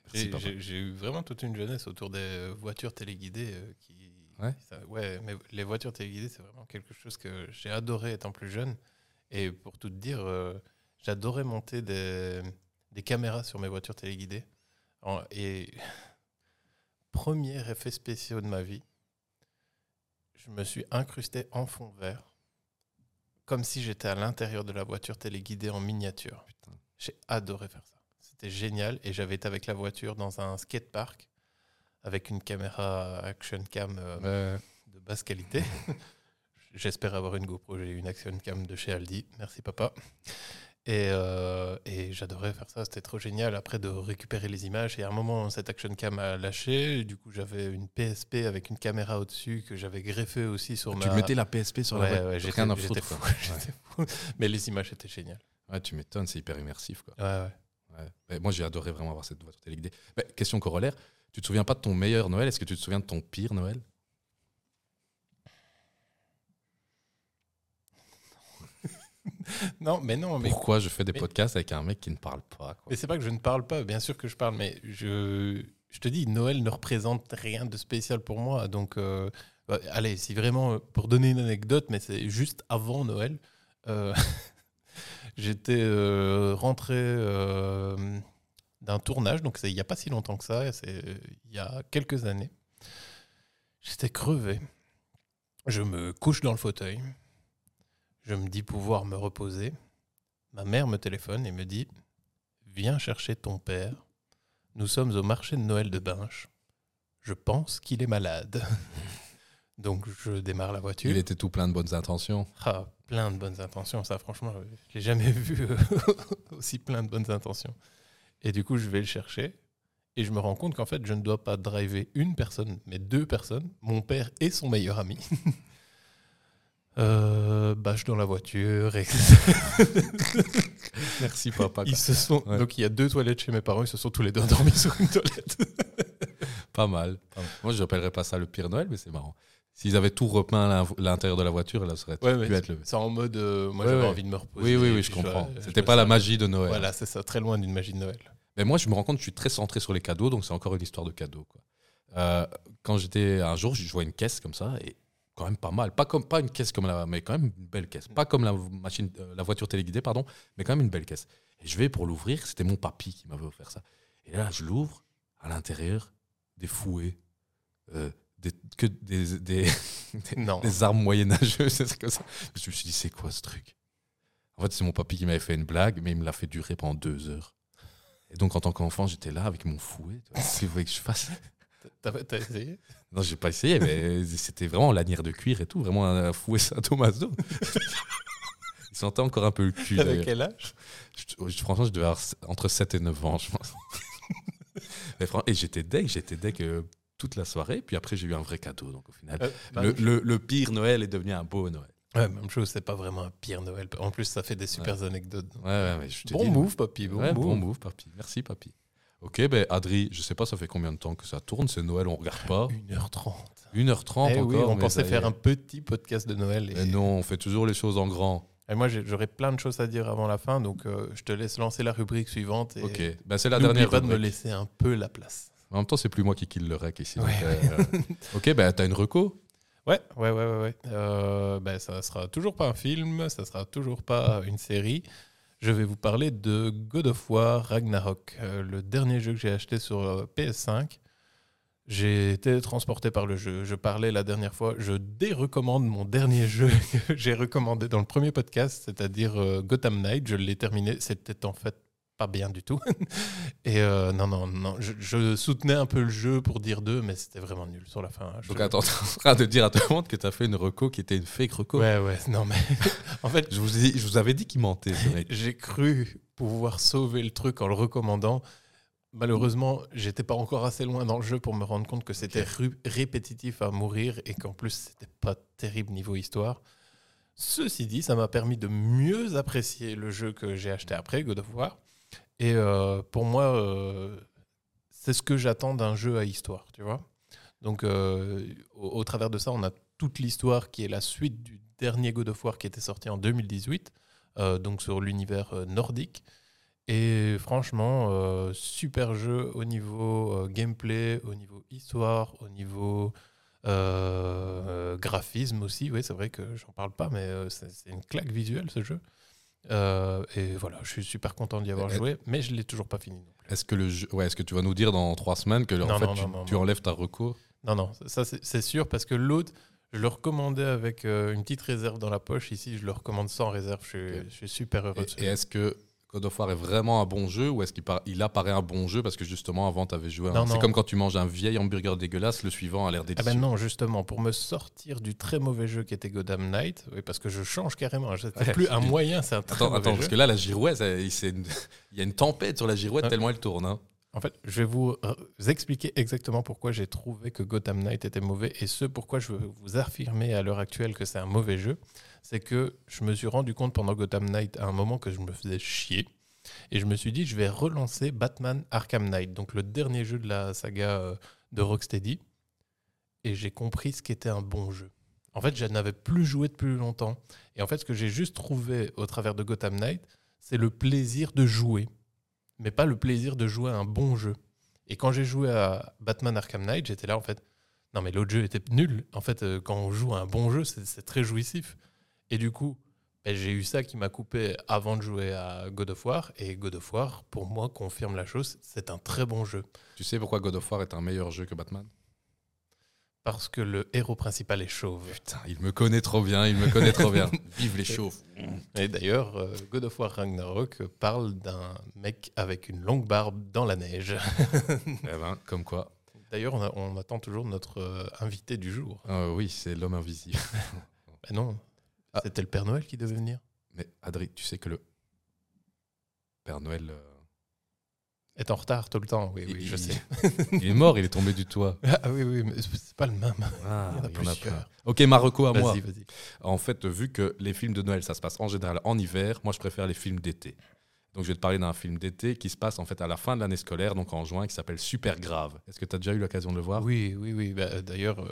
Merci J'ai- papa. J'ai j'ai eu vraiment toute une jeunesse autour des voitures téléguidées. euh, qui, Ouais. ça- ouais, mais les voitures téléguidées, c'est vraiment quelque chose que j'ai adoré étant plus jeune. Et pour tout te dire, euh, j'adorais monter des, des caméras sur mes voitures téléguidées. En- et premier effet spécial de ma vie, je me suis incrusté en fond vert, comme si j'étais à l'intérieur de la voiture téléguidée en miniature. J'ai adoré faire ça. C'était génial. Et j'avais été avec la voiture dans un skatepark avec une caméra action cam euh, de basse qualité. J'espère avoir une GoPro. J'ai une action cam de chez Aldi. Merci papa. Et, euh, et j'adorais faire ça. C'était trop génial. Après de récupérer les images. Et à un moment, cette action cam a lâché. Du coup, j'avais une PSP avec une caméra au-dessus que j'avais greffée aussi sur ma. Tu mettais la PSP sur la Ouais, j'étais rien foutre, fou. quoi. j'étais fou. Mais les images étaient géniales. Ouais, tu m'étonnes, c'est hyper immersif. Quoi. Ouais, ouais. Moi, j'ai adoré vraiment avoir cette voiture téléguidée. Mais question corollaire, tu te souviens pas de ton meilleur Noël? Est-ce que tu te souviens de ton pire Noël? Non, mais non, mais Pourquoi je fais des mais- podcasts avec un mec qui ne parle pas quoi? Mais c'est pas que je ne parle pas, bien sûr que je parle, mais je, je te dis, Noël ne représente rien de spécial pour moi. Donc, euh, bah, allez, si vraiment, euh, pour donner une anecdote, mais c'est juste avant Noël, euh, j'étais euh, rentré d'un tournage, donc c'est il n'y a pas si longtemps que ça, c'est il y a quelques années. J'étais crevé. Je me couche dans le fauteuil. Je me dis pouvoir me reposer. Ma mère me téléphone et me dit Viens chercher ton père. Nous sommes au marché de Noël de Binche. Je pense qu'il est malade. Donc je démarre la voiture. Il était tout plein de bonnes intentions. Ah, plein de bonnes intentions, ça franchement, je l'ai jamais vu euh, aussi plein de bonnes intentions. Et du coup, je vais le chercher et je me rends compte qu'en fait, je ne dois pas driver une personne, mais deux personnes, mon père et son meilleur ami. Euh, bâche dans la voiture. Et Merci papa. ils se sont... Ouais. Donc il y a deux toilettes chez mes parents, ils se sont tous les deux endormis sur une toilette. Pas mal. Moi, je n'appellerais pas ça le pire Noël, mais c'est marrant. S'ils avaient tout repeint l'in- l'intérieur de la voiture, là, ça aurait Ouais, pu être. C'est en mode, euh, moi Ouais, j'avais envie de me reposer. Oui, oui, oui, je comprends. C'était pas la magie de Noël. Voilà, c'est ça, très loin d'une magie de Noël. Mais moi, je me rends compte que je suis très centré sur les cadeaux, donc c'est encore une histoire de cadeaux. Quoi. Euh, quand j'étais un jour, je vois une caisse comme ça, et quand même pas mal. Pas, comme, pas une caisse comme la, mais quand même une belle caisse. Pas comme la, machine, euh, la voiture téléguidée, pardon, mais quand même une belle caisse. Et je vais pour l'ouvrir, c'était mon papy qui m'avait offert ça. Et là, je l'ouvre, à l'intérieur, des fouets, euh, des, que des, des, Non. des armes moyenâgeuses, c'est comme ça. Je me suis dit, c'est quoi ce truc? En fait, c'est mon papy qui m'avait fait une blague, mais il me l'a fait durer pendant deux heures. Et donc, en tant qu'enfant, j'étais là avec mon fouet. tu vois, Qu'est-ce que vous voulez que je fasse T'as essayé? Non, j'ai pas essayé, mais c'était vraiment lanière de cuir et tout, vraiment un fouet Saint-Thomas-Do. il sentait encore un peu le cul. Avec quel âge? Je- franchement, je devais avoir entre 7 et 9 ans, je pense. Mais et j'étais deg, j'étais deg euh, toute la soirée. Puis après, j'ai eu un vrai cadeau. Donc, au final, Euh, bah, le, le- le pire Noël est devenu un beau Noël. Ouais, même chose, c'est pas vraiment un pire Noël. En plus, ça fait des super anecdotes. Ouais, ouais, ouais, je te Bon dis, move, papy. Bon Ouais, move. bon move, papy. Merci, papy. Ok, ben Adri, je sais pas, ça fait combien de temps que ça tourne C'est Noël, on regarde pas. 1h30. 1h30 Eh encore. oui, on mais pensait faire un petit podcast de Noël. Mais non, on fait toujours les choses en grand. et moi, j'aurais plein de choses à dire avant la fin, donc euh, je te laisse lancer la rubrique suivante. Et Ok, ben c'est la dernière. pas de me laisser un peu la place. En même temps, c'est plus moi qui kill le rec ici. donc, Ouais, euh, ok, ben t'as une reco? Ouais, ouais, ouais, ouais. ouais. Euh, ben, ça sera toujours pas un film, ça sera toujours pas une série. Je vais vous parler de God of War Ragnarok, euh, le dernier jeu que j'ai acheté sur euh, PS5. J'ai été transporté par le jeu. Je parlais la dernière fois, je dérecommande mon dernier jeu que j'ai recommandé dans le premier podcast, c'est-à-dire euh, Gotham Knight. Je l'ai terminé. C'était en fait pas bien du tout. Et euh, non, non, non. Je, je soutenais un peu le jeu pour dire deux, mais c'était vraiment nul sur la fin. Je- Donc attends, t'es en train de dire à tout le monde que t'as fait une reco qui était une fake reco. Ouais, ouais, non, mais en fait, Je, vous ai, je vous avais dit qu'il mentait, ce mec. j'ai cru pouvoir sauver le truc en le recommandant. Malheureusement, j'étais pas encore assez loin dans le jeu pour me rendre compte que c'était répétitif à mourir et qu'en plus, c'était pas terrible niveau histoire. Ceci dit, ça m'a permis de mieux apprécier le jeu que j'ai acheté après, God of War. Et euh, pour moi, euh, c'est ce que j'attends d'un jeu à histoire, tu vois. Donc, euh, au, au travers de ça, on a toute l'histoire qui est la suite du dernier God of War qui était sorti en 2018, euh, donc sur l'univers nordique. Et franchement, super jeu au niveau gameplay, au niveau histoire, au niveau graphisme aussi. Oui, c'est vrai que j'en parle pas, mais c'est une claque visuelle ce jeu. Euh, et voilà, je suis super content d'y avoir joué, mais je l'ai toujours pas fini. Est-ce que, le jeu- ouais, est-ce que tu vas nous dire dans trois semaines que en fait, non, tu, non, enlèves ta recours Non, non, ça c'est sûr parce que l'autre, je le recommandais avec euh, une petite réserve dans la poche. Ici, je le recommande sans réserve. Je suis, Ok. je suis super heureux de Et, est-ce que God of War est vraiment un bon jeu ou est-ce qu'il par- il apparaît un bon jeu parce que justement avant tu avais joué un- C'est comme quand tu manges un vieil hamburger dégueulasse, le suivant a l'air Ah délicieux. ben non, justement, pour me sortir du très mauvais jeu qui était Gotham Knight, oui, parce que je change carrément. C'est Ouais, plus un du- moyen, c'est un très Attends, mauvais attends jeu. parce que là la girouette, il c'est une- il y a une tempête sur la girouette Ouais. tellement elle tourne. hein. En fait, je vais vous vous expliquer exactement pourquoi j'ai trouvé que Gotham Knight était mauvais et ce pourquoi je veux vous affirmer à l'heure actuelle que c'est un mauvais jeu. C'est que je me suis rendu compte pendant Gotham Knight à un moment que je me faisais chier et je me suis dit je vais relancer Batman Arkham Knight, donc le dernier jeu de la saga euh, de Rocksteady et j'ai compris ce qu'était un bon jeu. En fait, je n'avais plus joué depuis longtemps et en fait, ce que j'ai juste trouvé au travers de Gotham Knight, c'est le plaisir de jouer mais pas le plaisir de jouer à un bon jeu. Et quand j'ai joué à Batman Arkham Knight, j'étais là en fait, non mais l'autre jeu était nul. En fait, euh, quand on joue à un bon jeu, c'est c'est très jouissif. Et du coup, ben, j'ai eu ça qui m'a coupé avant de jouer à God of War. Et God of War, pour moi, confirme la chose, c'est un très bon jeu. Tu sais pourquoi God of War est un meilleur jeu que Batman? Parce que le héros principal est chauve. Putain, il me connaît trop bien, il me connaît trop bien. Vive les chauves. Et d'ailleurs, euh, God of War Ragnarok parle d'un mec avec une longue barbe dans la neige. Eh ben, comme quoi. D'ailleurs, on, attend toujours notre euh, invité du jour. Euh, oui, c'est l'homme invisible. Ben non, Ah. c'était le Père Noël qui devait venir. Mais Adri, tu sais que le Père Noël, euh, Est en retard tout le temps, oui, oui, je il- sais. il est mort, il est tombé du toit. Ah oui, oui, mais c'est pas le même. Ah, Il y en a y en a plein. Ok, Marocco à moi. Vas-y, vas-y. En fait, vu que les films de Noël, ça se passe en général en hiver, moi je préfère les films d'été. Donc je vais te parler d'un film d'été qui se passe en fait à la fin de l'année scolaire, donc en juin, qui s'appelle Super Grave. Est-ce que tu as déjà eu l'occasion de le voir? Oui, oui, oui. Bah, D'ailleurs, euh,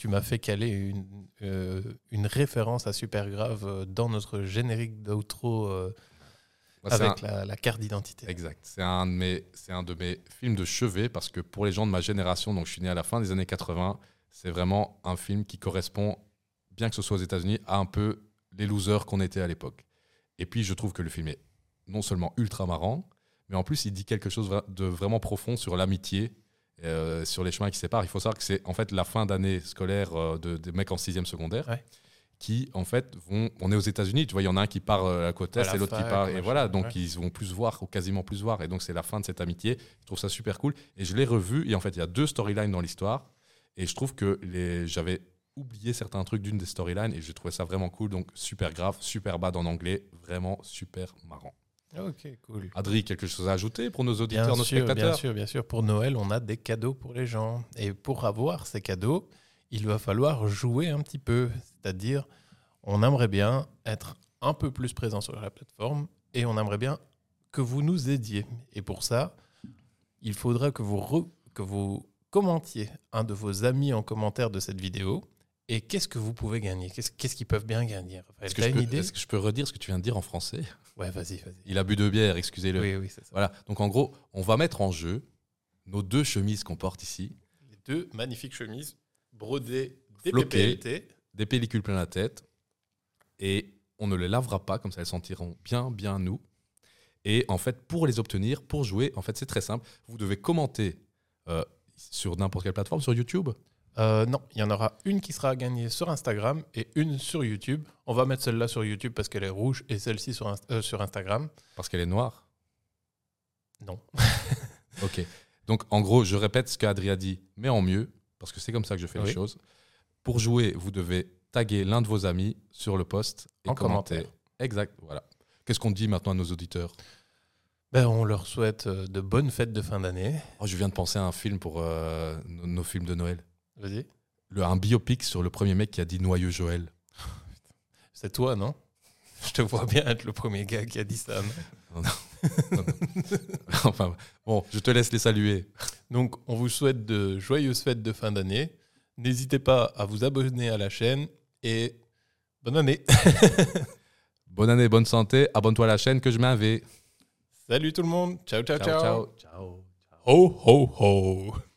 tu m'as fait caler une, euh, une référence à Super Grave euh, dans notre générique d'outro euh, c'est avec un- la, la carte d'identité. Exact. C'est un, de mes- c'est un de mes films de chevet parce que pour les gens de ma génération, donc je suis né à la fin des années 80, c'est vraiment un film qui correspond, bien que ce soit aux États-Unis, à un peu les losers qu'on était à l'époque. Et puis je trouve que le film est non seulement ultra marrant, mais en plus il dit quelque chose de vraiment profond sur l'amitié, euh, sur les chemins qui séparent. Il faut savoir que c'est en fait la fin d'année scolaire euh, de, des mecs en sixième secondaire. Ouais. Qui en fait vont. On est aux États-Unis, tu vois, il y en a un qui part euh, à la côte est et l'autre qui part. Et voilà, donc ouais. ils vont plus voir, ou quasiment plus voir. Et donc c'est la fin de cette amitié. Je trouve ça super cool. Et je l'ai revu. Et en fait, il y a deux storylines dans l'histoire. Et je trouve que les... j'avais oublié certains trucs d'une des storylines. Et j'ai trouvé ça vraiment cool. Donc super grave, super bad en anglais. Vraiment super marrant. Ok, cool. Adri, quelque chose à ajouter pour nos auditeurs, Bien nos sûr, bien spectateurs sûr, bien sûr. Pour Noël, on a des cadeaux pour les gens. Et pour avoir ces cadeaux, il va falloir jouer un petit peu. C'est-à-dire, on aimerait bien être un peu plus présent sur la plateforme et on aimerait bien que vous nous aidiez. Et pour ça, il faudra que vous, re- que vous commentiez un de vos amis en commentaire de cette vidéo. Et qu'est-ce que vous pouvez gagner? Qu'est-ce qu'ils peuvent bien gagner Est-ce que, une peux, idée? est-ce que je peux redire ce que tu viens de dire en français? Ouais, vas-y, vas-y. Il a bu deux bières, excusez-le. Oui, oui, c'est ça. Voilà. Donc en gros, on va mettre en jeu nos deux chemises qu'on porte ici, Les deux magnifiques chemises brodées Floquées. DPPLT. des pellicules plein la tête, et on ne les lavera pas, comme ça elles sentiront bien, bien nous. Et en fait, pour les obtenir, pour jouer, en fait, c'est très simple. Vous devez commenter euh, sur n'importe quelle plateforme, sur YouTube. Euh, non, il y en aura une qui sera gagnée sur Instagram et une sur YouTube. On va mettre celle-là sur YouTube parce qu'elle est rouge et celle-ci sur, Inst- euh, sur Instagram. Parce qu'elle est noire? Non. Ok. Donc, en gros, je répète ce qu'Adri a dit, mais en mieux, parce que c'est comme ça que je fais les choses. Pour jouer, vous devez taguer l'un de vos amis sur le post et En commenter. commentaire. Exact. Voilà. Qu'est-ce qu'on dit maintenant à nos auditeurs? Ben, on leur souhaite euh, de bonnes fêtes de fin d'année. Oh, Je viens de penser à un film pour euh, nos, nos films de Noël. Vas-y. Le, un biopic sur le premier mec qui a dit Noyeux Joël. C'est toi, non? Je te vois bien être le premier gars qui a dit ça. non enfin, bon, je te laisse les saluer. Donc, on vous souhaite de joyeuses fêtes de fin d'année. N'hésitez pas à vous abonner à la chaîne et bonne année. Bonne année, bonne santé. Abonne-toi à la chaîne que je m'en vais. Salut tout le monde. ciao, ciao. ciao, ciao. ciao. Ho, ho, ho.